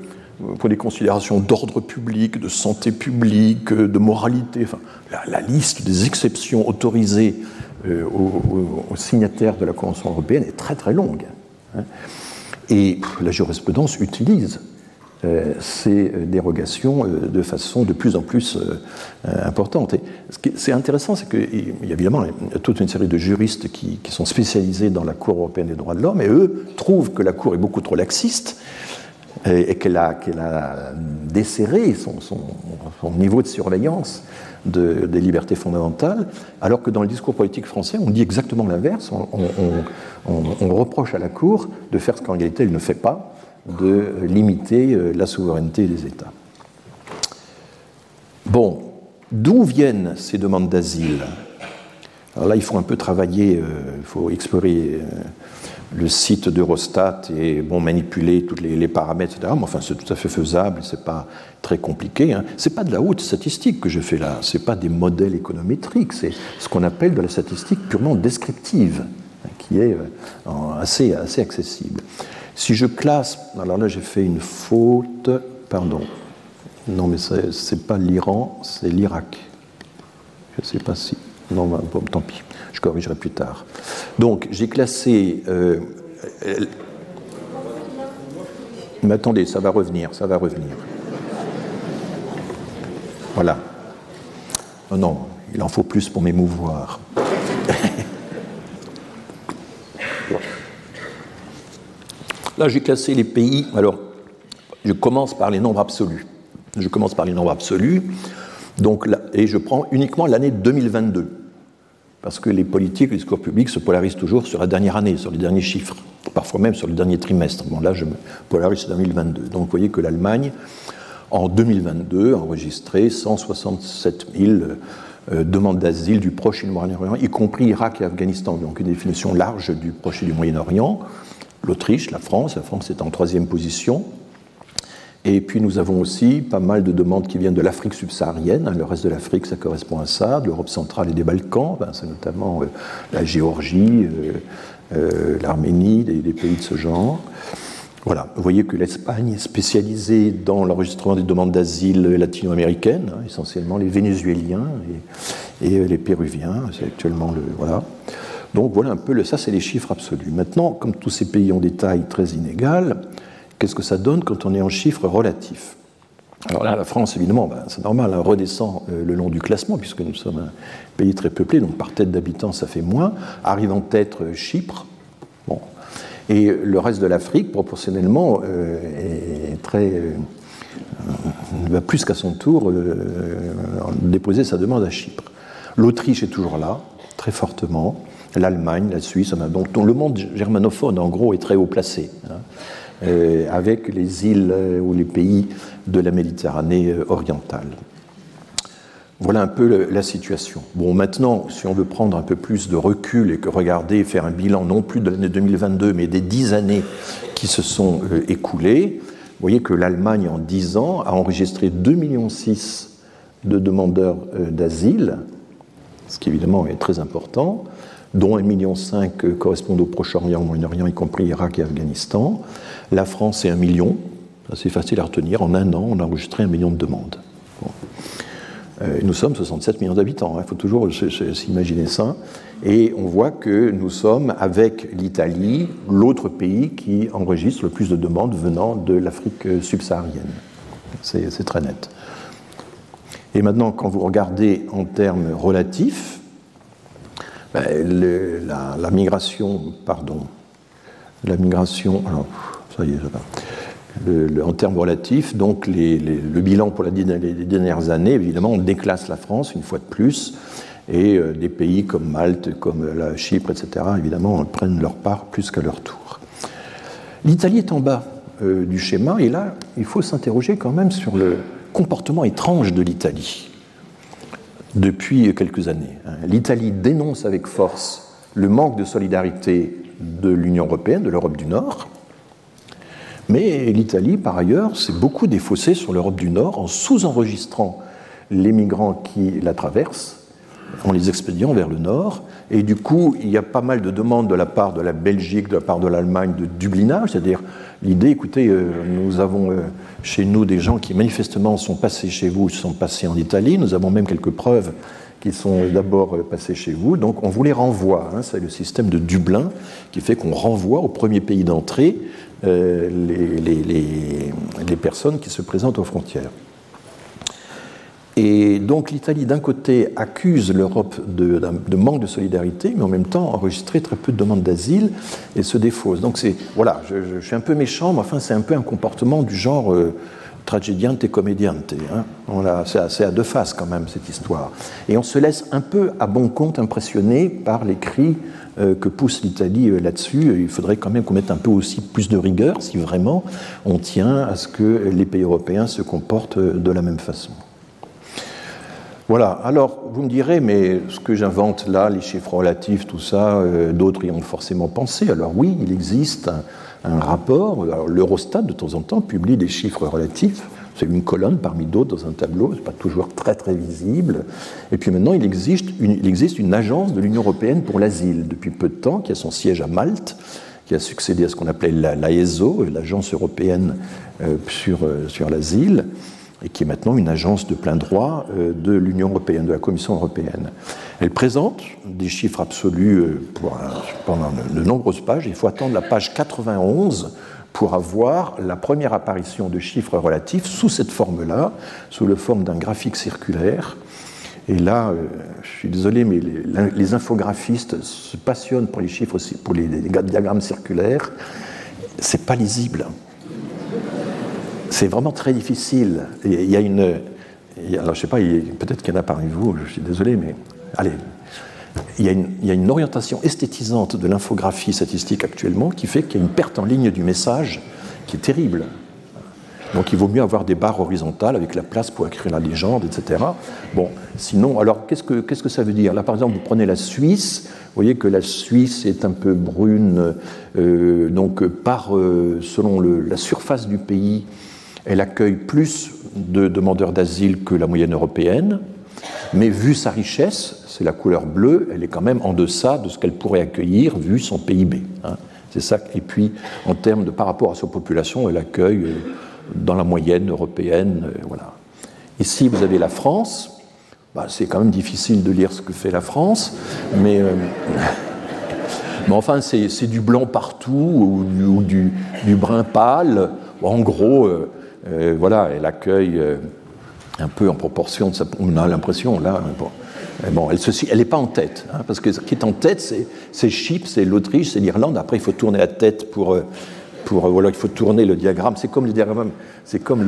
pour des considérations d'ordre public, de santé publique, de moralité. La, liste des exceptions autorisées euh, aux, signataires de la Convention européenne est très très longue. Hein. Et la jurisprudence utilise euh, ces dérogations euh, de façon de plus en plus importante. Ce qui est intéressant, c'est qu'il y a évidemment toute une série de juristes qui, sont spécialisés dans la Cour européenne des droits de l'homme, et eux trouvent que la Cour est beaucoup trop laxiste et, qu'elle a, desserré son, niveau de surveillance des libertés fondamentales, alors que dans le discours politique français, on dit exactement l'inverse. On, reproche à la Cour de faire ce qu'en réalité elle ne fait pas, de limiter euh, la souveraineté des États. Bon, d'où viennent ces demandes d'asile? Alors là, il faut un peu travailler, euh, il faut explorer euh, le site d'Eurostat et bon, manipuler tous les, paramètres, etc. Mais enfin, c'est tout à fait faisable, c'est pas très compliqué. Hein. C'est pas de la haute statistique que je fais là, c'est pas des modèles économétriques, c'est ce qu'on appelle de la statistique purement descriptive, hein, qui est assez, assez accessible. Si je classe, alors là j'ai fait une faute, pardon, non mais c'est pas l'Iran, c'est l'Irak. Je ne sais pas si. Non, bah, bon, tant pis, je corrigerai plus tard. Donc j'ai classé. Euh, mais attendez, ça va revenir, ça va revenir. Voilà. Non, non, il en faut plus pour m'émouvoir. Là, j'ai classé les pays. Alors, je commence par les nombres absolus. Je commence par les nombres absolus. Donc, et je prends uniquement l'année 2022. Parce que les politiques, les discours publics se polarisent toujours sur la dernière année, sur les derniers chiffres, parfois même sur le dernier trimestre. Bon, là, je me polarise sur 2022. Donc, vous voyez que l'Allemagne, en 2022, a enregistré 167 000 euh, demandes d'asile du Proche et du Moyen-Orient, y compris Irak et Afghanistan. Donc, une définition large du Proche et du Moyen-Orient l'Autriche, la France. La France est en troisième position. Et puis nous avons aussi pas mal de demandes qui viennent de l'Afrique subsaharienne. Le reste de l'Afrique, ça correspond à ça, de l'Europe centrale et des Balkans. Ben, c'est notamment euh, la Géorgie, euh, euh, l'Arménie, des, pays de ce genre. Voilà, vous voyez que l'Espagne est spécialisée dans l'enregistrement des demandes d'asile latino-américaines, hein, essentiellement les Vénézuéliens et, les Péruviens. C'est actuellement le voilà. Donc voilà un peu, ça c'est les chiffres absolus. Maintenant, comme tous ces pays ont des tailles très inégales, qu'est-ce que ça donne quand on est en chiffres relatifs? Alors là, la France, évidemment, ben, c'est normal, elle redescend euh, le long du classement, puisque nous sommes un pays très peuplé, donc par tête d'habitants, ça fait moins. Arrive en tête euh, Chypre, bon. et le reste de l'Afrique, proportionnellement, euh, est très, va plus qu'à son tour déposer sa demande à Chypre. L'Autriche est toujours là, très fortement l'Allemagne, la Suisse, dont, le monde germanophone en gros est très haut placé, hein, avec les îles euh, ou les pays de la Méditerranée euh, orientale. Voilà un peu la situation. Bon, maintenant, si on veut prendre un peu plus de recul et que regarder, faire un bilan non plus de l'année 2022, mais des dix années qui se sont écoulées, vous voyez que l'Allemagne, en dix ans, a enregistré 2,6 millions de demandeurs d'asile, ce qui évidemment est très important dont 1,5 million correspondent au Proche-Orient, au Moyen-Orient, y compris Irak et Afghanistan. La France, est 1 million. C'est facile à retenir. En un an, on a enregistré un million de demandes. Euh, nous sommes 67 millions d'habitants. Il hein. faut toujours s'imaginer ça. Et on voit que nous sommes, avec l'Italie, l'autre pays qui enregistre le plus de demandes venant de l'Afrique subsaharienne. C'est très net. Et maintenant, quand vous regardez en termes relatifs, ben, la, migration, pardon, la migration, ça y est, ça en termes relatifs, donc le bilan pour les dernières années, évidemment, on déclasse la France une fois de plus, et euh, des pays comme Malte, comme la Chypre, etc., évidemment, prennent leur part plus qu'à leur tour. L'Italie est en bas euh, du schéma, et là, il faut s'interroger quand même sur le comportement étrange de l'Italie depuis quelques années. Hein. L'Italie dénonce avec force le manque de solidarité de l'Union européenne, de l'Europe du Nord, mais l'Italie, par ailleurs, s'est beaucoup défaussée sur l'Europe du Nord en sous-enregistrant les migrants qui la traversent, en les expédiant vers le Nord. Et du coup, il y a pas mal de demandes de la part de la Belgique, de la part de l'Allemagne de dublinage, c'est-à-dire l'idée, écoutez, euh, nous avons euh, chez nous des gens qui manifestement sont passés chez vous, sont passés en Italie. Nous avons même quelques preuves qui sont d'abord passés chez vous. Donc on vous les renvoie. Hein. c'est le système de Dublin qui fait qu'on renvoie au premier pays d'entrée les, les, personnes qui se présentent aux frontières. Et donc l'Italie, d'un côté, accuse l'Europe de, manque de solidarité, mais en même temps enregistrer très peu de demandes d'asile et se défausse. Donc c'est, voilà, je, suis un peu méchant, mais enfin c'est un peu un comportement du genre euh, tragédiante et comédiante. Hein. Voilà, c'est à deux faces quand même cette histoire. Et on se laisse un peu à bon compte impressionner par les cris euh, que pousse l'Italie euh, là-dessus. Il faudrait quand même qu'on mette un peu aussi plus de rigueur si vraiment on tient à ce que les pays européens se comportent de la même façon. Voilà, alors vous me direz, mais ce que j'invente là, les chiffres relatifs, tout ça, euh, d'autres y ont forcément pensé. Alors oui, il existe un, rapport, l'Eurostat de temps en temps publie des chiffres relatifs, c'est une colonne parmi d'autres dans un tableau, c'est pas toujours très très visible. Et puis maintenant, il existe une, agence de l'Union européenne pour l'asile depuis peu de temps, qui a son siège à Malte, qui a succédé à ce qu'on appelait l'AESO, l'Agence européenne euh, sur, euh, sur l'asile et qui est maintenant une agence de plein droit euh, de l'Union européenne, de la Commission européenne. Elle présente des chiffres absolus pendant de nombreuses pages. Il faut attendre la page 91 pour avoir la première apparition de chiffres relatifs sous cette forme-là, sous la forme d'un graphique circulaire. Et là, euh, je suis désolé, mais les, infographistes se passionnent pour les chiffres, pour les, diagrammes circulaires. C'est pas lisible c'est vraiment très difficile. Il y a une. Alors, je sais pas, peut-être qu'il y en a parmi vous, je suis désolé, mais allez. Il y, a une, orientation esthétisante de l'infographie statistique actuellement qui fait qu'il y a une perte en ligne du message qui est terrible. Donc il vaut mieux avoir des barres horizontales avec la place pour écrire la légende, etc. Bon, sinon, alors qu'est-ce que, ça veut dire? Là, par exemple, vous prenez la Suisse, vous voyez que la Suisse est un peu brune, euh, donc par, euh, selon la surface du pays, elle accueille plus de demandeurs d'asile que la moyenne européenne, mais vu sa richesse, c'est la couleur bleue, elle est quand même en deçà de ce qu'elle pourrait accueillir vu son PIB. Hein. C'est ça. Et puis, en termes de par rapport à sa population, elle accueille euh, dans la moyenne européenne. Euh, voilà. Ici, vous avez la France. Bah, c'est quand même difficile de lire ce que fait la France, mais, euh, enfin, c'est du blanc partout ou du, brun pâle. En gros, voilà, elle accueille un peu en proportion de sa. On a l'impression, là. Bon, elle n'est pas en tête, hein, parce que ce qui est en tête, c'est Chypre, c'est l'Autriche, c'est l'Irlande. Après, il faut tourner la tête pour. Euh, pour voilà, il faut tourner le diagramme. C'est comme c'est comme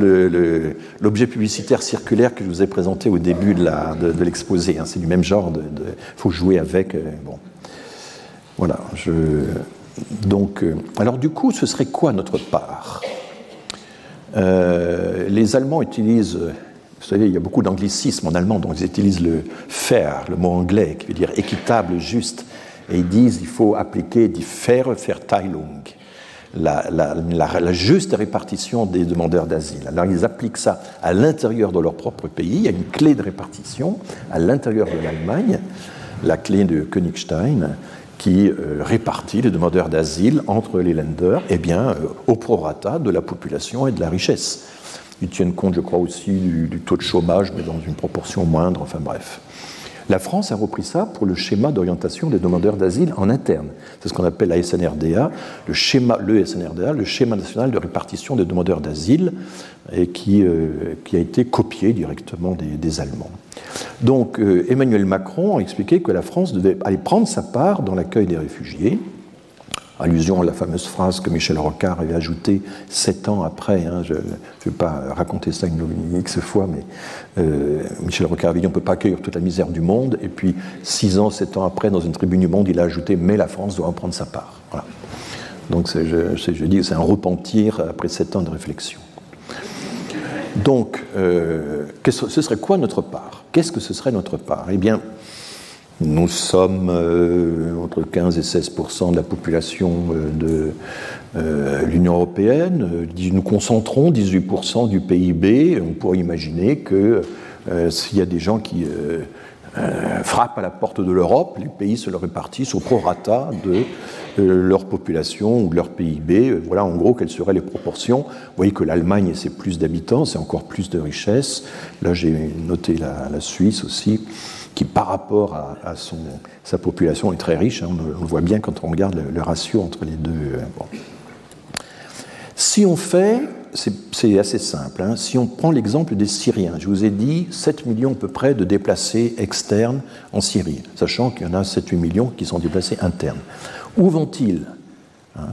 l'objet publicitaire circulaire que je vous ai présenté au début de l'exposé. Hein, c'est du même genre. Il faut jouer avec. bon, voilà. Donc, alors du coup, ce serait quoi notre part? Euh, les Allemands utilisent, vous savez, il y a beaucoup d'anglicisme en allemand, donc ils utilisent le fair, le mot anglais, qui veut dire équitable, juste, et ils disent il faut appliquer die faire Verteilung, la, la, la, juste répartition des demandeurs d'asile. Alors ils appliquent ça à l'intérieur de leur propre pays, il y a une clé de répartition à l'intérieur de l'Allemagne, la clé de Königstein, qui euh, répartit les demandeurs d'asile entre les lenders eh bien, euh, au prorata de la population et de la richesse. Ils tiennent compte, je crois, aussi du, taux de chômage, mais dans une proportion moindre, enfin bref. La France a repris ça pour le schéma d'orientation des demandeurs d'asile en interne. C'est ce qu'on appelle la SNRDA, le schéma, le SNRDA, le schéma national de répartition des demandeurs d'asile, et qui, euh, a été copié directement des, Allemands. Donc euh, Emmanuel Macron a expliqué que la France devait aller prendre sa part dans l'accueil des réfugiés, allusion à la fameuse phrase que Michel Rocard avait ajoutée sept ans après. Hein, je ne vais pas raconter ça une X fois, mais euh, Michel Rocard avait dit on ne peut pas accueillir toute la misère du monde. Et puis six ans, sept ans après, dans une tribune du Monde, il a ajouté mais la France doit en prendre sa part. Donc je, dis c'est un repentir après sept ans de réflexion. Donc, euh, ce serait quoi notre part? Qu'est-ce que ce serait notre part? Eh bien, nous sommes euh, entre 15 et 16% de la population euh, de euh, l'Union européenne. Nous concentrons 18% du PIB. On pourrait imaginer que s'il y a des gens qui frappent à la porte de l'Europe, les pays se le répartissent au prorata de leur population ou de leur PIB. Voilà en gros quelles seraient les proportions. Vous voyez que l'Allemagne, c'est plus d'habitants, c'est encore plus de richesses. Là, j'ai noté la, la Suisse aussi. Qui par rapport à, sa population est très riche. Hein. on, le voit bien quand on regarde le, ratio entre les deux. Euh, si on fait, c'est assez simple, hein. si on prend l'exemple des Syriens, je vous ai dit 7 millions à peu près de déplacés externes en Syrie, sachant qu'il y en a 7-8 millions qui sont déplacés internes. Où vont-ils hein?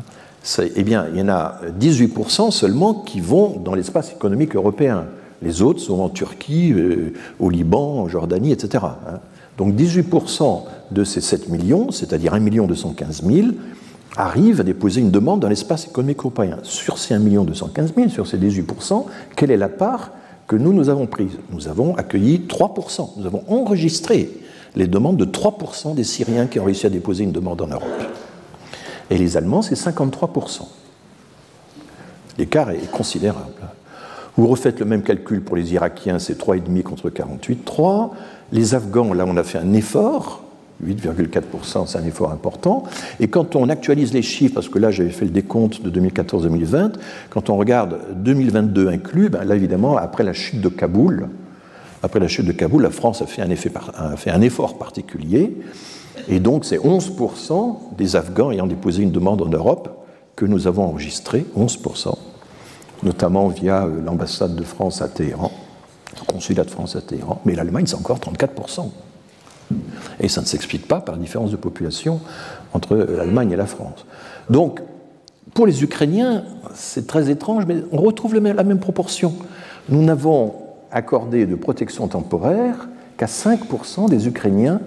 Eh bien, il y en a 18% seulement qui vont dans l'espace économique européen. Les autres sont en Turquie, euh, au Liban, en Jordanie, etc. Hein. Donc 18% de ces 7 millions, c'est-à-dire 1 215 000, arrivent à déposer une demande dans l'espace économique européen. Sur ces 1 215 000, sur ces 18%, quelle est la part que nous, nous avons prise? Nous avons accueilli 3%. Nous avons enregistré les demandes de 3% des Syriens qui ont réussi à déposer une demande en Europe. Et les Allemands, c'est 53%. L'écart est considérable. Vous refaites le même calcul pour les Irakiens, c'est 3,5 contre 48,3. Les Afghans, là, on a fait un effort. 8,4%, c'est un effort important. Et quand on actualise les chiffres, parce que là j'avais fait le décompte de 2014-2020, quand on regarde 2022 inclus, ben là évidemment, après la chute de Kaboul, après la chute de Kaboul, la France a fait un, a fait un effort particulier. Et donc c'est 11% des Afghans ayant déposé une demande en Europe que nous avons enregistré, 11% notamment via euh, l'ambassade de France à Téhéran, le consulat de France à Téhéran, mais l'Allemagne, c'est encore 34%. Et ça ne s'explique pas par la différence de population entre l'Allemagne et la France. Donc, pour les Ukrainiens, c'est très étrange, mais on retrouve la même proportion. Nous n'avons accordé de protection temporaire qu'à 5% des Ukrainiens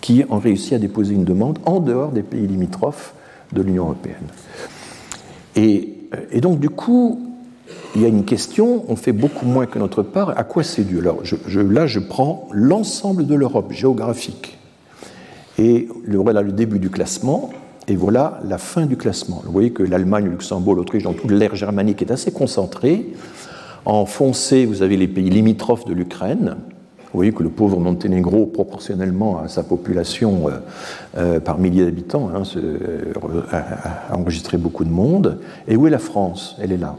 qui ont réussi à déposer une demande en dehors des pays limitrophes de l'Union européenne. Et, et, donc, du coup, il y a une question, on fait beaucoup moins que notre part, à quoi c'est dû? Alors là, je prends l'ensemble de l'Europe géographique. Et voilà le début du classement, et voilà la fin du classement. Vous voyez que l'Allemagne, le Luxembourg, l'Autriche, dans toute l'ère germanique est assez concentrée. En foncé, vous avez les pays limitrophes de l'Ukraine. Vous voyez que le pauvre Monténégro, proportionnellement à sa population euh, euh, par milliers d'habitants, hein, euh, a enregistré beaucoup de monde. Et où est la France? Elle est là.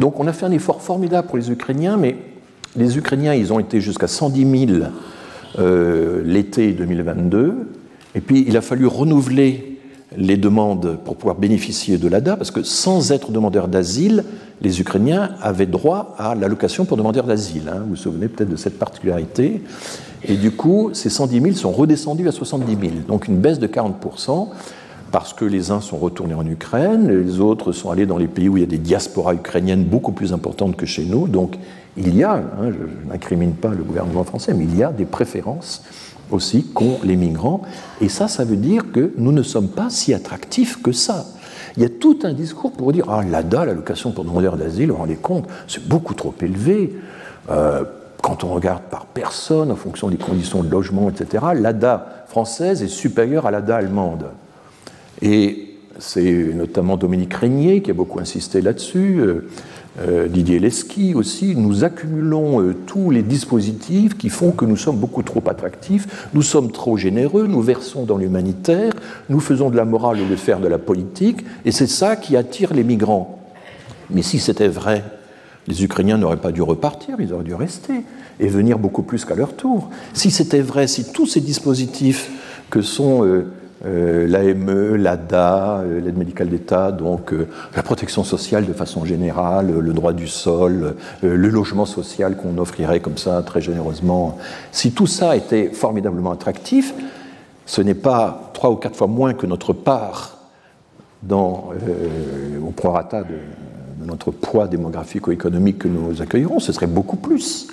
Donc on a fait un effort formidable pour les Ukrainiens, mais les Ukrainiens, ils ont été jusqu'à 110 000 euh, l'été 2022, et puis il a fallu renouveler les demandes pour pouvoir bénéficier de l'ADA, parce que sans être demandeurs d'asile, les Ukrainiens avaient droit à l'allocation pour demandeurs d'asile. Hein. Vous vous souvenez peut-être de cette particularité. Et du coup, ces 110 000 sont redescendus à 70 000, donc une baisse de 40 parce que les uns sont retournés en Ukraine, les autres sont allés dans les pays où il y a des diasporas ukrainiennes beaucoup plus importantes que chez nous. Donc il y a, hein, je, n'incrimine pas le gouvernement français, mais il y a des préférences aussi qu'ont les migrants. Et ça, ça veut dire que nous ne sommes pas si attractifs que ça. Il y a tout un discours pour dire Ah, l'ADA, l'allocation pour demandeurs d'asile, vous vous rendez compte, c'est beaucoup trop élevé. Euh, quand on regarde par personne, en fonction des conditions de logement, etc., l'ADA française est supérieure à l'ADA allemande. Et c'est notamment Dominique Régnier qui a beaucoup insisté là-dessus, euh, euh, Didier Leski aussi. Nous accumulons euh, tous les dispositifs qui font que nous sommes beaucoup trop attractifs, nous sommes trop généreux, nous versons dans l'humanitaire, nous faisons de la morale au de faire de la politique, et c'est ça qui attire les migrants. Mais si c'était vrai, les Ukrainiens n'auraient pas dû repartir, ils auraient dû rester et venir beaucoup plus qu'à leur tour. Si c'était vrai, si tous ces dispositifs que sont l'AME, l'ADA, euh, l'aide médicale d'État, donc euh, la protection sociale de façon générale, le droit du sol, le logement social qu'on offrirait comme ça très généreusement. Si tout ça était formidablement attractif, ce n'est pas trois ou quatre fois moins que notre part dans, au prorata de, de notre poids démographique ou économique que nous accueillerons, ce serait beaucoup plus.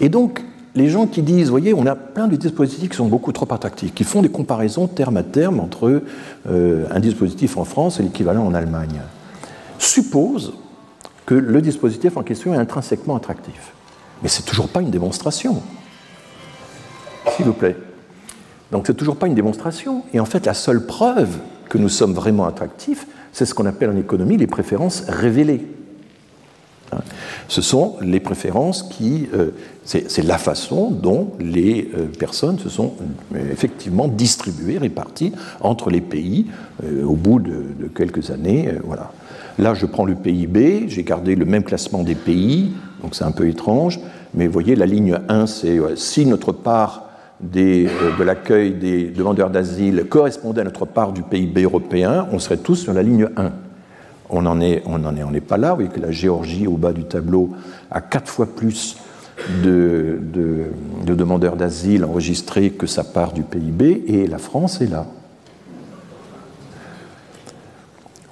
Et donc, les gens qui disent, voyez, on a plein de dispositifs qui sont beaucoup trop attractifs, qui font des comparaisons terme à terme entre euh, un dispositif en France et l'équivalent en Allemagne, supposent que le dispositif en question est intrinsèquement attractif. Mais c'est toujours pas une démonstration. S'il vous plaît. Donc c'est toujours pas une démonstration. Et en fait, la seule preuve que nous sommes vraiment attractifs, c'est ce qu'on appelle en économie les préférences révélées. Hein. Ce sont les préférences qui, euh, c'est la façon dont les euh, personnes se sont euh, effectivement distribuées, réparties entre les pays au bout de, quelques années. Là, je prends le PIB, j'ai gardé le même classement des pays, donc c'est un peu étrange. Mais vous voyez, la ligne 1, c'est si notre part de l'accueil des demandeurs d'asile correspondait à notre part du PIB européen, on serait tous sur la ligne 1. On n'en est, en est, pas là. Vous voyez que la Géorgie, au bas du tableau, a quatre fois plus de, de, demandeurs d'asile enregistrés que sa part du PIB, et la France est là.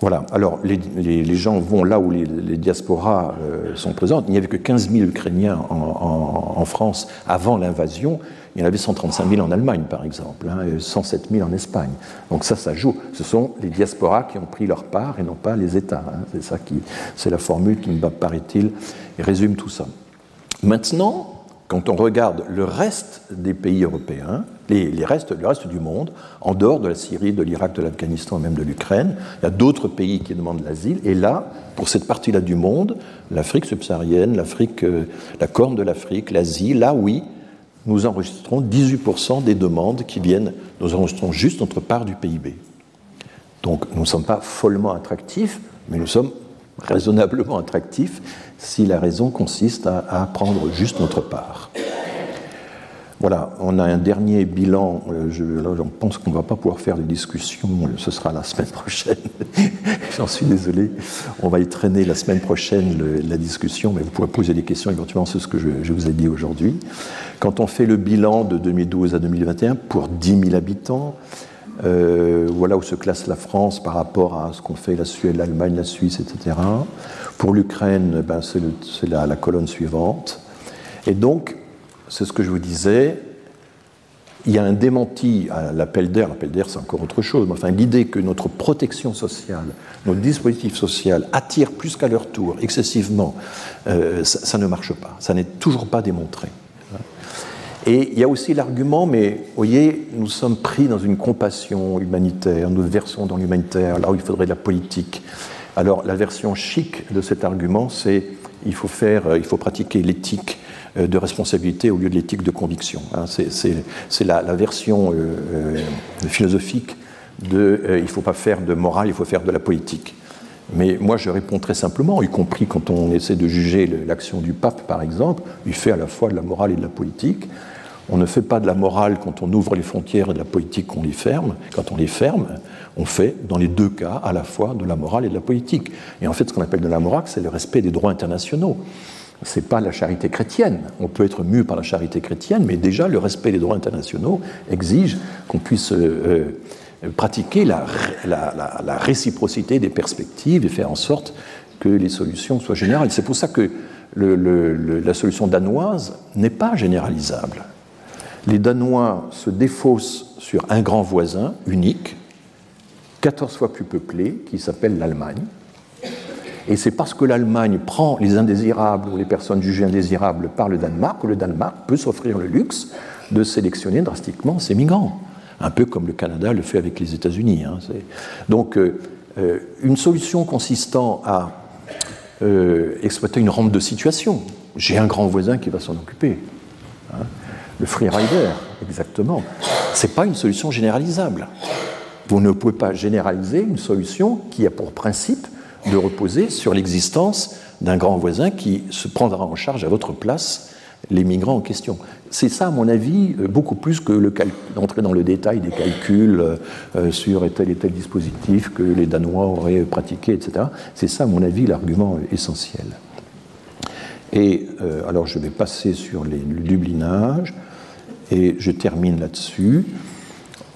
Voilà, alors les, gens vont là où les, diasporas euh, sont présentes. Il n'y avait que 15 000 Ukrainiens en, en, France avant l'invasion. Il y en avait 135 000 en Allemagne, par exemple, hein, et 107 000 en Espagne. Donc ça, ça joue. Ce sont les diasporas qui ont pris leur part et non pas les États. Hein. C'est ça qui, c'est la formule qui, me paraît-il, résume tout ça. Maintenant, quand on regarde le reste des pays européens, les, restes, le reste du monde, en dehors de la Syrie, de l'Irak, de l'Afghanistan, même de l'Ukraine, il y a d'autres pays qui demandent l'asile. Et là, pour cette partie-là du monde, l'Afrique subsaharienne, l'Afrique, euh, la Corne de l'Afrique, l'Asie, là oui, nous enregistrons 18% des demandes qui viennent, nous enregistrons juste notre part du PIB. Donc nous ne sommes pas follement attractifs, mais nous sommes raisonnablement attractifs si la raison consiste à, prendre juste notre part. Voilà, on a un dernier bilan. Euh, je, pense qu'on ne va pas pouvoir faire de discussion, ce sera la semaine prochaine. J'en suis désolé. On va y traîner la semaine prochaine la discussion, mais vous pourrez poser des questions éventuellement sur ce que je, vous ai dit aujourd'hui. Quand on fait le bilan de 2012 à 2021 pour 10 000 habitants, euh, voilà où se classe la France par rapport à ce qu'ont fait la Suède, l'Allemagne, la Suisse, etc. Pour l'Ukraine, ben, c'est la, la, colonne suivante. Et donc, c'est ce que je vous disais, il y a un démenti à l'appel d'air. L'appel d'air, c'est encore autre chose. Mais enfin, l'idée que notre protection sociale, notre dispositif social attire plus qu'à leur tour excessivement, euh, ça, ne marche pas. Ça n'est toujours pas démontré. Et il y a aussi l'argument, mais vous voyez, nous sommes pris dans une compassion humanitaire, nous versons dans l'humanitaire, là où il faudrait de la politique. Alors la version chic de cet argument, c'est il faut faire, il faut pratiquer l'éthique euh, de responsabilité au lieu de l'éthique de conviction. Hein. C'est la, version euh, euh, philosophique de il ne faut pas faire de morale, il faut faire de la politique. Mais moi, je réponds très simplement, y compris quand on essaie de juger l'action du pape, par exemple, il fait à la fois de la morale et de la politique. On ne fait pas de la morale quand on ouvre les frontières et de la politique qu'on les ferme. Quand on les ferme, on fait, dans les deux cas, à la fois de la morale et de la politique. Et en fait, ce qu'on appelle de la morale, c'est le respect des droits internationaux. Ce n'est pas la charité chrétienne. On peut être mu par la charité chrétienne, mais déjà, le respect des droits internationaux exige qu'on puisse euh, euh, pratiquer la, réciprocité des perspectives et faire en sorte que les solutions soient générales. C'est pour ça que la solution danoise n'est pas généralisable. Les Danois se défaussent sur un grand voisin unique, 14 fois plus peuplé, qui s'appelle l'Allemagne. Et c'est parce que l'Allemagne prend les indésirables ou les personnes jugées indésirables par le Danemark que le Danemark peut s'offrir le luxe de sélectionner drastiquement ses migrants. Un peu comme le Canada le fait avec les États-Unis. Hein. Donc, euh, euh, une solution consistant à euh, exploiter une rampe de situation. J'ai un grand voisin qui va s'en occuper. Hein. Le free rider, exactement. Ce n'est pas une solution généralisable. Vous ne pouvez pas généraliser une solution qui a pour principe de reposer sur l'existence d'un grand voisin qui se prendra en charge à votre place les migrants en question. C'est ça, à mon avis, euh, beaucoup plus que d'entrer dans le détail des calculs euh, sur tel et tel dispositif que les Danois auraient pratiqué, etc. C'est ça, à mon avis, l'argument essentiel. Et euh, alors, je vais passer sur les, le dublinage et je termine là-dessus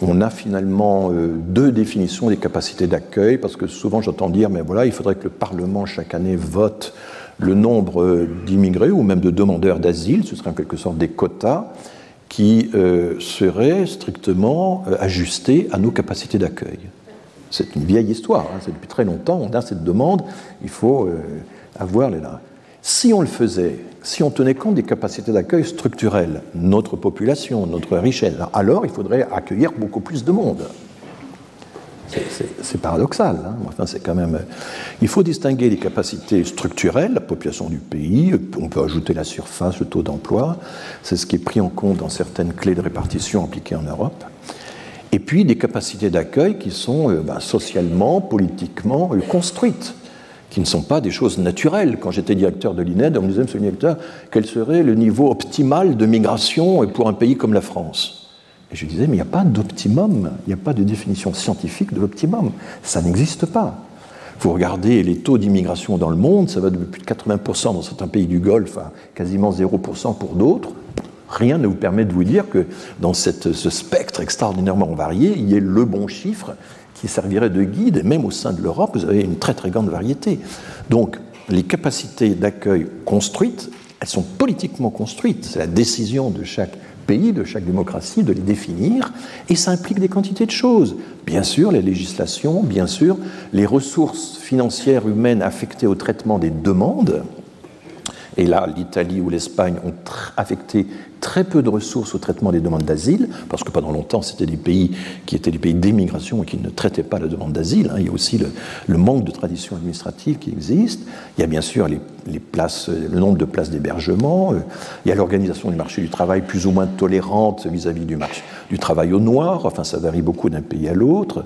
on a finalement euh, deux définitions des capacités d'accueil, parce que souvent j'entends dire, mais voilà, il faudrait que le Parlement chaque année vote le nombre euh, d'immigrés ou même de demandeurs d'asile, ce serait en quelque sorte des quotas qui euh, seraient strictement ajustés à nos capacités d'accueil. C'est une vieille histoire, hein, c'est depuis très longtemps, on a cette demande, il faut avoir les là. Si on le faisait, si on tenait compte des capacités d'accueil structurelles, notre population, notre richesse, alors il faudrait accueillir beaucoup plus de monde. C'est paradoxal. Hein. enfin, c'est quand même. Il faut distinguer les capacités structurelles, la population du pays. On peut ajouter la surface, le taux d'emploi. C'est ce qui est pris en compte dans certaines clés de répartition appliquées en Europe. Et puis des capacités d'accueil qui sont euh, ben, socialement, politiquement euh, construites qui ne sont pas des choses naturelles. Quand j'étais directeur de l'INED, on me disait, monsieur le directeur, quel serait le niveau optimal de migration pour un pays comme la France Et je disais, mais il n'y a pas d'optimum, il n'y a pas de définition scientifique de l'optimum. Ça n'existe pas. Vous regardez les taux d'immigration dans le monde, ça va de plus de 80% dans certains pays du Golfe à quasiment 0% pour d'autres. Rien ne vous permet de vous dire que dans ce spectre extraordinairement varié, il y ait le bon chiffre qui servirait de guide, et même au sein de l'Europe, vous avez une très très grande variété. Donc, les capacités d'accueil construites, elles sont politiquement construites. C'est la décision de chaque pays, de chaque démocratie, de les définir, et ça implique des quantités de choses. Bien sûr, les législations, bien sûr, les ressources financières humaines affectées au traitement des demandes, et là, l'Italie ou l'Espagne ont affecté très peu de ressources au traitement des demandes d'asile, parce que pendant longtemps, c'était des pays qui étaient des pays d'émigration et qui ne traitaient pas la demande d'asile. Hein. Il y a aussi le, manque de tradition administrative qui existe. Il y a bien sûr le nombre de places d'hébergement. Euh, il y a l'organisation du marché du travail plus ou moins tolérante vis-à-vis du, marché, du travail au noir. Enfin, ça varie beaucoup d'un pays à l'autre.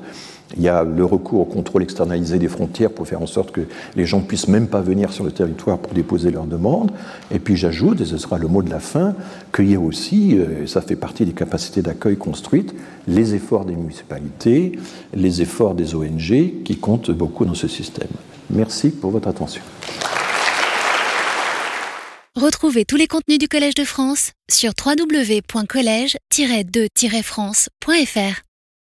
Il y a le recours au contrôle externalisé des frontières pour faire en sorte que les gens ne puissent même pas venir sur le territoire pour déposer leurs demandes. Et puis j'ajoute, et ce sera le mot de la fin, qu'il y a aussi, euh, et ça fait partie des capacités d'accueil construites, les efforts des municipalités, les efforts des ONG qui comptent beaucoup dans ce système. Merci pour votre attention. Retrouvez tous les contenus du Collège de France sur www.colège-2-france.fr.